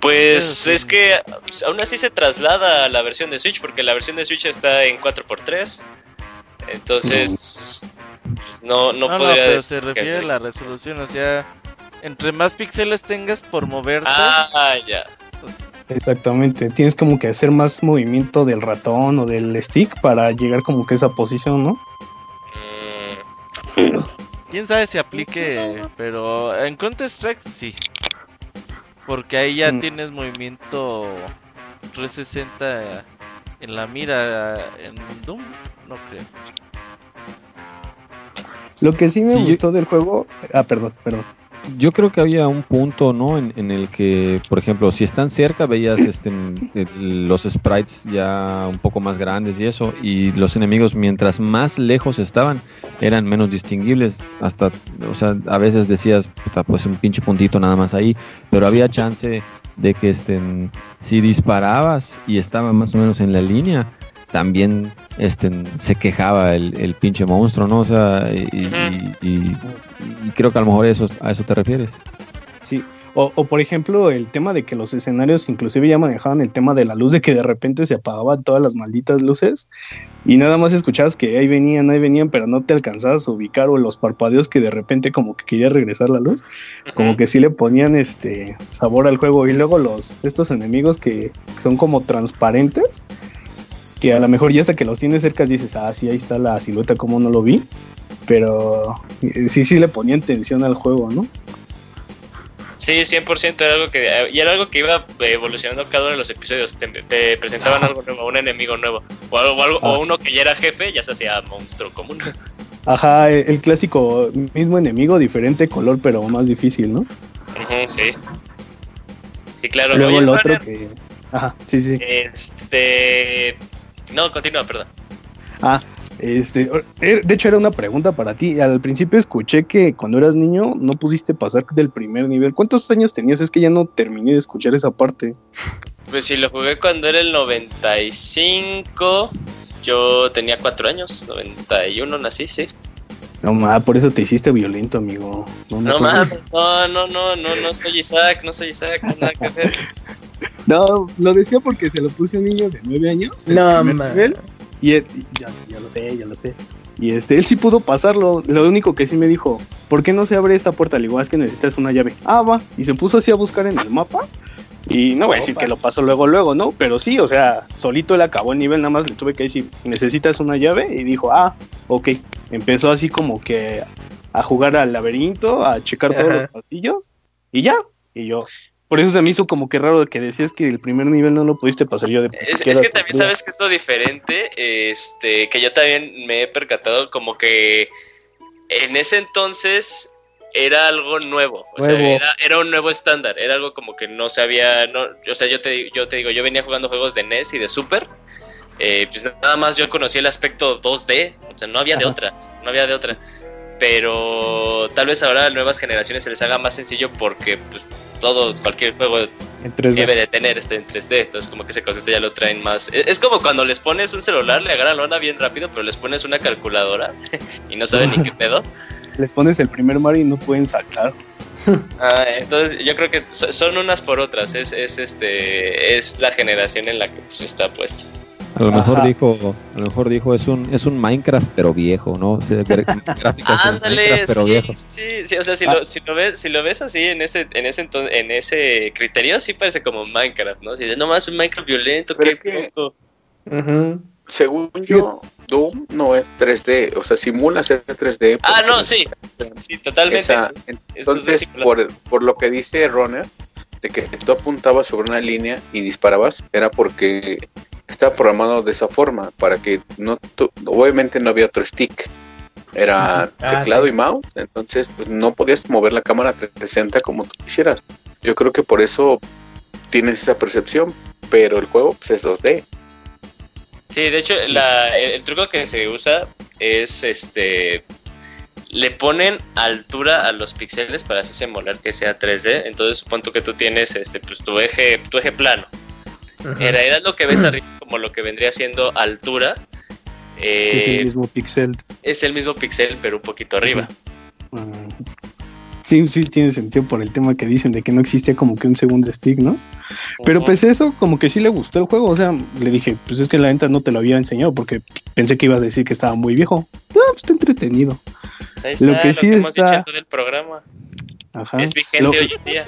Pues es que pues, aún así se traslada a la versión de Switch, porque la versión de Switch está en 4x3. Entonces, no, no, no podría pero se refiere a la resolución, o sea, entre más píxeles tengas por moverte. Ah, ya. Pues, Exactamente, tienes como que hacer más movimiento del ratón o del stick para llegar como que a esa posición, ¿no? Mm. Quién sabe si aplique, pero en Counter Strike sí. Porque ahí ya mm. tienes movimiento 360 en la mira en Doom, no creo. Lo que sí me gustó del juego, ah, perdón, perdón yo creo que había un punto, ¿no? En, el que, por ejemplo, si están cerca, veías este, los sprites ya un poco más grandes y eso, y los enemigos, mientras más lejos estaban, eran menos distinguibles. Hasta, o sea, a veces decías, puta, pues un pinche puntito nada más ahí, pero había chance de que estén, si disparabas y estaba más o menos en la línea, también este, se quejaba el, el pinche monstruo, ¿no? O sea, y, creo que a lo mejor eso, a eso te refieres. Sí, o, o, por ejemplo el tema de que los escenarios inclusive ya manejaban el tema de la luz, de que de repente se apagaban todas las malditas luces y nada más escuchabas que ahí venían, ahí venían, pero no te alcanzabas a ubicar o los parpadeos que de repente como que quería regresar la luz, como que sí le ponían este sabor al juego y luego los estos enemigos que son como transparentes que a lo mejor ya hasta que los tienes cerca dices, ah, sí, ahí está la silueta, como no lo vi. Pero eh, sí, sí le ponían tensión al juego, ¿no? Sí, 100% era algo que, y era algo que iba evolucionando cada uno de los episodios. Te, presentaban algo nuevo, un enemigo nuevo, o, algo, algo o ah. uno que ya era jefe, ya se hacía monstruo común. Ajá, el clásico mismo enemigo, diferente color, pero más difícil, ¿no? sí. Y claro, luego el otro que. Ajá, sí, sí. Este. No, continúa, perdón. Ah, este, eh, de hecho era una pregunta para ti. Al principio escuché que cuando eras niño no pudiste pasar del primer nivel. ¿Cuántos años tenías? Es que ya no terminé de escuchar esa parte. Pues si lo jugué cuando era el 95, yo tenía cuatro años, 91 nací, sí. No mames, por eso te hiciste violento, amigo. No, no mames, no, no, no, no, no soy Isaac, no soy Isaac, nada que ver. No, lo decía porque se lo puse a un niño de nueve años. No, nivel, y, ya, lo sé, ya lo sé. Y este, él sí pudo pasarlo. Lo único que sí me dijo, ¿por qué no se abre esta puerta? Le digo, ah, es que necesitas una llave. Ah, va. Y se puso así a buscar en el mapa. Y no voy a decir que lo pasó luego, luego, ¿no? Pero sí, o sea, solito él acabó el nivel, nada más le tuve que decir, necesitas una llave, y dijo, ah, ok. Empezó así como que a jugar al laberinto, a checar todos los pasillos, y ya. Y yo, por eso se me hizo como que raro que decías que el primer nivel no lo pudiste pasar yo de Es, es que también sabes que es lo diferente, este, que yo también me he percatado como que en ese entonces era algo nuevo, o sea, era, un nuevo estándar, era algo como que no se había, no, o sea, yo te, yo te digo, yo venía jugando juegos de NES y de Super, eh, pues nada más yo conocí el aspecto 2D, o sea, no había de otra, no había de otra pero tal vez ahora a nuevas generaciones se les haga más sencillo porque pues todo, cualquier juego debe de tener este en 3D, entonces como que ese concepto ya lo traen más. E, es, como cuando les pones un celular, le agarran la onda bien rápido, pero les pones una calculadora y no saben ni qué pedo. Les pones el primer Mario y no pueden saltar. Ah, entonces yo creo que son unas por otras, es, es este es la generación en la que pues, está puesto. A lo mejor dijo, a lo mejor dijo es un es un Minecraft pero viejo, ¿no? O sea, Ándale, pero sí, viejo. sí, sí, o sea, si, lo, ah. si lo ves si lo ves así en ese en ese en ese criterio sí parece como Minecraft, ¿no? Si no más un Minecraft violento, qué que, Según yo, Doom no es 3D, o sea, simula ser 3D. Ah, no, sí. Sí, totalmente. entonces, por, por lo que dice Runner, de que tú apuntabas sobre una línea y disparabas, era porque estaba programado de esa forma, para que no, obviamente no había otro stick, era ah, teclado y mouse, entonces pues no podías mover la cámara 360 como tú quisieras. Yo creo que por eso tienes esa percepción, pero el juego pues, es 2D. Sí, de hecho el, truco que se usa es este le ponen altura a los píxeles para así simular que sea 3D. Entonces supongo que tú tienes este pues tu eje tu eje plano en realidad lo que ves arriba como lo que vendría siendo altura. es el eh, mismo pixel. Es el mismo pixel, pero un poquito arriba. Ah. Sí, sí, tiene sentido por el tema que dicen de que no existía como que un segundo stick, ¿no? Pero pues eso, como que sí le gustó el juego. O sea, le dije, pues es que la venta no te lo había enseñado porque pensé que ibas a decir que estaba muy viejo. Ah, pues está entretenido. Pues lo que sí hemos está... dicho del programa. Ajá. Es vigente hoy en día.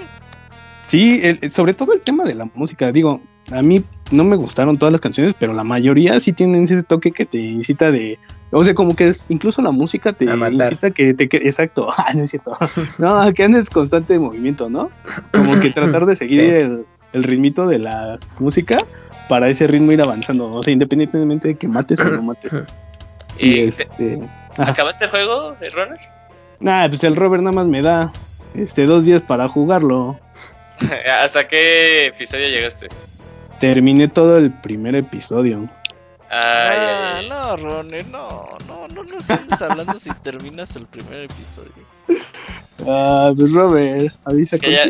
Sí, sobre todo el tema de la música. Digo, a mí no me gustaron todas las canciones, pero la mayoría sí tienen ese toque que te incita de, o sea, como que es, incluso la música te incita que te, exacto, ah, no es cierto, no, que andes constante de movimiento, ¿no? Como que tratar de seguir el, el ritmito de la música para ese ritmo ir avanzando, o sea, independientemente de que mates o no mates. Y este, ¿Acabaste el juego, el runner? Nah, pues el Robert nada más me da este dos días para jugarlo. ¿Hasta qué episodio llegaste? Terminé todo el primer episodio. ah, no, Ronnie, no, no, no, no estás hablando si terminas el primer episodio. Ah, pues Robert, avisa que ya,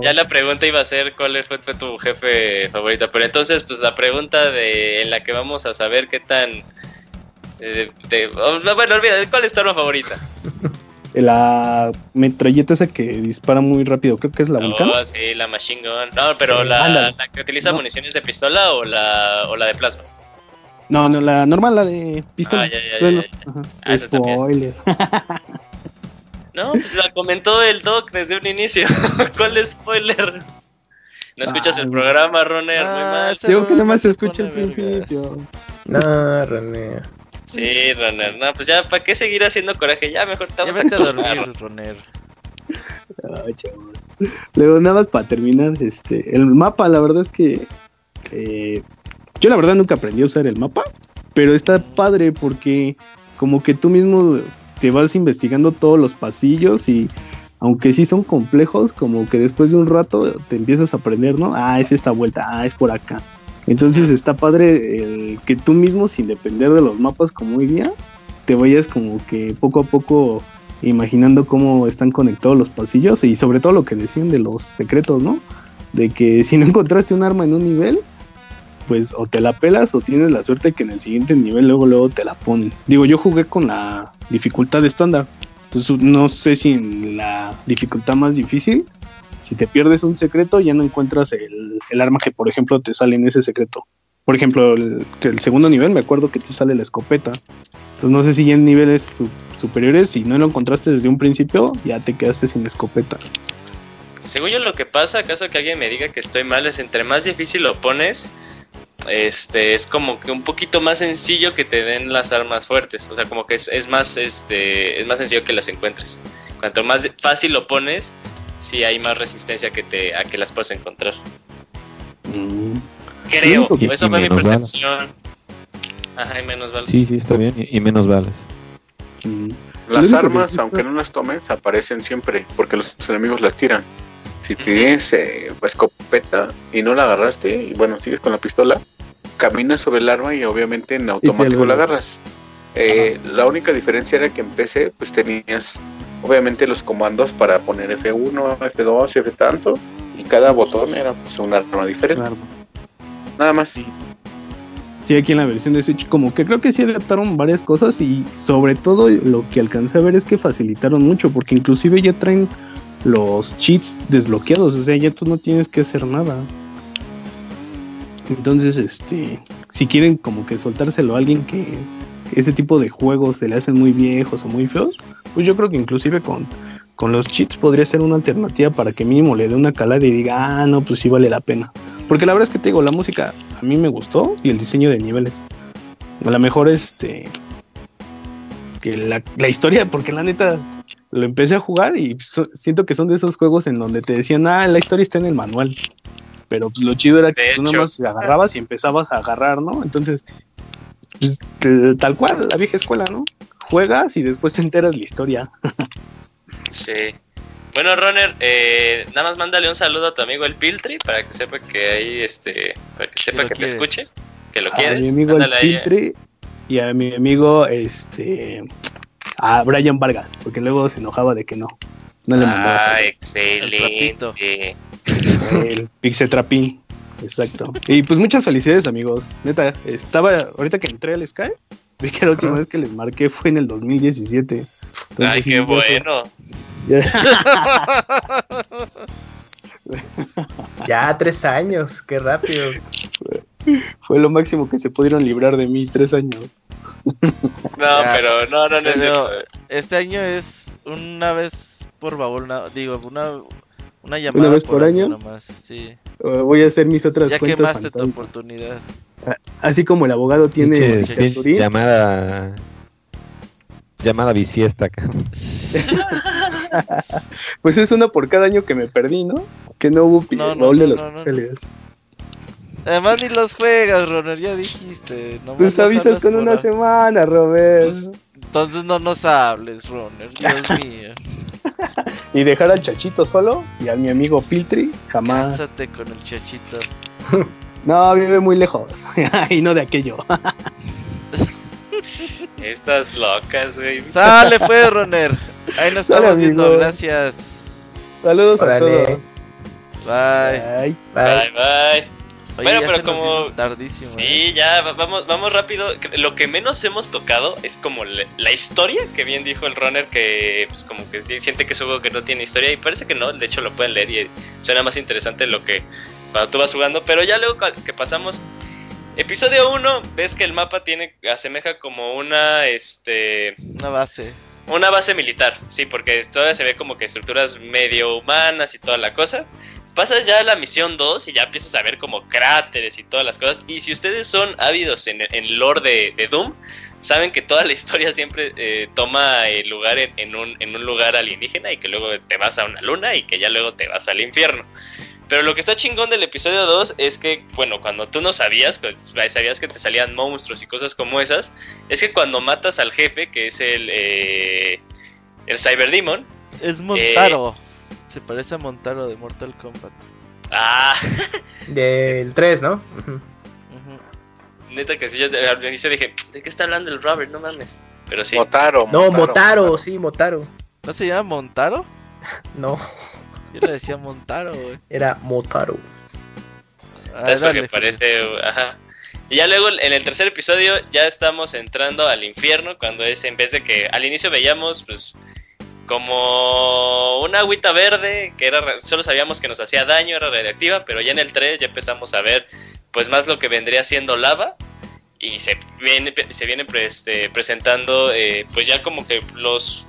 ya, la pregunta iba a ser cuál fue, tu jefe favorito, pero entonces pues la pregunta de en la que vamos a saber qué tan eh, oh, bueno, olvida, ¿cuál es tu arma favorita? la metralleta esa que dispara muy rápido, creo que es la oh, sí, la machine gun. No, pero la, que utiliza municiones de pistola o la, o la de plasma. No, no, la normal, la de pistola. Ah, ya, ya, ah, Spoiler. no, pues la comentó el doc desde un inicio. ¿Cuál es spoiler? No escuchas el ah, programa, Roner, muy mal. Digo que nada más se escucha el principio. No, Roner. Sí, Roner, no, pues ya, ¿para qué seguir haciendo coraje? Ya, mejor estamos a dormir, Roner. Luego, nada más para terminar, este, el mapa, la verdad es que eh, yo la verdad nunca aprendí a usar el mapa, pero está padre porque como que tú mismo te vas investigando todos los pasillos y aunque sí son complejos, como que después de un rato te empiezas a aprender, ¿no? Ah, es esta vuelta, ah, es por acá. Entonces está padre el que tú mismo, sin depender de los mapas como hoy día, te vayas como que poco a poco imaginando cómo están conectados los pasillos y sobre todo lo que decían de los secretos, ¿no? De que si no encontraste un arma en un nivel, pues o te la pelas o tienes la suerte que en el siguiente nivel luego luego te la ponen. Digo, yo jugué con la dificultad estándar. Entonces no sé si en la dificultad más difícil si te pierdes un secreto, ya no encuentras el, arma que, por ejemplo, te sale en ese secreto. Por ejemplo, el, el segundo nivel, me acuerdo que te sale la escopeta. Entonces, no sé si ya en niveles superiores, si no lo encontraste desde un principio, ya te quedaste sin escopeta. según yo lo que pasa, acaso que alguien me diga que estoy mal, es entre más difícil lo pones, este es como que un poquito más sencillo que te den las armas fuertes. O sea, como que es, más este es más sencillo que las encuentres. Cuanto más fácil lo pones, sí hay más resistencia que te a que las puedas encontrar. Mm. Creo, eso fue mi percepción. Ajá, y menos balas. Sí, sí, está bien, y, menos balas. Mm. Las armas, aunque no las tomes, aparecen siempre, porque los enemigos las tiran. Si tienes eh, escopeta y no la agarraste, y bueno, sigues con la pistola, caminas sobre el arma y obviamente en automático la agarras. Eh, la única diferencia era que en PC pues tenías obviamente los comandos para poner F1, F2, F tanto y cada botón era pues un arma diferente. Nada más. Sí, aquí en la versión de Switch como que creo que sí adaptaron varias cosas y sobre todo lo que alcancé a ver es que facilitaron mucho porque inclusive ya traen los cheats desbloqueados, o sea, ya tú no tienes que hacer nada. Entonces, este, si quieren como que soltárselo a alguien que ese tipo de juegos se le hacen muy viejos o muy feos, pues yo creo que inclusive con, con los cheats podría ser una alternativa para que mínimo le dé una calada y diga, ah, no, pues sí vale la pena. Porque la verdad es que te digo, la música a mí me gustó y el diseño de niveles. A lo mejor este que la, la historia, porque la neta lo empecé a jugar y siento que son de esos juegos en donde te decían, ah, la historia está en el manual. Pero pues, lo chido era que tú nada más agarrabas y empezabas a agarrar, ¿no? Entonces, pues, tal cual, la vieja escuela, ¿no? Juegas y después te enteras la historia. sí. Bueno, Runner, eh, nada más mándale un saludo a tu amigo el Piltri para que sepa que ahí, este, para que sepa que, te escuche, que lo quieres. A mi amigo el Piltri y a mi amigo, este, a Brian Vargas, porque luego se enojaba de que no. No le mandaba. Ah, excelente. El, Pixetrapín. Exacto. Y pues muchas felicidades, amigos. Neta, estaba, ahorita que entré al Sky, vi que la última vez que les marqué fue en el 2017. Ay, qué bueno. ya, tres años, qué rápido. Fue lo máximo que se pudieron librar de mí, tres años. No, pero no, no, no, Este año es una vez por baúl, digo, una, una llamada. ¿Una vez por, año? sí. Voy a hacer mis otras ya cuentas. Ya quemaste tu oportunidad. Así como el abogado tiene llamada llamada bisiesta. pues es una por cada año que me perdí, ¿no? Que no hubo no, baúl de los pixeles. Además ni los juegas, Roner, ya dijiste. No pues avisas con una semana, Robert. Pues, entonces no nos hables, Roner, Dios mío. y dejar al chachito solo y a mi amigo Piltri, jamás. Cásate con el chachito. no, vive muy lejos. y no de aquello. Estas locas, güey. Sale pues, Roner. Ahí nos estamos viendo, gracias. Saludos a todos. Bye. Bye, bye. bye bueno, pero como tardísimo. Sí, ¿eh? ya vamos vamos rápido. Lo que menos hemos tocado es como la, historia, que bien dijo el runner que pues como que siente que es un juego que no tiene historia y parece que no, de hecho lo pueden leer y suena más interesante lo que cuando tú vas jugando, pero ya luego que pasamos episodio 1, ves que el mapa tiene asemeja como una este una base. Una base militar, sí, porque todavía se ve como que estructuras medio humanas y toda la cosa pasas ya a la misión 2 y ya empiezas a ver como cráteres y todas las cosas. Y si ustedes son ávidos en, en lore de, Doom, saben que toda la historia siempre eh, toma lugar en, un, en un lugar alienígena y que luego te vas a una luna y que ya luego te vas al infierno. Pero lo que está chingón del episodio 2 es que, bueno, cuando tú no sabías, pues, sabías que te salían monstruos y cosas como esas, es que cuando matas al jefe, que es el, eh, el Cyber Demon. Es Montaro. Se parece a Montaro de Mortal Kombat. Ah. Del 3, ¿no? Neta que sí, yo al inicio dije, ¿de qué está hablando el Robert? No mames. Pero sí. Motaro. No, Motaro, sí, Motaro. ¿No se llama Montaro? No. Yo le decía Montaro, güey. Era Motaro. Ah, es porque parece, ajá. Y ya luego en el tercer episodio ya estamos entrando al infierno cuando es en vez de que al inicio veíamos pues como una agüita verde que era solo sabíamos que nos hacía daño, era radiactiva, pero ya en el 3 ya empezamos a ver pues más lo que vendría siendo lava y se viene se viene este, presentando eh, pues ya como que los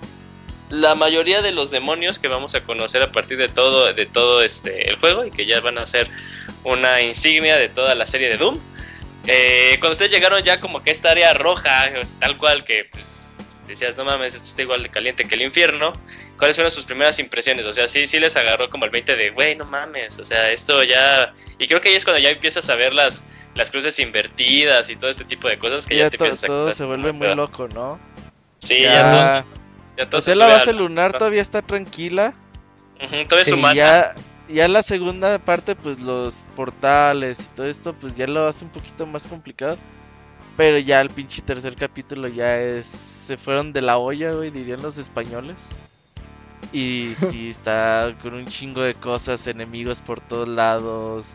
la mayoría de los demonios que vamos a conocer a partir de todo, de todo este, el juego y que ya van a ser una insignia de toda la serie de Doom. Eh, cuando ustedes llegaron ya como que esta área roja, tal cual que pues, decías, no mames, esto está igual de caliente que el infierno, ¿cuáles fueron sus primeras impresiones? O sea, sí, sí les agarró como el 20 de, güey, no mames, o sea, esto ya... Y creo que ahí es cuando ya empiezas a ver las, las cruces invertidas y todo este tipo de cosas que ya, te todo se vuelve muy loco, ¿no? Sí, ya, todo... Ya todo la base lunar todavía está tranquila. todavía es humana. Ya, ya la segunda parte, pues los portales y todo esto, pues ya lo hace un poquito más complicado. Pero ya el pinche tercer capítulo ya es. Se fueron de la olla, güey, dirían los españoles. Y sí, está con un chingo de cosas, enemigos por todos lados.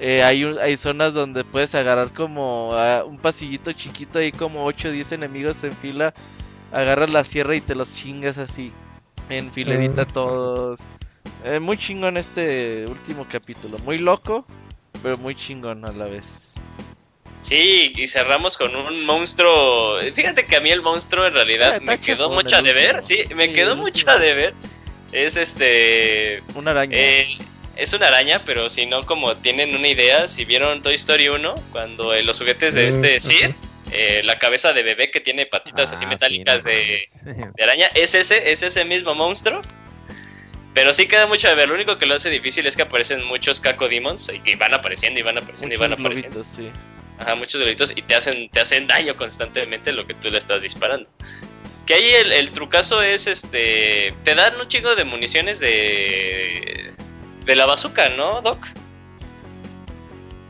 Eh, hay, hay zonas donde puedes agarrar como un pasillito chiquito ahí como 8 o 10 enemigos en fila. Agarras la sierra y te los chingas así. En filerita ah. todos. Eh, muy chingón este último capítulo. Muy loco, pero muy chingón a la vez. Sí, y cerramos con un monstruo. Fíjate que a mí el monstruo en realidad me quedó mucho a deber. Sí, me quedó mucho a deber. Es este. Una araña. Eh, es una araña, pero si no, como tienen una idea, si vieron Toy Story 1, cuando los juguetes de este Sid, eh, la cabeza de bebé que tiene patitas así ah, metálicas de, de, araña, es ese, es ese mismo monstruo. Pero sí queda mucho de ver. Lo único que lo hace difícil es que aparecen muchos Caco Demons y van apareciendo y van apareciendo y van apareciendo. sí. Ajá, muchos delitos y te hacen, te hacen daño constantemente lo que tú le estás disparando. Que ahí el, el trucazo es este. Te dan un chingo de municiones de. de la bazooka, ¿no, Doc?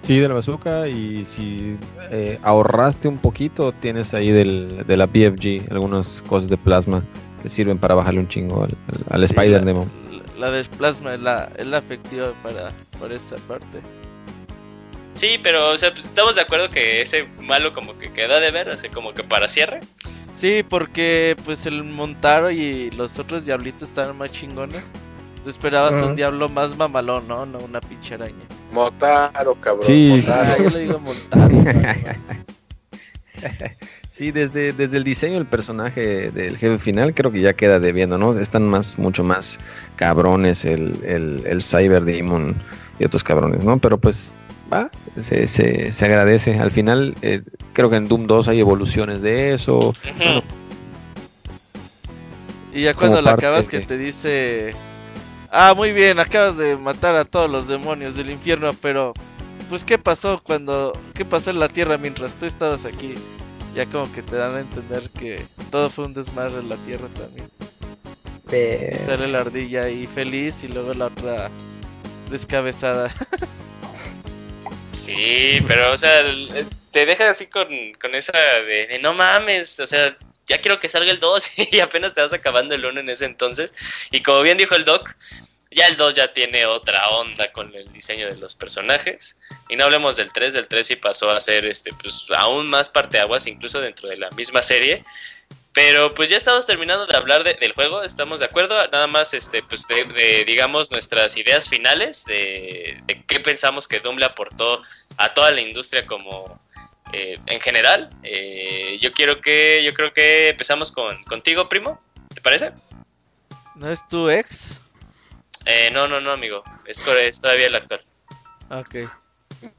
Sí, de la bazooka y si eh, ahorraste un poquito, tienes ahí del, de la BFG algunas cosas de plasma que sirven para bajarle un chingo al, al, Spider-Demon la de plasma es la, es la efectiva para, para esta parte. Sí, pero o sea, pues, estamos de acuerdo que ese malo como que queda de ver, así como que para cierre. Sí, porque pues el Montaro y los otros diablitos estaban más chingones. Tú esperabas un diablo más mamalón, ¿no? No una pinche araña. Montaro, cabrón. Sí. Ah, yo le digo Montaro. Sí, desde, desde el diseño del personaje del jefe final creo que ya queda debiendo, ¿no? Están más, mucho más cabrones el, el, el Cyber Demon y otros cabrones, ¿no? Pero pues va, se, se, se agradece. Al final eh, creo que en Doom 2 hay evoluciones de eso. y ya cuando la acabas que te dice, ah, muy bien, acabas de matar a todos los demonios del infierno, pero pues ¿qué pasó cuando, qué pasó en la tierra mientras tú estabas aquí? ya como que te dan a entender que todo fue un desmadre en la tierra también. Sale la ardilla ahí feliz y luego la otra descabezada. sí, pero o sea, te deja así con, con esa de, no mames, o sea, ya quiero que salga el 2 y apenas te vas acabando el 1 en ese entonces. Y como bien dijo el Doc, ya el 2 ya tiene otra onda con el diseño de los personajes. Y no hablemos del 3, del 3 sí pasó a ser este, pues, aún más parteaguas, incluso dentro de la misma serie. Pero pues ya estamos terminando de hablar del juego, estamos de acuerdo, nada más este, pues de, digamos nuestras ideas finales de, qué pensamos que Doom le aportó a toda la industria como eh, en general. Eh, yo quiero que, yo creo que empezamos con contigo, primo, ¿te parece? ¿No es tu ex? Eh, no, no, no, amigo. Es, es todavía el actor. Ok.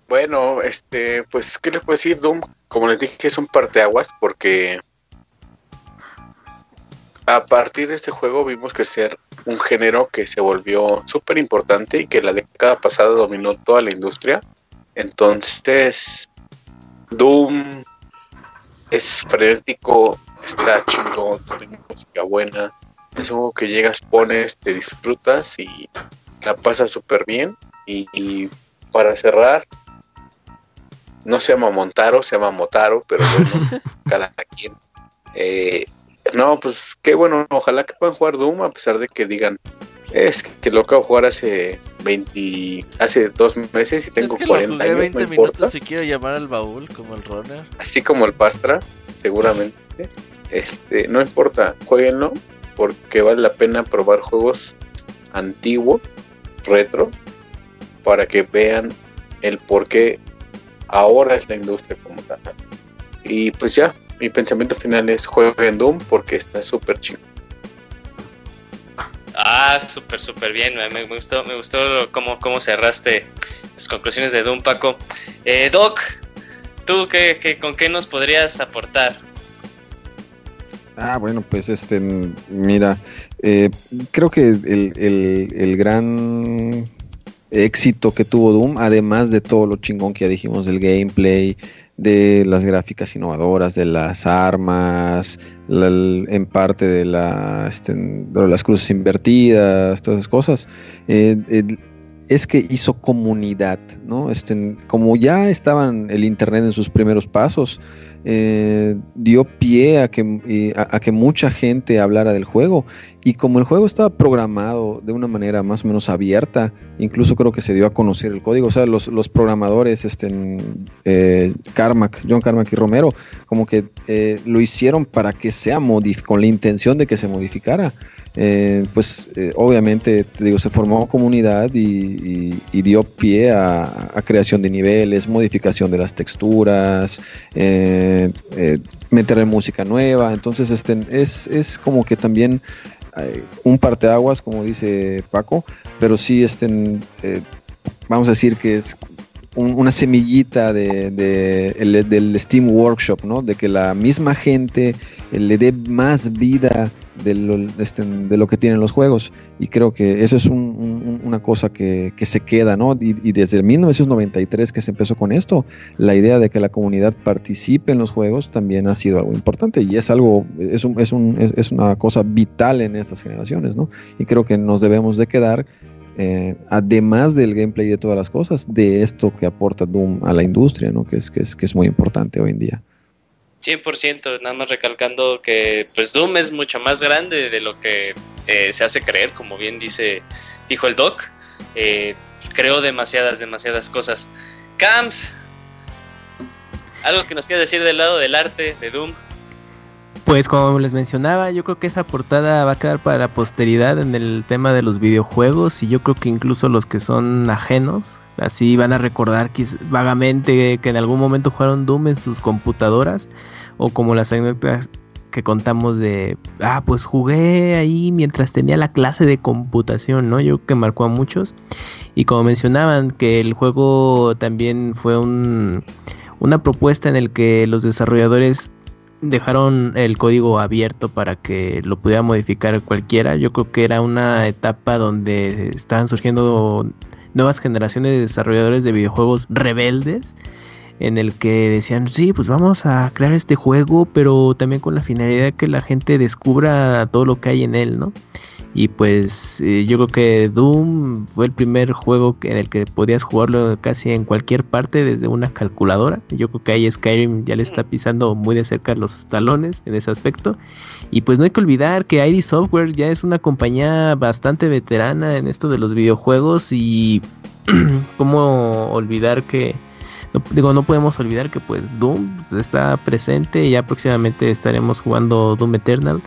Bueno, este, pues, ¿qué les puedo decir? Doom, como les dije, es un parteaguas porque a partir de este juego vimos que ser un género que se volvió súper importante y que la década pasada dominó toda la industria. Entonces, Doom es frenético, está chingón, tiene música buena, es algo que llegas, pones, te disfrutas y la pasas súper bien. Y, para cerrar, no se llama Montaro, se llama Motaro, pero bueno, cada quien. Eh, no, pues qué bueno, ojalá que puedan jugar Doom a pesar de que digan, es que lo acabo de jugar hace 20, hace dos meses y tengo es que 40 lo jugué 20 minutos si quiero llamar al baúl como el runner. Así como el Pastra, seguramente. Este, no importa, jueguenlo porque vale la pena probar juegos antiguos, retro, para que vean el por qué ahora es la industria como tal. Y pues ya, mi pensamiento final es jueguen Doom porque está súper chido. Ah, súper, súper bien. Me, gustó, me gustó cómo, cómo cerraste las conclusiones de Doom, Paco. Eh, Doc, ¿tú qué, con qué nos podrías aportar? Ah, bueno, pues este, mira, eh, creo que el, el, el, gran éxito que tuvo Doom, además de todo lo chingón que ya dijimos del gameplay, de las gráficas innovadoras, de las armas, en parte de, la, este, las cruces invertidas, todas esas cosas. Eh, es que hizo comunidad, ¿no? Este, como ya estaban el internet en sus primeros pasos, eh, dio pie a que, a, que mucha gente hablara del juego. Y como el juego estaba programado de una manera más o menos abierta, incluso creo que se dio a conocer el código. O sea, los, programadores, este, eh, Carmack, John Carmack y Romero, como que eh, lo hicieron para que sea con la intención de que se modificara. Eh, pues eh, obviamente, digo, se formó comunidad y, dio pie a, creación de niveles, modificación de las texturas, eh, meterle música nueva. Entonces, este, es, es como que también un parteaguas, como dice Paco, pero sí, este, vamos a decir que es una semillita de, del Steam Workshop, ¿no? De que la misma gente le dé más vida de lo, este, de lo que tienen los juegos. Y creo que eso es una cosa que, se queda, ¿no? Y, desde 1993 que se empezó con esto, la idea de que la comunidad participe en los juegos también ha sido algo importante y es algo, es, un, es, un, es, una cosa vital en estas generaciones, ¿no? Y creo que nos debemos de quedar eh, además del gameplay de todas las cosas, de esto que aporta Doom a la industria, ¿no? que, es, que, es, que es muy importante hoy en día. 100%, nada más recalcando que pues Doom es mucho más grande de lo que eh, se hace creer, como bien dice dijo el doc. Eh, creó demasiadas, demasiadas cosas. Camps, algo que nos quiere decir del lado del arte de Doom. Pues como les mencionaba, yo creo que esa portada va a quedar para la posteridad en el tema de los videojuegos y yo creo que incluso los que son ajenos, así van a recordar vagamente que en algún momento jugaron Doom en sus computadoras o como las anécdotas que contamos de, ah, pues jugué ahí mientras tenía la clase de computación, ¿no? Yo creo que marcó a muchos. Y como mencionaban, que el juego también fue un, una propuesta en el que los desarrolladores dejaron el código abierto para que lo pudiera modificar cualquiera. Yo creo que era una etapa donde estaban surgiendo nuevas generaciones de desarrolladores de videojuegos rebeldes en el que decían, sí, pues vamos a crear este juego, pero también con la finalidad de que la gente descubra todo lo que hay en él, ¿no? Y pues eh, yo creo que Doom fue el primer juego en el que podías jugarlo casi en cualquier parte desde una calculadora. Yo creo que ahí Skyrim ya le está pisando muy de cerca los talones en ese aspecto. Y pues no hay que olvidar que ID Software ya es una compañía bastante veterana en esto de los videojuegos y cómo olvidar que digo, no podemos olvidar que pues Doom está presente y ya próximamente estaremos jugando Doom Eternal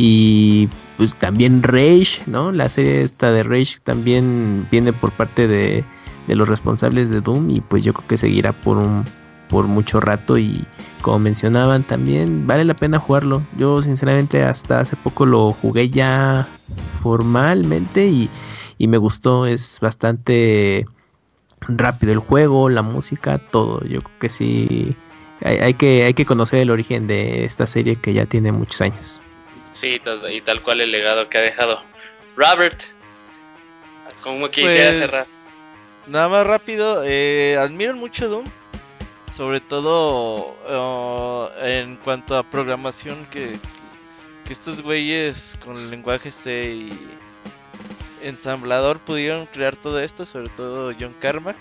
y pues también Rage, ¿no? La serie esta de Rage también viene por parte de, los responsables de Doom y pues yo creo que seguirá por un por mucho rato y como mencionaban también vale la pena jugarlo. Yo sinceramente hasta hace poco lo jugué ya formalmente y, y me gustó, es bastante rápido el juego, la música, todo. Yo creo que sí hay, que, hay que conocer el origen de esta serie que ya tiene muchos años. Sí, y tal cual el legado que ha dejado. Robert, ¿cómo quisiera pues, cerrar? Nada más rápido, eh, admiro mucho Doom, sobre todo uh, en cuanto a programación que, que estos güeyes con el lenguaje C y ensamblador pudieron crear todo esto, sobre todo John Carmack.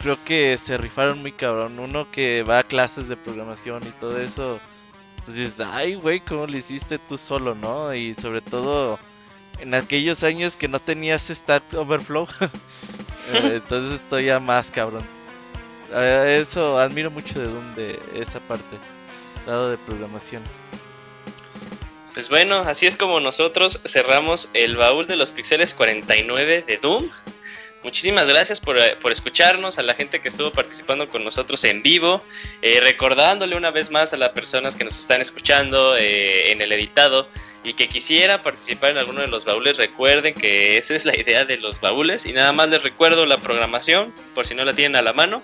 Creo que se rifaron muy cabrón. Uno que va a clases de programación y todo eso pues dices, ay, güey, ¿cómo lo hiciste tú solo, no? Y sobre todo en aquellos años que no tenías Stack Overflow. Eh, entonces estoy ya más cabrón. Eso admiro mucho de Doom, de esa parte, lado de programación. Pues bueno, así es como nosotros cerramos el baúl de los pixeles 49 de Doom. Muchísimas gracias por, eh, escucharnos, a la gente que estuvo participando con nosotros en vivo, eh, recordándole una vez más a las personas que nos están escuchando eh, en el editado y que quisiera participar en alguno de los baúles, recuerden que esa es la idea de los baúles y nada más les recuerdo la programación por si no la tienen a la mano.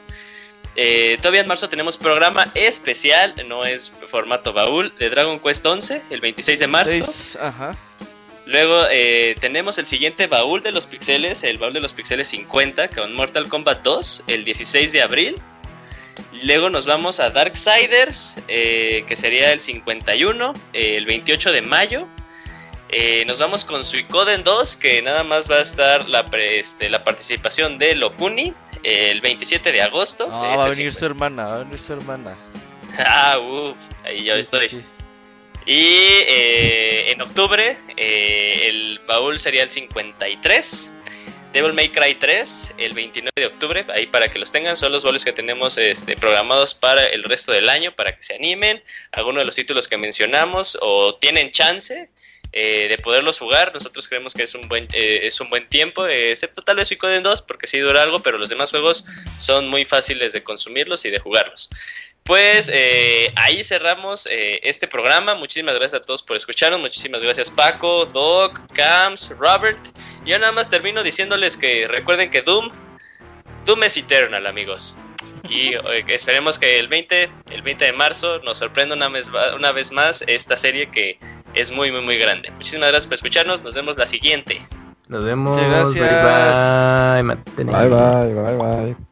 todavía en marzo tenemos programa especial, no es formato baúl, de Dragon Quest 11, el 26 de marzo. ajá. Luego eh, tenemos el siguiente baúl de los pixeles, el baúl de los pixeles 50 con Mortal Kombat 2, el 16 de abril. Luego nos vamos a Darksiders, eh, que sería el 51, el 28 de mayo. Eh, nos vamos con Suicoden 2, que nada más va a estar la, este, la participación de Locuni, el 27 de agosto. va a venir su hermana, va a venir su hermana. ah, uff, ahí ya estoy. Y eh, en octubre eh, el baúl sería el 53. Devil May Cry 3 el 29 de octubre, ahí para que los tengan, son los baúles que tenemos este, programados para el resto del año, para que se animen, algunos de los títulos que mencionamos o tienen chance eh, de poderlos jugar, nosotros creemos que es un buen, es un buen tiempo, excepto tal vez Suicoden 2 porque sí dura algo, pero los demás juegos son muy fáciles de consumirlos y de jugarlos. Pues eh, ahí cerramos eh, este programa. Muchísimas gracias a todos por escucharnos. Muchísimas gracias Paco, Doc, Cams, Robert. Yo nada más termino diciéndoles que recuerden que Doom, Doom es eternal, amigos. Y eh, esperemos que el 20, el 20 de marzo nos sorprenda una vez, una vez más esta serie que es muy, muy, muy grande. Muchísimas gracias por escucharnos. Nos vemos la siguiente. Nos vemos. gracias. bye, bye, bye, bye.